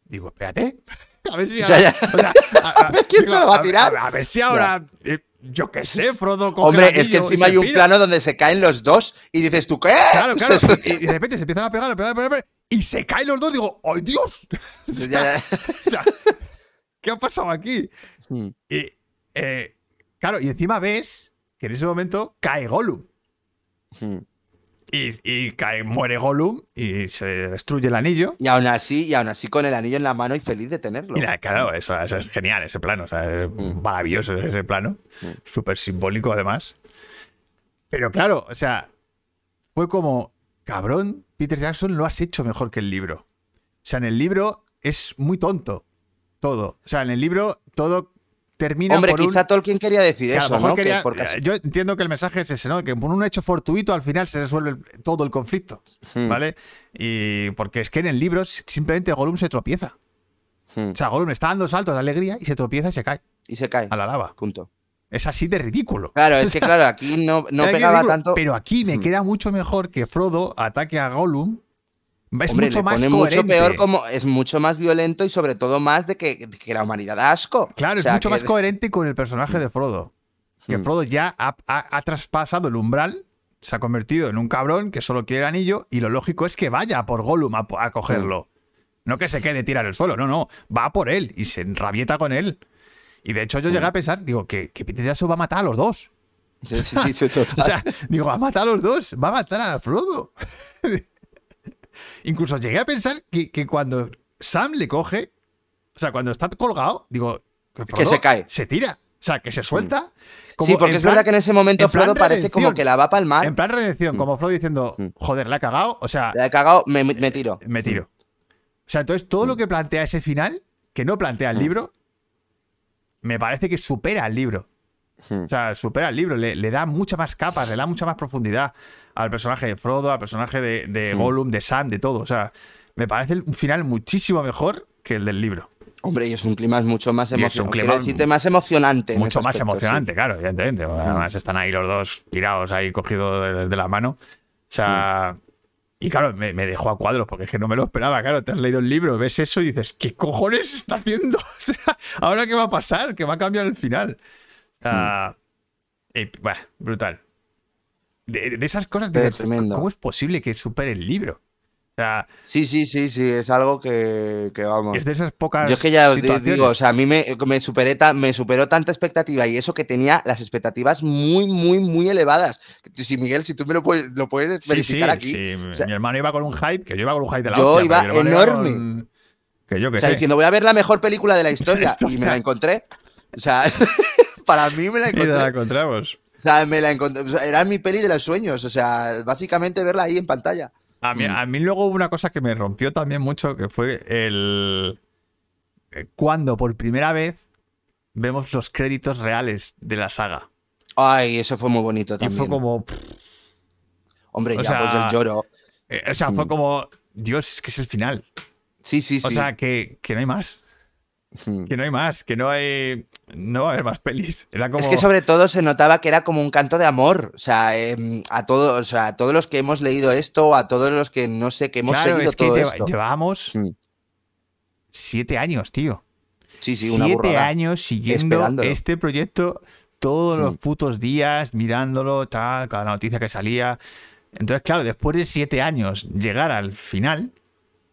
Speaker 1: Digo, espérate. A ver si
Speaker 4: ya-
Speaker 1: o sea, a- a-
Speaker 4: ver quién se lo va a tirar.
Speaker 1: A, ver si ahora, eh, yo qué sé, Frodo coge
Speaker 4: Hombre, es que encima hay un
Speaker 1: pira.
Speaker 4: plano donde se caen los dos y dices tú, ¿qué?
Speaker 1: Claro, claro. Y, y de repente se empiezan a pegar, a pegar, a pegar, y se caen los dos. Digo, ¡ay, Dios! O sea, o ¿Qué ha pasado aquí?
Speaker 4: Hmm.
Speaker 1: Y, eh, claro, y encima ves que en ese momento cae Gollum.
Speaker 4: Hmm.
Speaker 1: Y, y cae, muere Gollum y se destruye el anillo.
Speaker 4: Y aún así, y aún así con el anillo en la mano y feliz de tenerlo.
Speaker 1: Y la- claro, eso, eso es genial, ese plano. o sea, es
Speaker 4: Mm.
Speaker 1: maravilloso ese plano. Súper simbólico, además. Pero claro, o sea, fue como, cabrón, Peter Jackson lo has hecho mejor que el libro. O sea, en el libro es muy tonto todo. O sea, en el libro todo termina
Speaker 4: Hombre,
Speaker 1: por un-
Speaker 4: quizá Tolkien quería decir
Speaker 1: que
Speaker 4: eso, ¿no?
Speaker 1: Quería- Yo entiendo que el mensaje es ese, ¿no? Que por un hecho fortuito al final se resuelve el- todo el conflicto,
Speaker 4: Hmm.
Speaker 1: ¿vale? Y porque es que en el libro simplemente Gollum se tropieza.
Speaker 4: Hmm.
Speaker 1: O sea, Gollum está dando saltos de alegría y se tropieza y se cae
Speaker 4: Y se cae.
Speaker 1: a la lava.
Speaker 4: Punto.
Speaker 1: Es así de ridículo.
Speaker 4: Claro, es que claro, aquí no, no pegaba tanto.
Speaker 1: Pero aquí me
Speaker 4: Hmm.
Speaker 1: queda mucho mejor que Frodo ataque a Gollum. Es
Speaker 4: Hombre,
Speaker 1: mucho
Speaker 4: le
Speaker 1: más
Speaker 4: mucho peor como es mucho más violento y sobre todo más de que, que la humanidad da asco.
Speaker 1: Claro,
Speaker 4: O sea,
Speaker 1: es mucho
Speaker 4: que-
Speaker 1: más coherente con el personaje de Frodo. Que
Speaker 4: Hmm.
Speaker 1: Frodo ya ha, ha- ha traspasado el umbral, se ha convertido en un cabrón que solo quiere el anillo y lo lógico es que vaya por Gollum a, a cogerlo. No que se quede tirar el suelo, no, no, va por él y se enrabieta con él. Y de hecho yo llegué a pensar, digo, que, que Peter Jackson va a matar a los dos.
Speaker 4: Sí, sí, sí, sí, total.
Speaker 1: O sea, digo, va a matar a los dos, va a matar a Frodo. Incluso llegué a pensar que, que cuando Sam le coge, o sea, cuando está colgado, digo, que, Frodo
Speaker 4: se cae.
Speaker 1: Se tira. O sea, que se suelta. como
Speaker 4: sí, porque es
Speaker 1: plan-
Speaker 4: verdad que en ese momento
Speaker 1: en
Speaker 4: Frodo parece como que la va a palmar.
Speaker 1: En plan redención, como Frodo diciendo,
Speaker 4: Mm.
Speaker 1: joder, la ha cagado. O sea,
Speaker 4: La he cagado, me, me tiro.
Speaker 1: me tiro. O sea, entonces todo lo
Speaker 4: Mm.
Speaker 1: que plantea ese final, que no plantea el libro, me parece que supera al libro.
Speaker 4: Mm.
Speaker 1: O sea, supera el libro, le, le da muchas más capas, le da mucha más profundidad al personaje de Frodo, al personaje de, de
Speaker 4: Mm.
Speaker 1: Gollum, de Sam, de todo. O sea, me parece un final muchísimo mejor que el del libro.
Speaker 4: Hombre, y es un clima mucho más
Speaker 1: Y es un
Speaker 4: emocionante.
Speaker 1: clima
Speaker 4: Quiero decirte, más emocionante.
Speaker 1: Mucho más
Speaker 4: aspecto,
Speaker 1: emocionante, claro, evidentemente. Además están ahí los dos tirados ahí cogidos de, de la mano. O sea, y claro, me, me dejó a cuadros porque es que no me lo esperaba. Claro, te has leído el libro, ves eso y dices, ¿qué cojones está haciendo? O sea, ¿ahora qué va a pasar? ¿Qué va a cambiar el final? O sea, y, bueno, brutal. De, de esas cosas,
Speaker 4: tremendo.
Speaker 1: ¿cómo es posible que supere el libro? O sea,
Speaker 4: Sí, sí, sí, sí, es algo que, que vamos.
Speaker 1: es de esas pocas
Speaker 4: Yo es que ya os digo, o sea, a mí me, me, superé ta- me superó tanta expectativa y eso que tenía las expectativas muy, muy, muy elevadas. Si Miguel, si tú me lo puedes, lo puedes
Speaker 1: Sí, sí,
Speaker 4: verificar aquí.
Speaker 1: sí.
Speaker 4: O sea,
Speaker 1: mi hermano iba con un hype, que yo iba con un hype de la
Speaker 4: Yo
Speaker 1: hostia,
Speaker 4: iba enorme.
Speaker 1: con- Que yo que
Speaker 4: o sea,
Speaker 1: sé.
Speaker 4: diciendo, voy a ver la mejor película de la historia y me la encontré. O sea, para mí me la
Speaker 1: Y nos la
Speaker 4: encontré.
Speaker 1: encontramos.
Speaker 4: O sea, me la encontré. o sea, era mi peli de los sueños. O sea, básicamente verla ahí en pantalla.
Speaker 1: A mí,
Speaker 4: Mm.
Speaker 1: a mí luego hubo una cosa que me rompió también mucho, que fue el... eh, Cuando por primera vez vemos los créditos reales de la saga.
Speaker 4: Ay, eso fue muy bonito
Speaker 1: Y
Speaker 4: también.
Speaker 1: fue como...
Speaker 4: Hombre,
Speaker 1: o
Speaker 4: ya,
Speaker 1: sea,
Speaker 4: pues el lloro.
Speaker 1: eh, o sea, fue como... Dios, es que es el final.
Speaker 4: Sí, sí, sí.
Speaker 1: O sea, que, que no hay más.
Speaker 4: Mm.
Speaker 1: Que no hay más. Que no hay... No va a haber más pelis. Era como...
Speaker 4: Es que sobre todo se notaba que era como un canto de amor. O sea, em, a todos, o sea, a todos los que hemos leído esto, a todos los que no sé, que hemos
Speaker 1: Claro,
Speaker 4: seguido
Speaker 1: es que
Speaker 4: todo
Speaker 1: lleva-
Speaker 4: esto.
Speaker 1: llevábamos
Speaker 4: Mm.
Speaker 1: siete años, tío.
Speaker 4: Sí, sí, una
Speaker 1: siete años siguiendo este proyecto todos
Speaker 4: Mm.
Speaker 1: los putos días, mirándolo, tal, cada noticia que salía. Entonces, claro, después de siete años, llegar al final,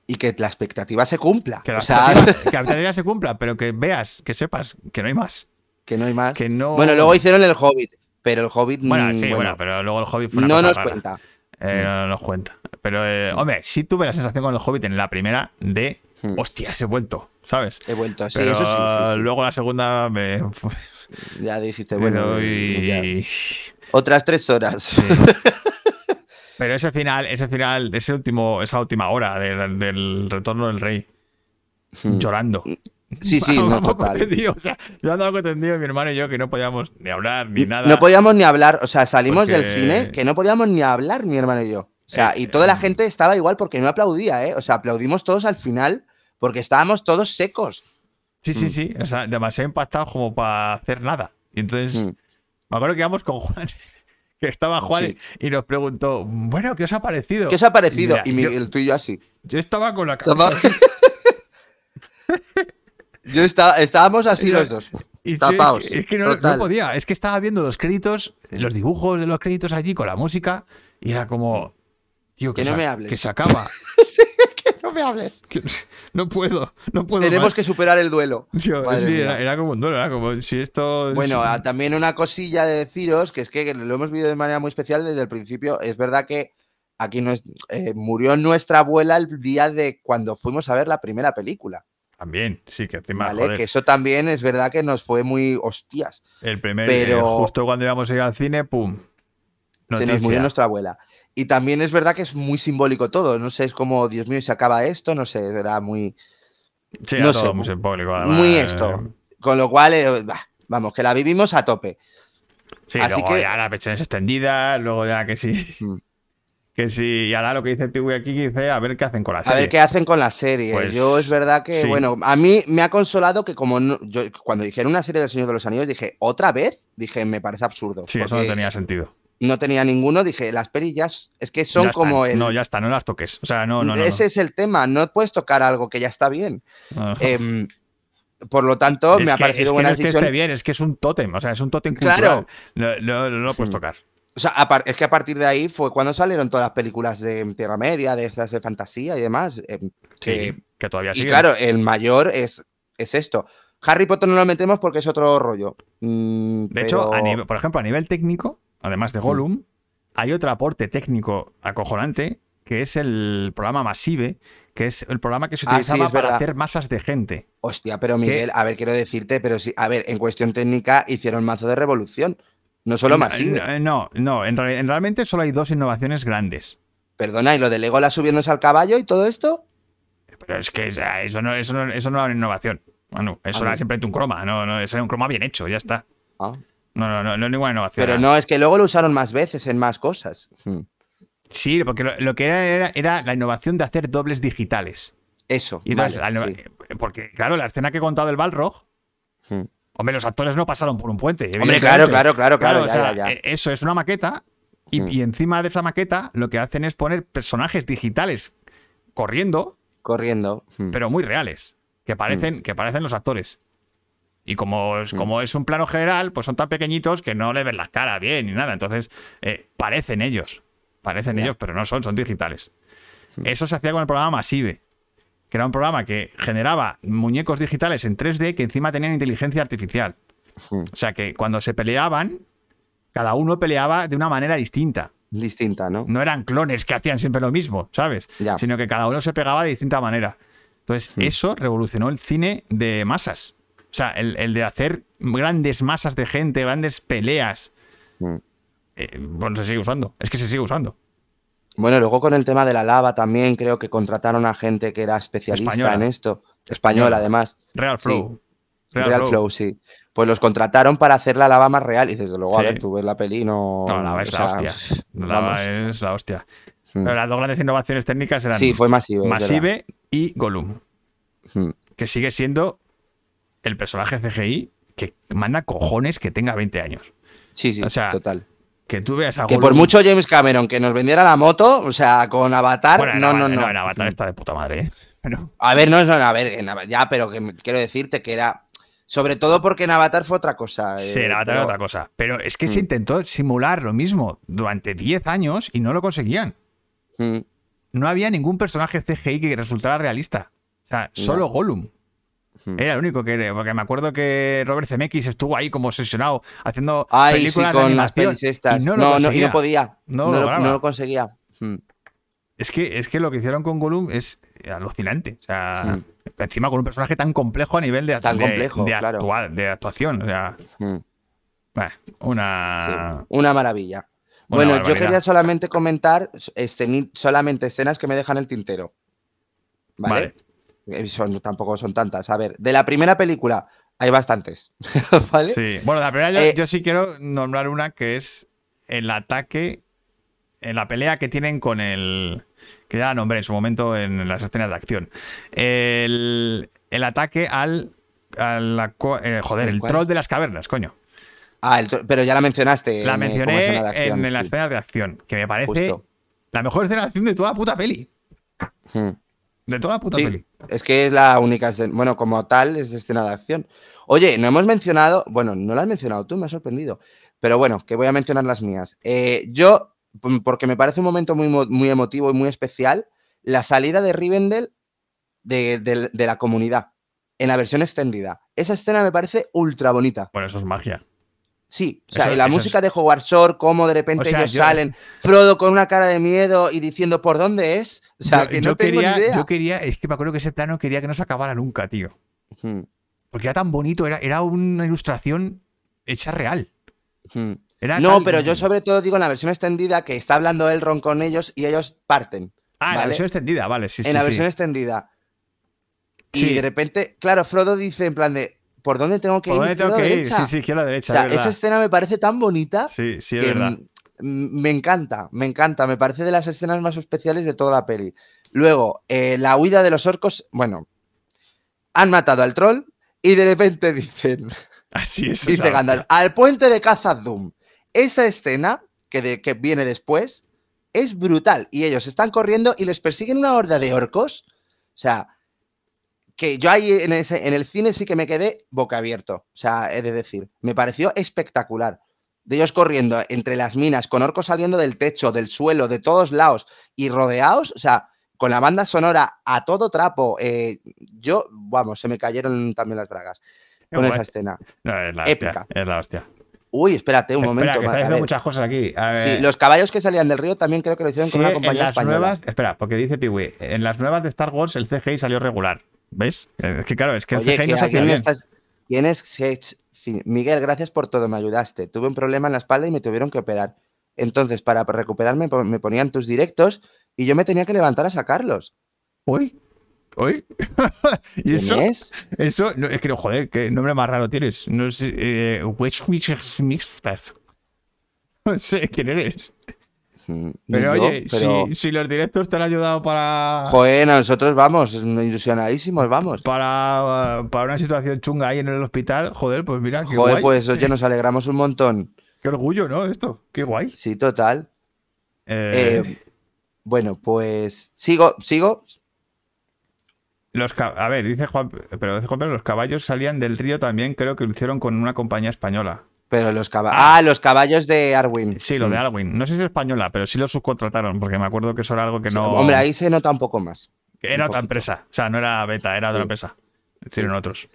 Speaker 4: Y que la expectativa se cumpla.
Speaker 1: que la
Speaker 4: o sea,
Speaker 1: expectativa- que la expectativa se cumpla, pero que veas, que sepas que no hay más.
Speaker 4: que no hay más.
Speaker 1: Que no.
Speaker 4: Bueno, luego hicieron el Hobbit, pero el Hobbit
Speaker 1: Bueno,
Speaker 4: mm,
Speaker 1: sí, bueno,
Speaker 4: bueno,
Speaker 1: pero luego el Hobbit fue una
Speaker 4: no
Speaker 1: cosa
Speaker 4: nos
Speaker 1: rara.
Speaker 4: cuenta.
Speaker 1: Eh, no nos cuenta. Pero, eh, hombre, sí tuve la sensación con el Hobbit en la primera de,
Speaker 4: Hmm.
Speaker 1: hostia, he vuelto, ¿sabes?
Speaker 4: He vuelto, sí,
Speaker 1: Pero
Speaker 4: eso sí, sí, sí.
Speaker 1: luego la segunda me.
Speaker 4: Ya dijiste, bueno,
Speaker 1: y-
Speaker 4: ya. otras tres horas.
Speaker 1: Pero ese final, ese final, ese último, esa última hora del, del retorno del rey,
Speaker 4: Hmm.
Speaker 1: llorando.
Speaker 4: Sí, sí, no, total.
Speaker 1: o sea, yo andaba contendido, mi hermano y yo, que no podíamos ni hablar ni nada.
Speaker 4: No podíamos ni hablar, o sea, salimos
Speaker 1: Porque-
Speaker 4: del cine que no podíamos ni hablar, mi hermano y yo. O sea,
Speaker 1: Eh,
Speaker 4: y toda la
Speaker 1: eh,
Speaker 4: gente estaba igual porque no aplaudía, ¿eh? O sea, aplaudimos todos al final porque estábamos todos secos.
Speaker 1: Sí,
Speaker 4: Mm.
Speaker 1: sí, sí. O sea, demasiado impactados como para hacer nada. Y entonces,
Speaker 4: Mm.
Speaker 1: me acuerdo que íbamos con Juan, que estaba Juan
Speaker 4: Sí.
Speaker 1: y nos preguntó, bueno, ¿qué os ha parecido?
Speaker 4: ¿Qué os ha parecido?
Speaker 1: Mira,
Speaker 4: y
Speaker 1: yo,
Speaker 4: tú y yo así.
Speaker 1: yo estaba con la cabeza.
Speaker 4: yo estaba, estábamos así
Speaker 1: yo-
Speaker 4: los dos.
Speaker 1: Y sí,
Speaker 4: tapados,
Speaker 1: es que, es que no, podía. Es que estaba viendo los créditos, los dibujos de los créditos allí con la música y era como, tío, que,
Speaker 4: Que no
Speaker 1: se,
Speaker 4: me hables.
Speaker 1: que se acaba.
Speaker 4: Que no me hables.
Speaker 1: No puedo, no puedo.
Speaker 4: Tenemos
Speaker 1: más.
Speaker 4: que superar el duelo.
Speaker 1: Sí, era, era como un duelo, era como si esto.
Speaker 4: Bueno, ah, también una cosilla de deciros, que es que lo hemos vivido de manera muy especial desde el principio. Es verdad que aquí nos, eh, murió nuestra abuela el día de cuando fuimos a ver la primera película.
Speaker 1: También, sí, que encima,
Speaker 4: ¿vale?
Speaker 1: joder,
Speaker 4: Que eso también es verdad que nos fue muy hostias.
Speaker 1: el primer,
Speaker 4: pero-
Speaker 1: eh, justo cuando íbamos a ir al cine, pum.
Speaker 4: Se nos murió nuestra abuela. Y también es verdad que es muy simbólico todo. No sé, es como, Dios mío, se acaba esto, no sé, era muy,
Speaker 1: Sí,
Speaker 4: no sé,
Speaker 1: muy simbólico, además,
Speaker 4: muy esto. Con lo cual, eh, bah, vamos, que la vivimos a tope.
Speaker 1: Sí,
Speaker 4: Así
Speaker 1: luego
Speaker 4: que-
Speaker 1: ya las versiones extendidas, luego ya que sí.
Speaker 4: Mm.
Speaker 1: Que sí, y ahora lo que dice Piwi aquí, que dice a ver qué hacen con la
Speaker 4: A
Speaker 1: serie.
Speaker 4: ver qué hacen con la serie.
Speaker 1: Pues,
Speaker 4: yo es verdad que,
Speaker 1: sí.
Speaker 4: bueno, a mí me ha consolado que como no- yo, cuando dijeron una serie del Señor de los Anillos, dije, ¿otra vez? Dije, me parece absurdo.
Speaker 1: Sí, eso no tenía sentido.
Speaker 4: No tenía ninguno. Dije, las perillas es que son como el...
Speaker 1: No, ya está, no las toques. O sea, no, no, no.
Speaker 4: Ese es el tema, no puedes tocar algo que ya está bien.
Speaker 1: No.
Speaker 4: Em, por lo tanto,
Speaker 1: Es
Speaker 4: me ha
Speaker 1: que-
Speaker 4: parecido
Speaker 1: es que
Speaker 4: buena
Speaker 1: no es que
Speaker 4: decisión.
Speaker 1: esté bien, es que es un tótem, o sea, es un tótem
Speaker 4: Claro.
Speaker 1: cultural. No, no, no lo puedes
Speaker 4: Mm.
Speaker 1: tocar.
Speaker 4: O sea, es que a partir de ahí fue cuando salieron todas las películas de Tierra Media, de esas de fantasía y demás. em, que-
Speaker 1: Sí, que todavía
Speaker 4: y
Speaker 1: sigue.
Speaker 4: claro, el mayor es, es esto. Harry Potter no lo metemos porque es otro rollo. Mm,
Speaker 1: De hecho, a
Speaker 4: pero-
Speaker 1: nivel- por ejemplo, a nivel técnico, además de Gollum, hay otro aporte técnico acojonante que es el programa Masive, que es el programa que se
Speaker 4: Ah, sí,
Speaker 1: utilizaba para hacer masas de gente.
Speaker 4: Hostia, pero Miguel, a ver, quiero decirte, pero sí, a ver, en cuestión técnica hicieron mazo de revolución. No solo masivo.
Speaker 1: Eh, No, no, en, real- en realmente solo hay dos innovaciones grandes.
Speaker 4: Perdona, ¿y lo de Legolas subiéndose al caballo y todo esto?
Speaker 1: Pero es que eso, no, eso, no, eso no era una innovación. Bueno, eso
Speaker 4: Ah,
Speaker 1: era simplemente un croma, no, no, eso era un croma bien hecho, ya está.
Speaker 4: Ah.
Speaker 1: No, no, no, no es ninguna innovación.
Speaker 4: Pero no, es que luego lo usaron más veces en más cosas. Hmm.
Speaker 1: Sí, porque lo, lo que era, era era la innovación de hacer dobles digitales.
Speaker 4: Eso.
Speaker 1: Y entonces,
Speaker 4: vale,
Speaker 1: la innova-
Speaker 4: sí.
Speaker 1: Porque, claro, la escena que he contado del Balrog,
Speaker 4: Hmm.
Speaker 1: hombre, los actores no pasaron por un puente.
Speaker 4: Hombre, claro, claro, claro, claro,
Speaker 1: o
Speaker 4: ya,
Speaker 1: sea,
Speaker 4: ya, ya.
Speaker 1: eh, Eso es una maqueta y,
Speaker 4: Hmm.
Speaker 1: y encima de esa maqueta lo que hacen es poner personajes digitales corriendo,
Speaker 4: Corriendo.
Speaker 1: Pero muy reales, que parecen, que parecen los actores. Y como es, como es un plano general, pues son tan pequeñitos que no le ven las caras bien ni nada. Entonces, eh, parecen ellos. Parecen ellos, pero no son, son digitales. Eso se hacía con el programa Masive, que era un programa que generaba muñecos digitales en 3D que encima tenían inteligencia artificial. O sea que cuando se peleaban, cada uno peleaba de una manera distinta.
Speaker 4: Distinta, ¿no?
Speaker 1: No eran clones que hacían siempre lo mismo, ¿sabes? Sino que cada uno se pegaba de distinta manera. Entonces, eso revolucionó el cine de masas. O sea, el, el de hacer grandes masas de gente, grandes peleas.
Speaker 4: Mm.
Speaker 1: eh, bueno, se sigue usando. Es que se sigue usando.
Speaker 4: Bueno, luego con el tema de la lava también creo que contrataron a gente que era especialista
Speaker 1: Española.
Speaker 4: en esto.
Speaker 1: Española.
Speaker 4: Además.
Speaker 1: Real
Speaker 4: Sí.
Speaker 1: Flow.
Speaker 4: Real, Flow. sí. Pues los contrataron para hacer la lava más real. Y desde luego, a
Speaker 1: Sí.
Speaker 4: ver, tú ves la peli no.
Speaker 1: No, la lava es la
Speaker 4: sea,
Speaker 1: hostia. La lava
Speaker 4: vamos.
Speaker 1: es la hostia. Pero las dos grandes innovaciones técnicas eran
Speaker 4: Sí, fue masivo. es
Speaker 1: Masive y Gollum.
Speaker 4: Mm.
Speaker 1: Que sigue siendo el personaje CGI que manda cojones que tenga 20 años.
Speaker 4: Sí, sí,
Speaker 1: O sea,
Speaker 4: total.
Speaker 1: Que tú veas a
Speaker 4: Que por mucho James Cameron que nos vendiera la moto, o sea, con Avatar,
Speaker 1: Bueno, en
Speaker 4: no, no, no.
Speaker 1: en Avatar está de puta madre, ¿eh? Pero-
Speaker 4: A ver, no, no, a ver, en ya, pero que quiero decirte que era. Sobre todo porque en Avatar fue otra cosa.
Speaker 1: Sí,
Speaker 4: eh,
Speaker 1: en Avatar
Speaker 4: pero-
Speaker 1: era otra cosa. Pero es que se
Speaker 4: Mm.
Speaker 1: intentó simular lo mismo durante 10 años y no lo conseguían.
Speaker 4: Mm,
Speaker 1: No había ningún personaje CGI que resultara realista. O sea, solo Gollum.
Speaker 4: Mm.
Speaker 1: Era el único que. Porque me acuerdo que Robert Zemeckis estuvo ahí como obsesionado haciendo
Speaker 4: Ay, sí,
Speaker 1: películas de
Speaker 4: con las pelis estas.
Speaker 1: Y no,
Speaker 4: no,
Speaker 1: lo
Speaker 4: no, y no podía.
Speaker 1: No lo
Speaker 4: no,
Speaker 1: lograba.
Speaker 4: no lo conseguía. Mm,
Speaker 1: Es que, es que lo que hicieron con Gollum es alucinante. O sea, encima con un personaje tan complejo a nivel de,
Speaker 4: Tan
Speaker 1: de-
Speaker 4: complejo,
Speaker 1: de,
Speaker 4: claro.
Speaker 1: actua- de actuación. O sea,
Speaker 4: sí,
Speaker 1: una.
Speaker 4: Una maravilla.
Speaker 1: Una
Speaker 4: bueno, yo quería solamente comentar esceni- solamente escenas que me dejan el tintero. ¿Vale? Eh, Son, tampoco son tantas. A ver, de la primera película hay bastantes. ¿Vale?
Speaker 1: Sí. Bueno, la primera yo,
Speaker 4: Eh,
Speaker 1: yo sí quiero nombrar una que es el ataque, en la pelea que tienen con el. Que ya la nombré en su momento en las escenas de acción. El, el ataque al. a la co- eh, joder,
Speaker 4: ¿El
Speaker 1: troll de las cavernas, coño.
Speaker 4: Ah, el pero ya la mencionaste.
Speaker 1: La
Speaker 4: en, eh,
Speaker 1: mencioné
Speaker 4: escena de acción,
Speaker 1: en, en las
Speaker 4: sí.
Speaker 1: escenas de acción, que me parece
Speaker 4: Justo.
Speaker 1: la mejor escena de acción de toda la puta peli.
Speaker 4: Mm.
Speaker 1: De toda la puta
Speaker 4: Sí,
Speaker 1: peli.
Speaker 4: Es que es la única escena, bueno, como tal, es escena de acción. Oye, no hemos mencionado, bueno, no la has mencionado tú, me ha sorprendido, pero bueno, que voy a mencionar las mías. Eh, yo, p- porque me parece un momento muy, muy emotivo y muy especial, la salida de Rivendell de, de- de la comunidad, en la versión extendida. Esa escena me parece ultra bonita.
Speaker 1: Bueno, eso es magia.
Speaker 4: Sí, o sea,
Speaker 1: Eso-
Speaker 4: la música de Howard Shore, cómo de repente
Speaker 1: O sea,
Speaker 4: ellos
Speaker 1: yo-
Speaker 4: salen, Frodo con una cara de miedo y diciendo por dónde es. O sea,
Speaker 1: yo,
Speaker 4: que
Speaker 1: yo
Speaker 4: no tengo
Speaker 1: quería,
Speaker 4: ni idea.
Speaker 1: yo quería, es que me acuerdo que ese plano quería que no se acabara nunca, tío.
Speaker 4: Hmm,
Speaker 1: Porque era tan bonito, era, era una ilustración hecha real.
Speaker 4: hmm.
Speaker 1: Era
Speaker 4: No,
Speaker 1: tal-
Speaker 4: pero yo sobre todo digo en la versión extendida que está hablando Elrond con ellos y ellos parten.
Speaker 1: Ah, en la versión extendida, vale, sí,
Speaker 4: en
Speaker 1: sí.
Speaker 4: la
Speaker 1: sí.
Speaker 4: versión extendida. Y de repente, claro, Frodo dice en plan de ¿por dónde tengo que
Speaker 1: ¿Por
Speaker 4: ir?
Speaker 1: dónde tengo que ir?
Speaker 4: derecha?
Speaker 1: Sí, sí, izquierda o
Speaker 4: O
Speaker 1: derecha.
Speaker 4: sea,
Speaker 1: es
Speaker 4: esa escena me parece tan bonita
Speaker 1: Sí, sí, es
Speaker 4: que
Speaker 1: verdad.
Speaker 4: me encanta, me encanta. Me parece de las escenas más especiales de toda la peli. Luego, eh, la huida de los orcos, bueno, han matado al troll y de repente dicen,
Speaker 1: Así es.
Speaker 4: dice Gandalf, al puente de Khazad-dûm. Esa escena que, de- que viene después es brutal. Y ellos están corriendo y les persiguen una horda de orcos. O sea, que yo ahí en, ese- en el cine sí que me quedé boca abierto. O sea, he de decir, me pareció espectacular. De ellos corriendo entre las minas, con orcos saliendo del techo, del suelo, de todos lados y rodeados. O sea, con la banda sonora a todo trapo. eh, yo, vamos, se me cayeron también las bragas con esa escena.
Speaker 1: No, es la
Speaker 4: épica.
Speaker 1: hostia. Es la hostia.
Speaker 4: Uy, espérate un
Speaker 1: Espera,
Speaker 4: momento.
Speaker 1: que está diciendo muchas cosas aquí. A ver.
Speaker 4: Sí, los caballos que salían del río también creo que lo hicieron
Speaker 1: Sí,
Speaker 4: con una
Speaker 1: en
Speaker 4: compañía
Speaker 1: las
Speaker 4: española.
Speaker 1: nuevas, espera, porque dice Piwi, en las nuevas de Star Wars el CGI salió regular. ¿Ves? Eh, Es que claro, es que el
Speaker 4: Oye,
Speaker 1: CGI
Speaker 4: que
Speaker 1: no se hacía bien.
Speaker 4: estás- ¿Quién es Miguel, gracias por todo, me ayudaste. Tuve un problema en la espalda y me tuvieron que operar. Entonces, para recuperarme, me ponían tus directos y yo me tenía que levantar a sacarlos.
Speaker 1: Uy, uy. y
Speaker 4: ¿Quién
Speaker 1: eso,
Speaker 4: es?
Speaker 1: eso, no, es que, joder, qué nombre más raro tienes. No sé, eh. No sé quién eres. Pero
Speaker 4: yo,
Speaker 1: oye,
Speaker 4: pero-
Speaker 1: Si, si los directos te han ayudado para,
Speaker 4: Joder, nosotros vamos, ilusionadísimos, vamos.
Speaker 1: para, uh, para una situación chunga ahí en el hospital, joder, pues mira, qué
Speaker 4: Joder,
Speaker 1: guay.
Speaker 4: pues oye, nos alegramos un montón.
Speaker 1: Qué orgullo, ¿no? Esto, qué guay.
Speaker 4: Sí, total.
Speaker 1: Eh,
Speaker 4: Eh, bueno, pues sigo, sigo.
Speaker 1: Los a ver, dice Juan, pero dice Juan, pero los caballos salían del río también, creo que lo hicieron con una compañía española.
Speaker 4: Pero los caballos. Ah, los caballos de Arwin.
Speaker 1: Sí, lo de Arwin. No sé si es española, pero sí lo subcontrataron, porque me acuerdo que eso era algo que
Speaker 4: Sí,
Speaker 1: no.
Speaker 4: Hombre, ahí se nota un poco más.
Speaker 1: Era otra empresa. O sea, no era beta, era otra
Speaker 4: Sí.
Speaker 1: empresa. Hicieron otros.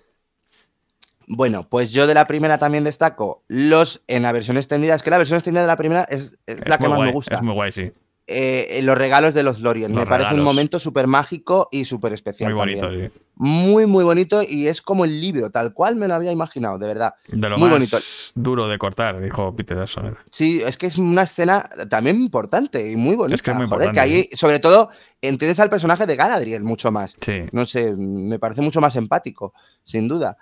Speaker 4: Bueno, pues yo de la primera también destaco los en la versión extendida. Es que la versión extendida de la primera es, es la que más
Speaker 1: guay,
Speaker 4: me gusta.
Speaker 1: Es muy guay, sí.
Speaker 4: Eh, los regalos de los Lorien.
Speaker 1: Los
Speaker 4: me parece un momento súper mágico y súper especial.
Speaker 1: Muy bonito,
Speaker 4: también.
Speaker 1: sí.
Speaker 4: Muy, muy bonito y es como el libro, tal cual me lo había imaginado, de verdad.
Speaker 1: De lo
Speaker 4: Muy
Speaker 1: más
Speaker 4: bonito.
Speaker 1: duro de cortar, dijo Peter Jackson.
Speaker 4: Sí, es que es una escena también importante y muy bonita.
Speaker 1: Es que es muy
Speaker 4: joder,
Speaker 1: importante,
Speaker 4: que ahí, sobre todo, entiendes al personaje de Galadriel mucho más.
Speaker 1: Sí.
Speaker 4: No sé, me parece mucho más empático, sin duda.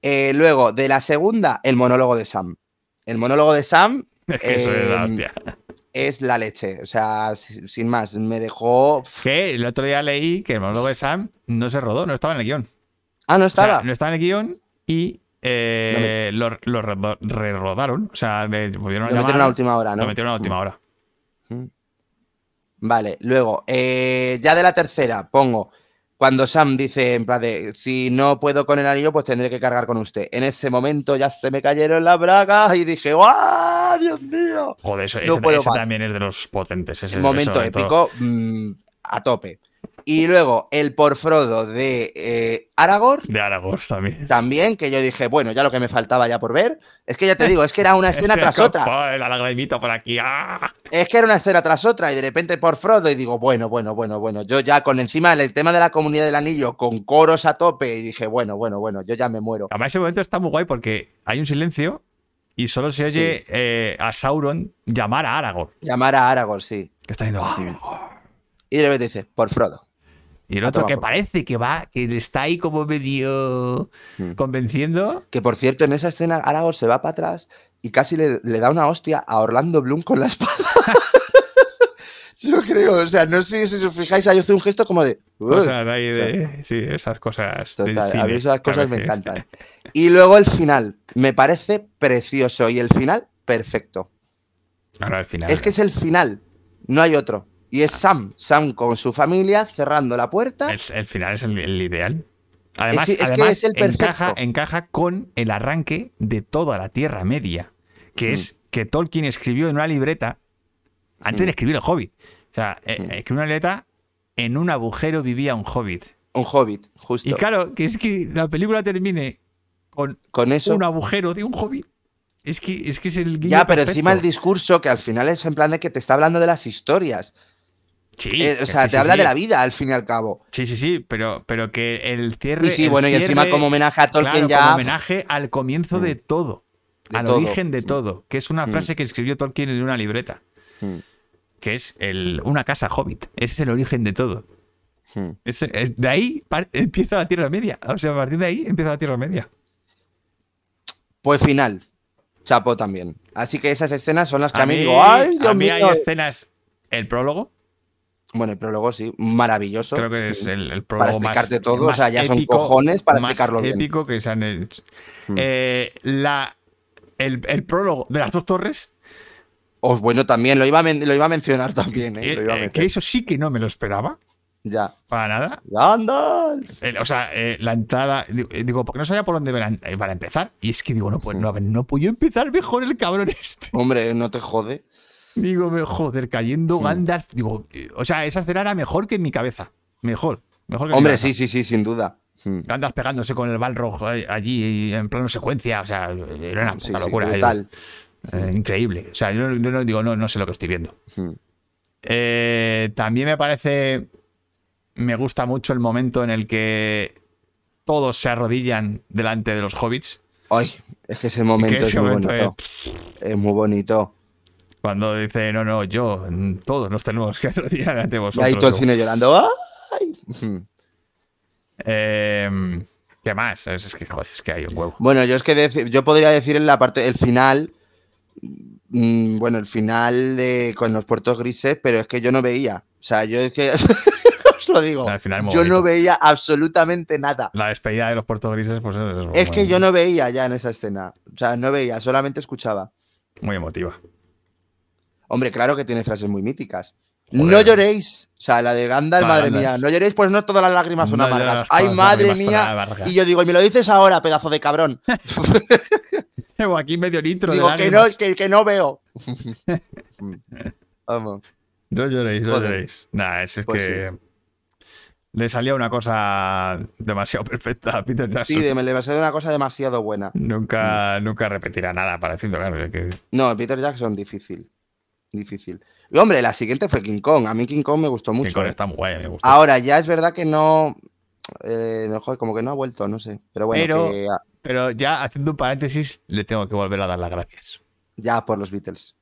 Speaker 4: Eh, luego, de la segunda, el monólogo de Sam. El monólogo de Sam
Speaker 1: Es que eso es la
Speaker 4: Em,
Speaker 1: hostia.
Speaker 4: Es la leche. O sea, si- sin más, me dejó.
Speaker 1: Que el otro día leí que el monólogo de Sam no se rodó, no estaba en el guion.
Speaker 4: Ah, no
Speaker 1: O sea,
Speaker 4: estaba.
Speaker 1: no estaba en el guion y eh, lo, lo re-rodaron. O sea, le volvieron a
Speaker 4: Lo metieron a última hora, ¿no?
Speaker 1: Lo metieron a última hora.
Speaker 4: Vale, luego, eh, ya de la tercera, pongo. Cuando Sam dice, en plan de, si no puedo con el anillo, pues tendré que cargar con usted. En ese momento ya se me cayeron las bragas y dije, ¡guau! ¡Dios mío!
Speaker 1: Joder, eso,
Speaker 4: No
Speaker 1: ese,
Speaker 4: puedo
Speaker 1: ese
Speaker 4: más.
Speaker 1: también es de los potentes. Ese,
Speaker 4: El momento épico mm, a tope. Y luego el por Frodo de eh, Aragorn,
Speaker 1: De Aragorn también.
Speaker 4: también, que yo dije, bueno, ya lo que me faltaba ya por ver. Es que ya te digo, es que era una escena tras otra.
Speaker 1: La lagrimita por aquí. ¡ah!
Speaker 4: Es que era una escena tras otra y de repente por Frodo y digo, bueno, bueno, bueno, bueno, yo ya con encima el tema de la comunidad del anillo, con coros a tope y dije, bueno, bueno, bueno, yo ya me muero.
Speaker 1: Además, ese momento está muy guay porque hay un silencio y solo se oye eh, a Sauron llamar a Aragorn.
Speaker 4: Llamar a Aragorn, sí.
Speaker 1: Que está diciendo. "Ah".
Speaker 4: Y de repente dice, por Frodo.
Speaker 1: Y el otro que parece que va, que le está ahí como medio
Speaker 4: Hmm.
Speaker 1: convenciendo.
Speaker 4: Que por cierto, en esa escena Aragorn se va para atrás y casi le, le da una hostia a Orlando Bloom con la espada. Yo creo, o sea, no sé si os fijáis, ahí hace un gesto como de. "Uy".
Speaker 1: Cosas ahí de. Sí, esas cosas.
Speaker 4: Total, a mí esas cosas me encantan. Y luego el final, me parece precioso y el final perfecto.
Speaker 1: Ahora al final.
Speaker 4: Es que es el final, no hay otro. Y es Sam, Sam con su familia cerrando la puerta.
Speaker 1: el, el final es el, el ideal. Además,
Speaker 4: Es- es que
Speaker 1: además
Speaker 4: es el
Speaker 1: encaja, encaja con el arranque de toda la Tierra Media, que
Speaker 4: Mm.
Speaker 1: es que Tolkien escribió en una libreta antes
Speaker 4: Mm.
Speaker 1: de escribir el Hobbit. O sea, eh, escribió una libreta, en un agujero vivía un Hobbit.
Speaker 4: Un hobbit, justo.
Speaker 1: Y claro, que es que la película termine con
Speaker 4: con eso.
Speaker 1: un agujero de un Hobbit. Es que es, que es el guiño
Speaker 4: Ya, pero
Speaker 1: perfecto.
Speaker 4: encima el discurso, que al final es en plan de que te está hablando de las historias.
Speaker 1: Sí,
Speaker 4: Eh, o sea,
Speaker 1: sí,
Speaker 4: te
Speaker 1: sí,
Speaker 4: habla
Speaker 1: sí.
Speaker 4: de la vida, al fin y al cabo.
Speaker 1: Sí, sí, sí, pero, pero que el cierre.
Speaker 4: Y sí, bueno, y encima como homenaje a Tolkien
Speaker 1: claro,
Speaker 4: ya.
Speaker 1: como homenaje al comienzo de todo,
Speaker 4: De
Speaker 1: al
Speaker 4: todo.
Speaker 1: origen de todo, que es una
Speaker 4: Mm.
Speaker 1: frase que escribió Tolkien en una libreta,
Speaker 4: Mm,
Speaker 1: que es el, una casa hobbit. Ese es el origen de todo.
Speaker 4: mm.
Speaker 1: Es- de ahí empieza la Tierra Media. O sea, a partir de ahí empieza la Tierra Media.
Speaker 4: Pues final. Chapo también. Así que esas escenas son las que a, mí,
Speaker 1: mí,
Speaker 4: digo, ¡ay, Dios
Speaker 1: a mí
Speaker 4: mío!
Speaker 1: hay escenas. El prólogo,
Speaker 4: Bueno, el prólogo sí, maravilloso.
Speaker 1: creo que es el, el
Speaker 4: Para
Speaker 1: prólogo más.
Speaker 4: explicarte todo, o
Speaker 1: más
Speaker 4: sea, ya son
Speaker 1: épico,
Speaker 4: cojones para
Speaker 1: más
Speaker 4: explicarlo bien.
Speaker 1: épico que se han hecho.
Speaker 4: Mm.
Speaker 1: Eh, la, el, el prólogo de las dos torres.
Speaker 4: O bueno, también lo iba a, lo iba a mencionar también, ¿eh?
Speaker 1: Eh,
Speaker 4: iba a
Speaker 1: que eso sí que no me lo esperaba,
Speaker 4: Ya.
Speaker 1: para nada.
Speaker 4: Gandalf.
Speaker 1: O sea, la entrada, digo, porque no sabía por dónde van a, van a empezar. Y es que digo, no, pues no, no podía empezar mejor el cabrón este.
Speaker 4: Hombre, no te jode.
Speaker 1: Digo, joder, cayendo Gandalf. Digo, eh, o sea, esa escena era mejor que en mi cabeza. Mejor, mejor que en mi
Speaker 4: Hombre, sí, sí, sí, sin duda. Mm.
Speaker 1: Gandalf pegándose con el Balrog eh, allí en plano secuencia. O sea, era una puta
Speaker 4: Sí,
Speaker 1: locura. eh,
Speaker 4: brutal.
Speaker 1: eh, increíble. O sea, yo, no- yo no digo, no, no sé lo que estoy viendo.
Speaker 4: Mm.
Speaker 1: Eh, también me parece. Me gusta mucho el momento en el que todos se arrodillan delante de los hobbits.
Speaker 4: Ay, es que ese momento
Speaker 1: Que
Speaker 4: es muy
Speaker 1: momento
Speaker 4: bonito. Es muy bonito.
Speaker 1: Cuando dice, no, no, yo, mm, todos nos tenemos que arrodillar ante
Speaker 4: Y
Speaker 1: vosotros.
Speaker 4: ahí todo el cine llorando. ¡Ay!
Speaker 1: Eh, ¿Qué más? Es, que, joder, es que hay un huevo.
Speaker 4: Bueno, yo es que yo podría decir en la parte, el final, mm, bueno, el final de con los puertos grises, pero es que yo no veía. O sea, yo es que os lo digo.
Speaker 1: Al final
Speaker 4: yo no veía absolutamente nada.
Speaker 1: La despedida de los puertos grises, pues es, es
Speaker 4: Es que yo no veía ya en esa escena. O sea, no veía, solamente escuchaba.
Speaker 1: Muy emotiva.
Speaker 4: Hombre, claro que tiene frases muy míticas.
Speaker 1: Joder.
Speaker 4: No lloréis. O sea, la de Gandalf, madre mía. No lloréis, pues no todas las lágrimas son
Speaker 1: No
Speaker 4: amargas. Ay, madre mía. Y yo digo, y me lo dices ahora, pedazo de cabrón.
Speaker 1: Llevo aquí medio litro
Speaker 4: Digo
Speaker 1: de
Speaker 4: que no,
Speaker 1: lágrimas.
Speaker 4: que, que no veo. Vamos.
Speaker 1: No lloréis, no
Speaker 4: Joder.
Speaker 1: lloréis. Nah, es, es
Speaker 4: Pues
Speaker 1: que le salía una cosa demasiado perfecta a Peter Jackson.
Speaker 4: Sí, le ser una cosa demasiado buena.
Speaker 1: Nunca, nunca repetirá nada parecido, claro. que-
Speaker 4: No, Peter Jackson, difícil. Difícil. Y hombre, la siguiente fue King Kong. A mí King Kong me gustó mucho.
Speaker 1: con
Speaker 4: eh.
Speaker 1: está muy guay, me gusta.
Speaker 4: Ahora, ya es verdad que no. eh, no, joder, como que no ha vuelto, no sé. Pero bueno,
Speaker 1: Pero-
Speaker 4: que, ah,
Speaker 1: Pero ya haciendo un paréntesis, le tengo que volver a dar las gracias.
Speaker 4: ya por los Beatles.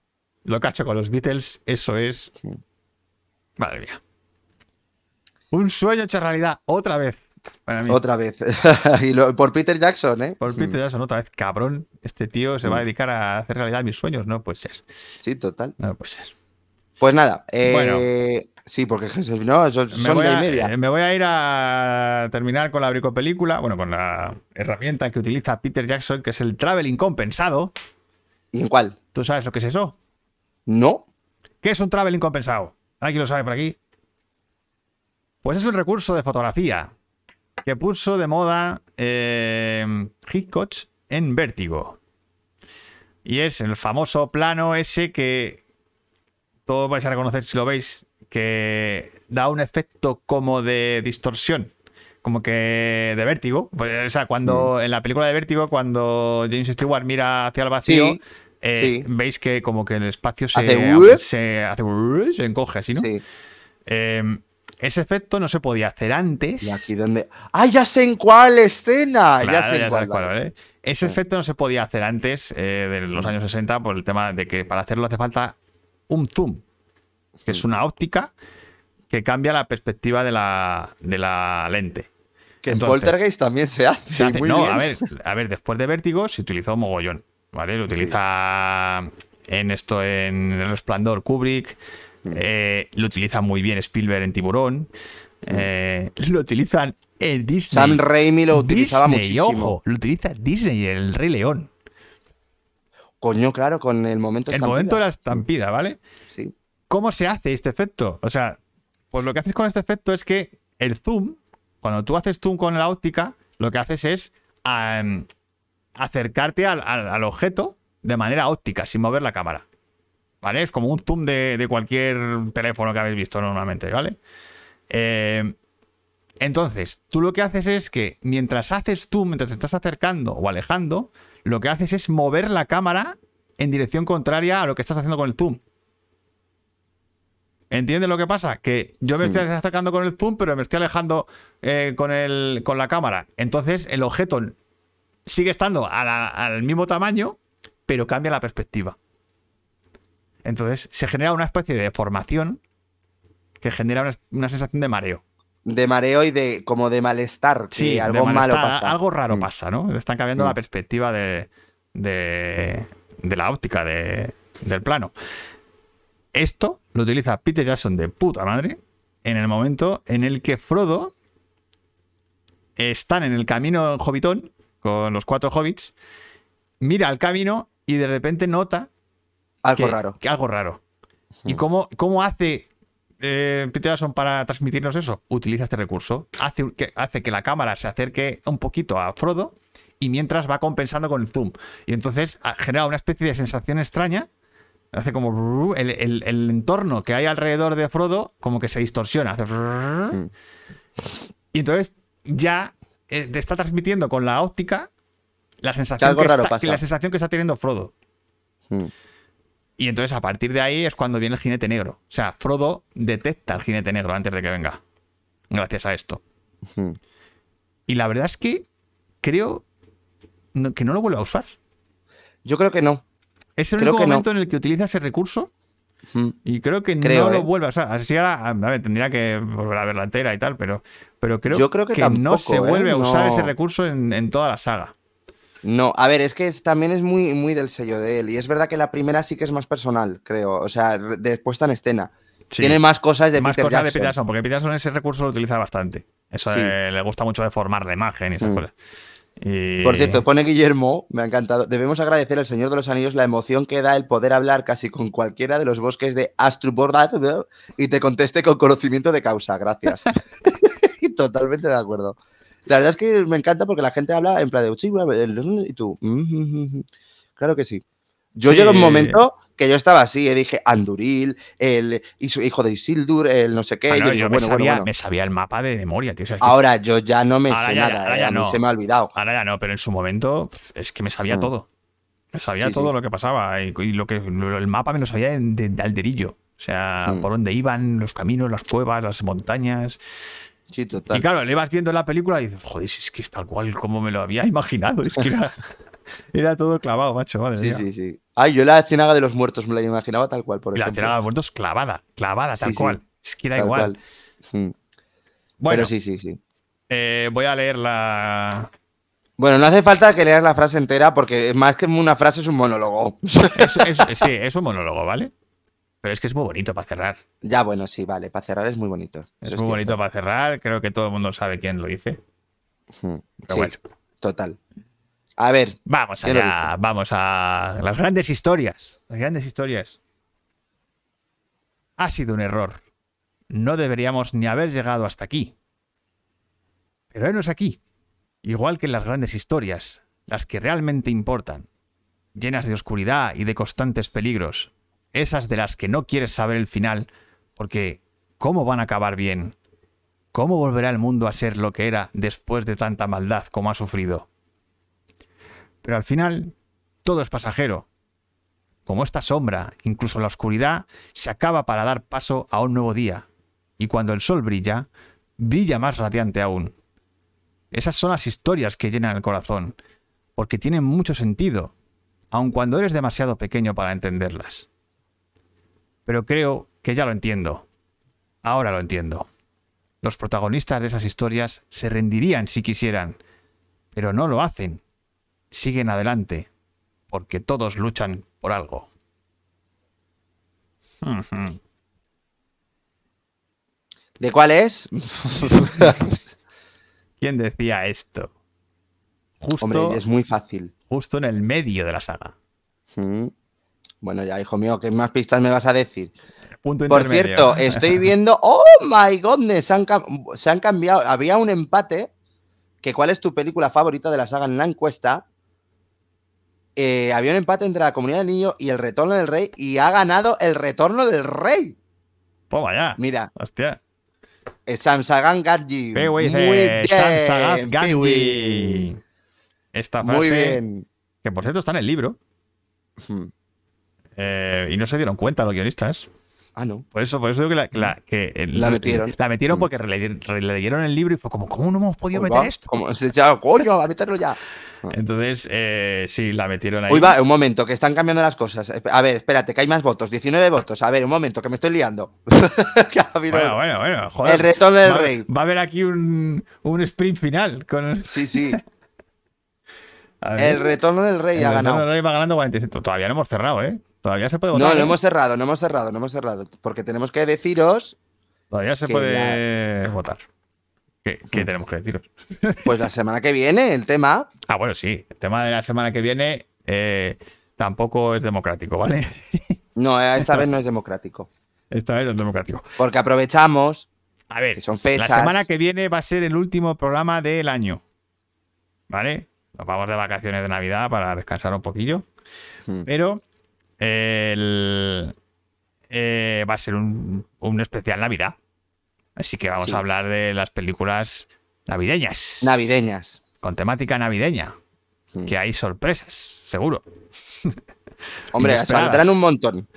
Speaker 1: Lo que ha hecho con los Beatles, eso es.
Speaker 4: Sí.
Speaker 1: Madre mía. Un sueño hecho realidad, otra vez. Para mí.
Speaker 4: Otra vez. y lo- por Peter Jackson, ¿eh?
Speaker 1: Por Peter Jackson, otra vez, cabrón. Este tío se va a dedicar a hacer realidad mis sueños. No puede ser.
Speaker 4: Sí, total.
Speaker 1: No puede ser.
Speaker 4: Pues nada. eh,
Speaker 1: Bueno.
Speaker 4: Sí, porque no, son,
Speaker 1: Me
Speaker 4: son
Speaker 1: voy,
Speaker 4: de
Speaker 1: a,
Speaker 4: media.
Speaker 1: eh, me voy a ir a terminar con la bricopelícula, bueno, con la herramienta que utiliza Peter Jackson, que es el traveling compensado.
Speaker 4: ¿Y en cuál?
Speaker 1: ¿Tú sabes lo que es eso?
Speaker 4: No.
Speaker 1: ¿Qué es un traveling compensado? ¿Alguien lo sabe por aquí? Pues es un recurso de fotografía que puso de moda eh, Hitchcock en Vértigo. Y es el famoso plano ese que todos vais a reconocer si lo veis, que da un efecto como de distorsión. Como que de vértigo. Pues, o sea, cuando en la película de vértigo, cuando James Stewart mira hacia el vacío,
Speaker 4: Sí,
Speaker 1: eh,
Speaker 4: sí.
Speaker 1: veis que como que el espacio se
Speaker 4: Hace
Speaker 1: se, hace se encoge así, ¿no?
Speaker 4: Sí.
Speaker 1: Eh, ese efecto no se podía hacer antes.
Speaker 4: Y aquí donde. ¡Ah, ya sé en cuál escena!
Speaker 1: Claro,
Speaker 4: ya sé en cuál.
Speaker 1: cuál. Ese efecto no se podía hacer antes eh, de los años 60 por el tema de que para hacerlo hace falta un zoom, que es una óptica que cambia la perspectiva de la, de la lente.
Speaker 4: Que en Poltergeist también se hace.
Speaker 1: Se hace-
Speaker 4: muy
Speaker 1: no,
Speaker 4: bien.
Speaker 1: a ver, a ver, después de Vértigo se utilizó mogollón, ¿vale? Lo utiliza en esto, en El Resplandor Kubrick, eh, lo utiliza muy bien Spielberg en Tiburón, eh, lo utilizan en Disney.
Speaker 4: Sam Raimi lo utilizaba
Speaker 1: Disney,
Speaker 4: muchísimo.
Speaker 1: ojo, lo utiliza Disney, el Rey León.
Speaker 4: Coño, claro, con el momento
Speaker 1: El
Speaker 4: estampida.
Speaker 1: momento de la estampida, ¿vale?
Speaker 4: Sí.
Speaker 1: ¿Cómo se hace este efecto? O sea, pues lo que haces con este efecto es que el zoom, cuando tú haces zoom con la óptica, lo que haces es acercarte al, al- al objeto de manera óptica, sin mover la cámara. ¿Vale? Es como un zoom de, de cualquier teléfono que habéis visto normalmente, ¿vale? Eh, entonces, tú lo que haces es que mientras haces zoom, mientras te estás acercando o alejando, lo que haces es mover la cámara en dirección contraria a lo que estás haciendo con el zoom. ¿Entiendes lo que pasa? Que yo me estoy acercando con el zoom, pero me estoy alejando eh, con, el, con la cámara. Entonces el objeto sigue estando a la- al mismo tamaño, pero cambia la perspectiva. Entonces se genera una especie de deformación que genera una, una sensación de mareo.
Speaker 4: De mareo y de como de malestar. Que
Speaker 1: de
Speaker 4: algo malo pasa.
Speaker 1: Algo raro
Speaker 4: Mm.
Speaker 1: pasa, ¿no? Están cambiando
Speaker 4: Mm.
Speaker 1: la perspectiva de, de, de la óptica de- del plano. Esto lo utiliza Peter Jackson de puta madre en el momento en el que Frodo están en el camino en Hobbitón con los cuatro hobbits, mira al camino y de repente nota
Speaker 4: Algo
Speaker 1: que-
Speaker 4: raro.
Speaker 1: que algo raro. ¿Y cómo, cómo hace eh, Peter Jackson para transmitirnos eso? Utiliza este recurso. Hace que, hace que la cámara se acerque un poquito a Frodo y mientras va compensando con el zoom. Y entonces ah, genera una especie de sensación extraña. Hace como el, el- el entorno que hay alrededor de Frodo como que se distorsiona. Hace brrr. y entonces ya eh, te está transmitiendo con la óptica la sensación que está- la sensación que está teniendo Frodo.
Speaker 4: Mm.
Speaker 1: Y entonces a partir de ahí es cuando viene el jinete negro. O sea, Frodo detecta al jinete negro antes de que venga. Gracias a esto. Y la verdad es que creo que no lo vuelve a usar.
Speaker 4: Yo creo que no.
Speaker 1: Es el
Speaker 4: Creo
Speaker 1: único
Speaker 4: no.
Speaker 1: momento en el que utiliza ese recurso
Speaker 4: Mm.
Speaker 1: y creo que
Speaker 4: Creo,
Speaker 1: no lo
Speaker 4: ¿eh?
Speaker 1: vuelve a usar. Así ahora, a ver, tendría que volver a verla entera y tal, pero, pero creo,
Speaker 4: Yo creo que
Speaker 1: no
Speaker 4: tampoco,
Speaker 1: se
Speaker 4: ¿eh?
Speaker 1: vuelve a usar
Speaker 4: No.
Speaker 1: ese recurso en, en toda la saga.
Speaker 4: No, a ver, es que es- también es muy, muy del sello de él. Y es verdad que la primera sí que es más personal, creo. O sea, de puesta en escena.
Speaker 1: Sí.
Speaker 4: Tiene más cosas de
Speaker 1: más
Speaker 4: Peter
Speaker 1: cosas de
Speaker 4: Jackson.
Speaker 1: Peter Jackson, porque Peter Jackson ese recurso lo utiliza bastante. Eso
Speaker 4: Sí.
Speaker 1: de- le gusta mucho deformar la imagen y esas
Speaker 4: Mm.
Speaker 1: cosas. Y-
Speaker 4: Por cierto, pone Guillermo, me ha encantado. Debemos agradecer al Señor de los Anillos la emoción que da el poder hablar casi con cualquiera de los bosques de Astrubordad y te conteste con conocimiento de causa. Gracias. Totalmente de acuerdo. La verdad es que me encanta porque la gente habla en plan de "Sí, bueno, el- y tú. Claro que sí. Yo
Speaker 1: Sí.
Speaker 4: llegué a un momento que yo estaba así, y dije Anduril, el hijo de Isildur, el no sé qué.
Speaker 1: Ah,
Speaker 4: y
Speaker 1: no,
Speaker 4: yo
Speaker 1: me,
Speaker 4: bueno,
Speaker 1: sabía,
Speaker 4: bueno.
Speaker 1: me sabía el mapa de memoria, tío. o sea,
Speaker 4: Ahora yo ya no me sé
Speaker 1: ya-
Speaker 4: nada,
Speaker 1: ahora
Speaker 4: eh,
Speaker 1: ya
Speaker 4: a mí
Speaker 1: no.
Speaker 4: se me ha olvidado.
Speaker 1: Ahora ya no, pero en su momento es que me sabía
Speaker 4: Mm.
Speaker 1: todo. Me sabía
Speaker 4: Sí,
Speaker 1: todo
Speaker 4: sí.
Speaker 1: lo que pasaba y, y lo que lo- el mapa me lo sabía de, de- de alderillo. O sea,
Speaker 4: Mm.
Speaker 1: por dónde iban, los caminos, las cuevas, las montañas.
Speaker 4: Sí, total.
Speaker 1: Y claro, le vas viendo la película y dices, joder, si es que es tal cual como me lo había imaginado. Es que era, era todo clavado, macho. Madre
Speaker 4: Sí,
Speaker 1: mía.
Speaker 4: sí, sí. Ay, yo la ciénaga de los muertos me la imaginaba tal cual, por
Speaker 1: Y la
Speaker 4: ejemplo.
Speaker 1: ciénaga de muertos clavada, clavada, tal
Speaker 4: Sí, sí.
Speaker 1: cual. Es que era
Speaker 4: Tal
Speaker 1: igual. Bueno,
Speaker 4: Pero sí, sí, sí.
Speaker 1: eh, voy a leer la.
Speaker 4: Bueno, no hace falta que leas la frase entera porque más que una frase es un monólogo.
Speaker 1: Es, es- sí, es un monólogo, ¿vale? Pero es que es muy bonito para cerrar.
Speaker 4: ya, bueno, sí, vale. Para cerrar es muy bonito.
Speaker 1: Es muy bonito para cerrar. Creo que todo el mundo sabe quién lo dice. Pero
Speaker 4: Sí,
Speaker 1: bueno.
Speaker 4: total. A ver,
Speaker 1: Vamos
Speaker 4: ¿Quién lo
Speaker 1: allá, vamos a las grandes historias. Las grandes historias. Ha sido un error. No deberíamos ni haber llegado hasta aquí. Pero henos aquí. Igual que las grandes historias, las que realmente importan, llenas de oscuridad y de constantes peligros, esas de las que no quieres saber el final, porque ¿cómo van a acabar bien? ¿Cómo volverá el mundo a ser lo que era después de tanta maldad como ha sufrido? Pero al final, todo es pasajero. Como esta sombra, incluso la oscuridad, se acaba para dar paso a un nuevo día. Y cuando el sol brilla, brilla más radiante aún. Esas son las historias que llenan el corazón, porque tienen mucho sentido, aun cuando eres demasiado pequeño para entenderlas. Pero creo que ya lo entiendo. Ahora lo entiendo. Los protagonistas de esas historias se rendirían si quisieran, pero no lo hacen siguen adelante, porque todos luchan por algo.
Speaker 4: ¿de cuál es?
Speaker 1: ¿Quién decía esto? Justo,
Speaker 4: Hombre, es muy fácil.
Speaker 1: justo en el medio de la saga.
Speaker 4: Mm. Bueno, ya, hijo mío, ¿qué más pistas me vas a decir?
Speaker 1: Punto
Speaker 4: Por cierto, estoy viendo. ¡Oh my godness! Se han, cam- se han cambiado. Había un empate. Que ¿Cuál es tu película favorita de la saga en la encuesta? Eh, había un empate entre la comunidad del niño y el retorno del rey. Y ha ganado el retorno del rey.
Speaker 1: Toma ya.
Speaker 4: Mira,
Speaker 1: Hostia.
Speaker 4: es Samsagan Gadji. Muy bien.
Speaker 1: Esta frase,
Speaker 4: Muy bien.
Speaker 1: que por cierto está en el libro,
Speaker 4: Hmm.
Speaker 1: Eh, y no se dieron cuenta los guionistas.
Speaker 4: Ah, no.
Speaker 1: Por eso, por eso digo que la, que la- que el-
Speaker 4: La metieron.
Speaker 1: La metieron porque rele- releyeron el libro y fue como, ¿cómo no hemos podido
Speaker 4: Uy,
Speaker 1: meter esto?
Speaker 4: se echa- coño, a meterlo ya.
Speaker 1: Entonces, eh, sí, la metieron ahí.
Speaker 4: Uy, va, un momento, que están cambiando las cosas. A ver, espérate, que hay más votos. 19 votos. A ver, un momento, que me estoy liando. Ha
Speaker 1: Bueno, bueno, bueno. Joder.
Speaker 4: El retorno del
Speaker 1: va,
Speaker 4: rey.
Speaker 1: Va a haber aquí un, un sprint final. Con,
Speaker 4: Sí, sí.
Speaker 1: ver.
Speaker 4: El retorno del rey
Speaker 1: El
Speaker 4: ha
Speaker 1: retorno
Speaker 4: ganado.
Speaker 1: del rey va ganando 47. Todavía no hemos cerrado, ¿eh? Todavía se puede
Speaker 4: No,
Speaker 1: votar.
Speaker 4: no
Speaker 1: ¿eh?
Speaker 4: hemos cerrado, no hemos cerrado, no hemos cerrado. Porque tenemos que deciros,
Speaker 1: Todavía se puede votar. ¿Qué, qué tenemos que deciros?
Speaker 4: pues la semana que viene, el tema.
Speaker 1: Ah, bueno, sí. El tema de la semana que viene eh, tampoco es democrático, ¿vale?
Speaker 4: No, eh, esta vez no es democrático.
Speaker 1: Esta vez no es democrático.
Speaker 4: Porque aprovechamos.
Speaker 1: A ver,
Speaker 4: Que son fechas.
Speaker 1: la semana que viene va a ser el último programa del año. ¿Vale? Nos vamos de vacaciones de Navidad para descansar un poquillo.
Speaker 4: Hmm.
Speaker 1: Pero el, eh, va a ser un, un especial Navidad. Así que vamos
Speaker 4: Sí.
Speaker 1: a hablar de las películas navideñas.
Speaker 4: Navideñas.
Speaker 1: con temática navideña. Que hay sorpresas, seguro.
Speaker 4: Hombre, saldrán un montón.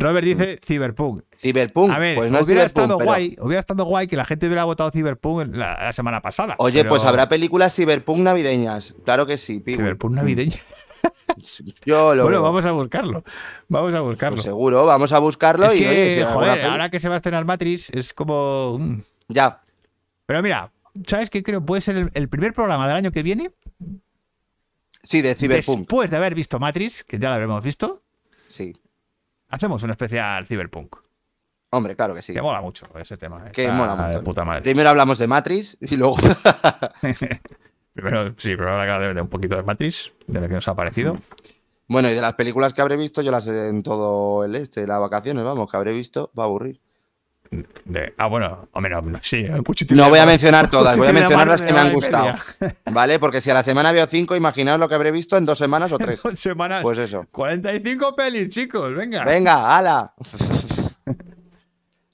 Speaker 1: Robert dice Cyberpunk.
Speaker 4: Cyberpunk,
Speaker 1: A ver,
Speaker 4: pues no
Speaker 1: hubiera estado
Speaker 4: pero-
Speaker 1: guay, hubiera estado guay que la gente hubiera votado Cyberpunk la, la semana pasada.
Speaker 4: Oye,
Speaker 1: pero
Speaker 4: pues habrá películas Cyberpunk navideñas. Claro que sí, Piwi.
Speaker 1: Cyberpunk navideña.
Speaker 4: Yo lo
Speaker 1: bueno,
Speaker 4: veo.
Speaker 1: vamos a buscarlo. Vamos a buscarlo.
Speaker 4: Pues seguro, vamos a buscarlo
Speaker 1: es
Speaker 4: y
Speaker 1: que,
Speaker 4: oye, si
Speaker 1: joder, ahora que se va a estrenar Matrix, es como. mm.
Speaker 4: Ya.
Speaker 1: Pero mira, ¿sabes qué creo? Puede ser el, el primer programa del año que viene.
Speaker 4: Sí, de Cyberpunk.
Speaker 1: Después de haber visto Matrix, que ya lo habremos visto,
Speaker 4: Sí.
Speaker 1: Hacemos un especial Cyberpunk.
Speaker 4: Hombre, claro que sí.
Speaker 1: Que mola mucho ese tema.
Speaker 4: Que mola mucho.
Speaker 1: puta madre.
Speaker 4: Primero hablamos de Matrix y luego.
Speaker 1: Primero, sí, primero hablar de, un poquito de Matrix, de lo que nos ha parecido.
Speaker 4: bueno, y de las películas que habré visto, yo las sé en todo el este, las vacaciones, vamos, que habré visto, va a aburrir.
Speaker 1: De- ah, bueno, hombre, no, no, sí,
Speaker 4: No voy a mencionar todas, voy a mencionar las que me han gustado. ¿Vale? Porque si a la semana veo cinco, imaginaos lo que habré visto en dos semanas o tres.
Speaker 1: Dos semanas.
Speaker 4: Pues eso.
Speaker 1: 45 pelis, chicos, venga.
Speaker 4: Venga, ala.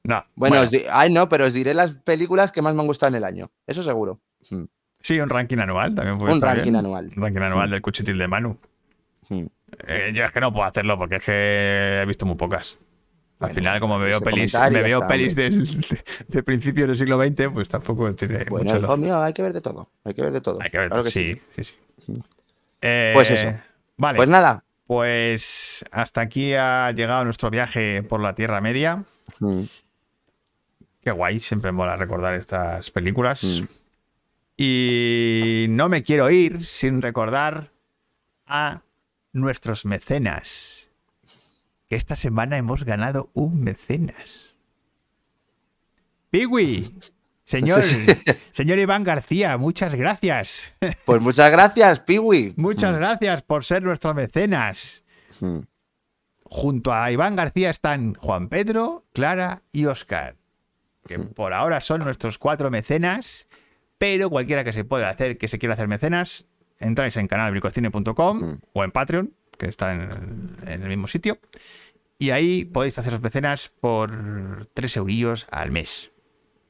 Speaker 1: No,
Speaker 4: Bueno, ay, no, pero os diré las películas que más me han gustado en el año. Eso seguro. Mm.
Speaker 1: sí, un ranking anual también puede
Speaker 4: Un ranking
Speaker 1: bien.
Speaker 4: anual.
Speaker 1: Un ranking anual del cuchitril de Manu.
Speaker 4: Mm.
Speaker 1: Eh, yo es que no puedo hacerlo porque es que he visto muy pocas. Al
Speaker 4: Bueno,
Speaker 1: final, como me veo pelis, me veo pelis del, de, principios del siglo XX, pues tampoco tiene
Speaker 4: Bueno,
Speaker 1: mucho
Speaker 4: hijo mío, hay que ver de todo. Hay que ver de todo.
Speaker 1: Hay que ver,
Speaker 4: Claro que
Speaker 1: sí, sí, sí. Eh,
Speaker 4: Pues eso.
Speaker 1: Vale,
Speaker 4: Pues nada.
Speaker 1: pues hasta aquí ha llegado nuestro viaje por la Tierra Media.
Speaker 4: Mm.
Speaker 1: Qué guay, siempre mola recordar estas películas.
Speaker 4: Mm.
Speaker 1: Y no me quiero ir sin recordar a nuestros mecenas. Que esta semana hemos ganado un mecenas. Piwi, señor,
Speaker 4: Sí,
Speaker 1: señor Iván García, muchas gracias.
Speaker 4: Pues muchas gracias, Piwi.
Speaker 1: Muchas gracias por ser nuestro mecenas.
Speaker 4: Mm.
Speaker 1: Junto a Iván García están Juan Pedro, Clara y Oscar, que por ahora son nuestros cuatro mecenas, pero cualquiera que se pueda hacer, que se quiera hacer mecenas, entráis en canalbricocine.com
Speaker 4: Mm.
Speaker 1: o en Patreon, que está en el, en el mismo sitio, y ahí podéis haceros mecenas por tres eurillos al mes.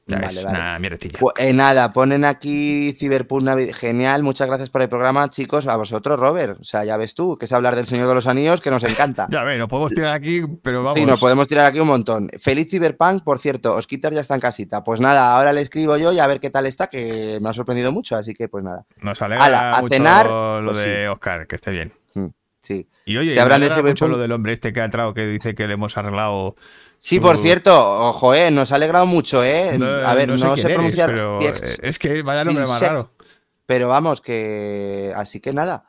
Speaker 1: Ya
Speaker 4: Vale,
Speaker 1: es
Speaker 4: vale.
Speaker 1: una mierdecilla.
Speaker 4: Pues, eh, nada, ponen aquí Cyberpunk Navi- Genial, muchas gracias por el programa, chicos. A vosotros, Robert. O sea, ya ves tú, que es hablar del Señor de los Anillos, que nos encanta.
Speaker 1: Ya ve, nos podemos tirar aquí, pero vamos.
Speaker 4: Y nos podemos tirar aquí un montón. Feliz Cyberpunk, por cierto, Osquitar ya está en casita. Pues nada, ahora le escribo yo y a ver qué tal está, que me ha sorprendido mucho, así que pues nada.
Speaker 1: Nos alegra
Speaker 4: Ala, a
Speaker 1: mucho
Speaker 4: cenar,
Speaker 1: lo
Speaker 4: pues
Speaker 1: de Oscar, que esté bien.
Speaker 4: Mm, Sí.
Speaker 1: Y oye, alegra
Speaker 4: de
Speaker 1: mucho lo del hombre este que ha entrado que dice que le hemos arreglado.
Speaker 4: Sí,
Speaker 1: su-
Speaker 4: por cierto, ojo, eh, nos ha alegrado mucho, eh. a ver, no, sé pronunciar. Fiex,
Speaker 1: es que vaya nombre más raro.
Speaker 4: pero vamos, que. Así que nada.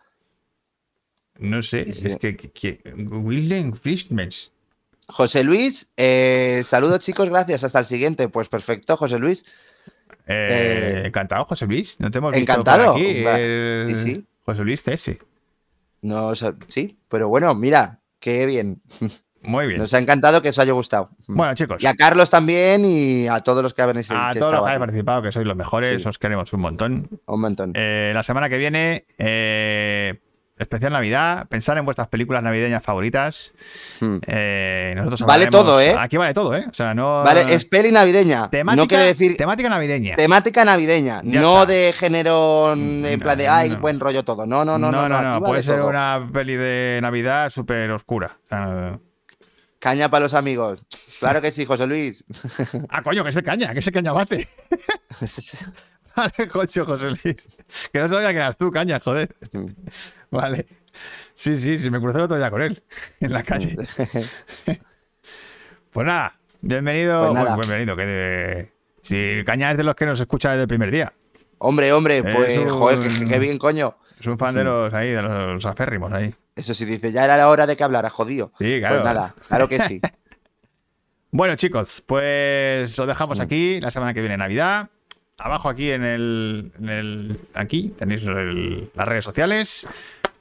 Speaker 1: No sé,
Speaker 4: Sí.
Speaker 1: es que, que, que-.
Speaker 4: José Luis, eh, saludos chicos, gracias. Hasta el siguiente. Pues perfecto, José Luis.
Speaker 1: Eh,
Speaker 4: Eh,
Speaker 1: encantado, José Luis. No te hemos visto
Speaker 4: encantado.
Speaker 1: por aquí. El
Speaker 4: sí.
Speaker 1: José Luis CS.
Speaker 4: No, sí, pero bueno, mira, qué bien.
Speaker 1: Muy bien.
Speaker 4: Nos ha encantado que os haya gustado.
Speaker 1: Bueno, chicos,
Speaker 4: Y a Carlos también y a todos los que habéis
Speaker 1: a
Speaker 4: que
Speaker 1: todos los que habéis participado, que sois los mejores,
Speaker 4: Sí.
Speaker 1: os queremos un montón.
Speaker 4: Un montón.
Speaker 1: Eh, la semana que viene, eh, especial Navidad, pensar en vuestras películas navideñas favoritas.
Speaker 4: Hmm.
Speaker 1: Eh, nosotros
Speaker 4: Vale todo, ¿eh?
Speaker 1: Aquí vale todo, ¿eh? O sea, no.
Speaker 4: Vale, es peli navideña.
Speaker 1: temática,
Speaker 4: no quiere decir
Speaker 1: temática navideña.
Speaker 4: temática navideña,
Speaker 1: Ya
Speaker 4: no
Speaker 1: está.
Speaker 4: de género mm, en
Speaker 1: No,
Speaker 4: plan de ay,
Speaker 1: no.
Speaker 4: buen rollo todo. No, no, no, no, no, aquí vale
Speaker 1: puede ser
Speaker 4: todo.
Speaker 1: una peli de Navidad súper oscura. O sea,
Speaker 4: Caña para los amigos. Claro que sí, José Luis.
Speaker 1: ah, coño, que es el caña, que es el caña bate. Vale, coño, José Luis. Que no sabía que eras tú, caña, joder. Vale. Sí, sí, sí, me crucé el otro día con él en la calle. Pues nada, bienvenido.
Speaker 4: Pues nada.
Speaker 1: bueno, bienvenido. Que de- Si Caña es de los que nos escucha desde el primer día.
Speaker 4: hombre, hombre, pues
Speaker 1: Es un-
Speaker 4: joder, qué, qué bien, coño.
Speaker 1: Es un fan de los ahí, de los aférrimos ahí.
Speaker 4: Eso sí dice, ya era la hora de que hablara, jodido.
Speaker 1: Sí, claro.
Speaker 4: Pues nada, claro que sí.
Speaker 1: Bueno, chicos, pues lo dejamos aquí. La semana que viene Navidad. Abajo aquí en el, en el- aquí tenéis el- las redes sociales.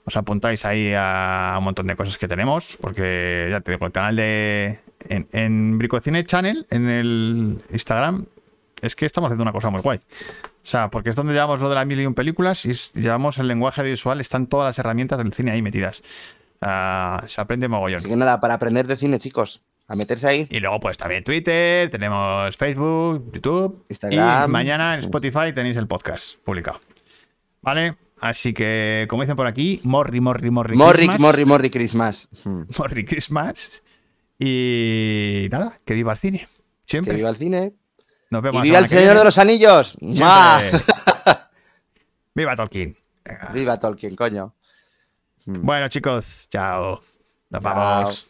Speaker 1: Os apuntáis ahí a un montón de cosas que tenemos, porque ya te digo, el canal de en, en Bricocine Channel en el Instagram es que estamos haciendo una cosa muy guay. O sea, porque es donde llevamos lo de las mil y un películas y llevamos el lenguaje audiovisual, están todas las herramientas del cine ahí metidas. Ah, se aprende mogollón.
Speaker 4: Así que nada, para aprender de cine, chicos, a meterse ahí.
Speaker 1: Y luego, pues también Twitter, tenemos Facebook, YouTube.
Speaker 4: Instagram.
Speaker 1: Y mañana en Spotify tenéis el podcast publicado. ¿Vale? Así que, como dicen por aquí, Morri, Morri, Morri.
Speaker 4: Morri,
Speaker 1: Christmas.
Speaker 4: Morri, Morri Christmas. Hmm.
Speaker 1: Morri Christmas. Y nada, que viva el cine.
Speaker 4: Que
Speaker 1: Siempre.
Speaker 4: viva el cine.
Speaker 1: Nos
Speaker 4: Y
Speaker 1: vemos la
Speaker 4: viva el
Speaker 1: que
Speaker 4: Señor de los Anillos.
Speaker 1: Viva Tolkien. Venga.
Speaker 4: Viva Tolkien, coño.
Speaker 1: Bueno, chicos, chao. Nos
Speaker 4: Chao.
Speaker 1: vamos.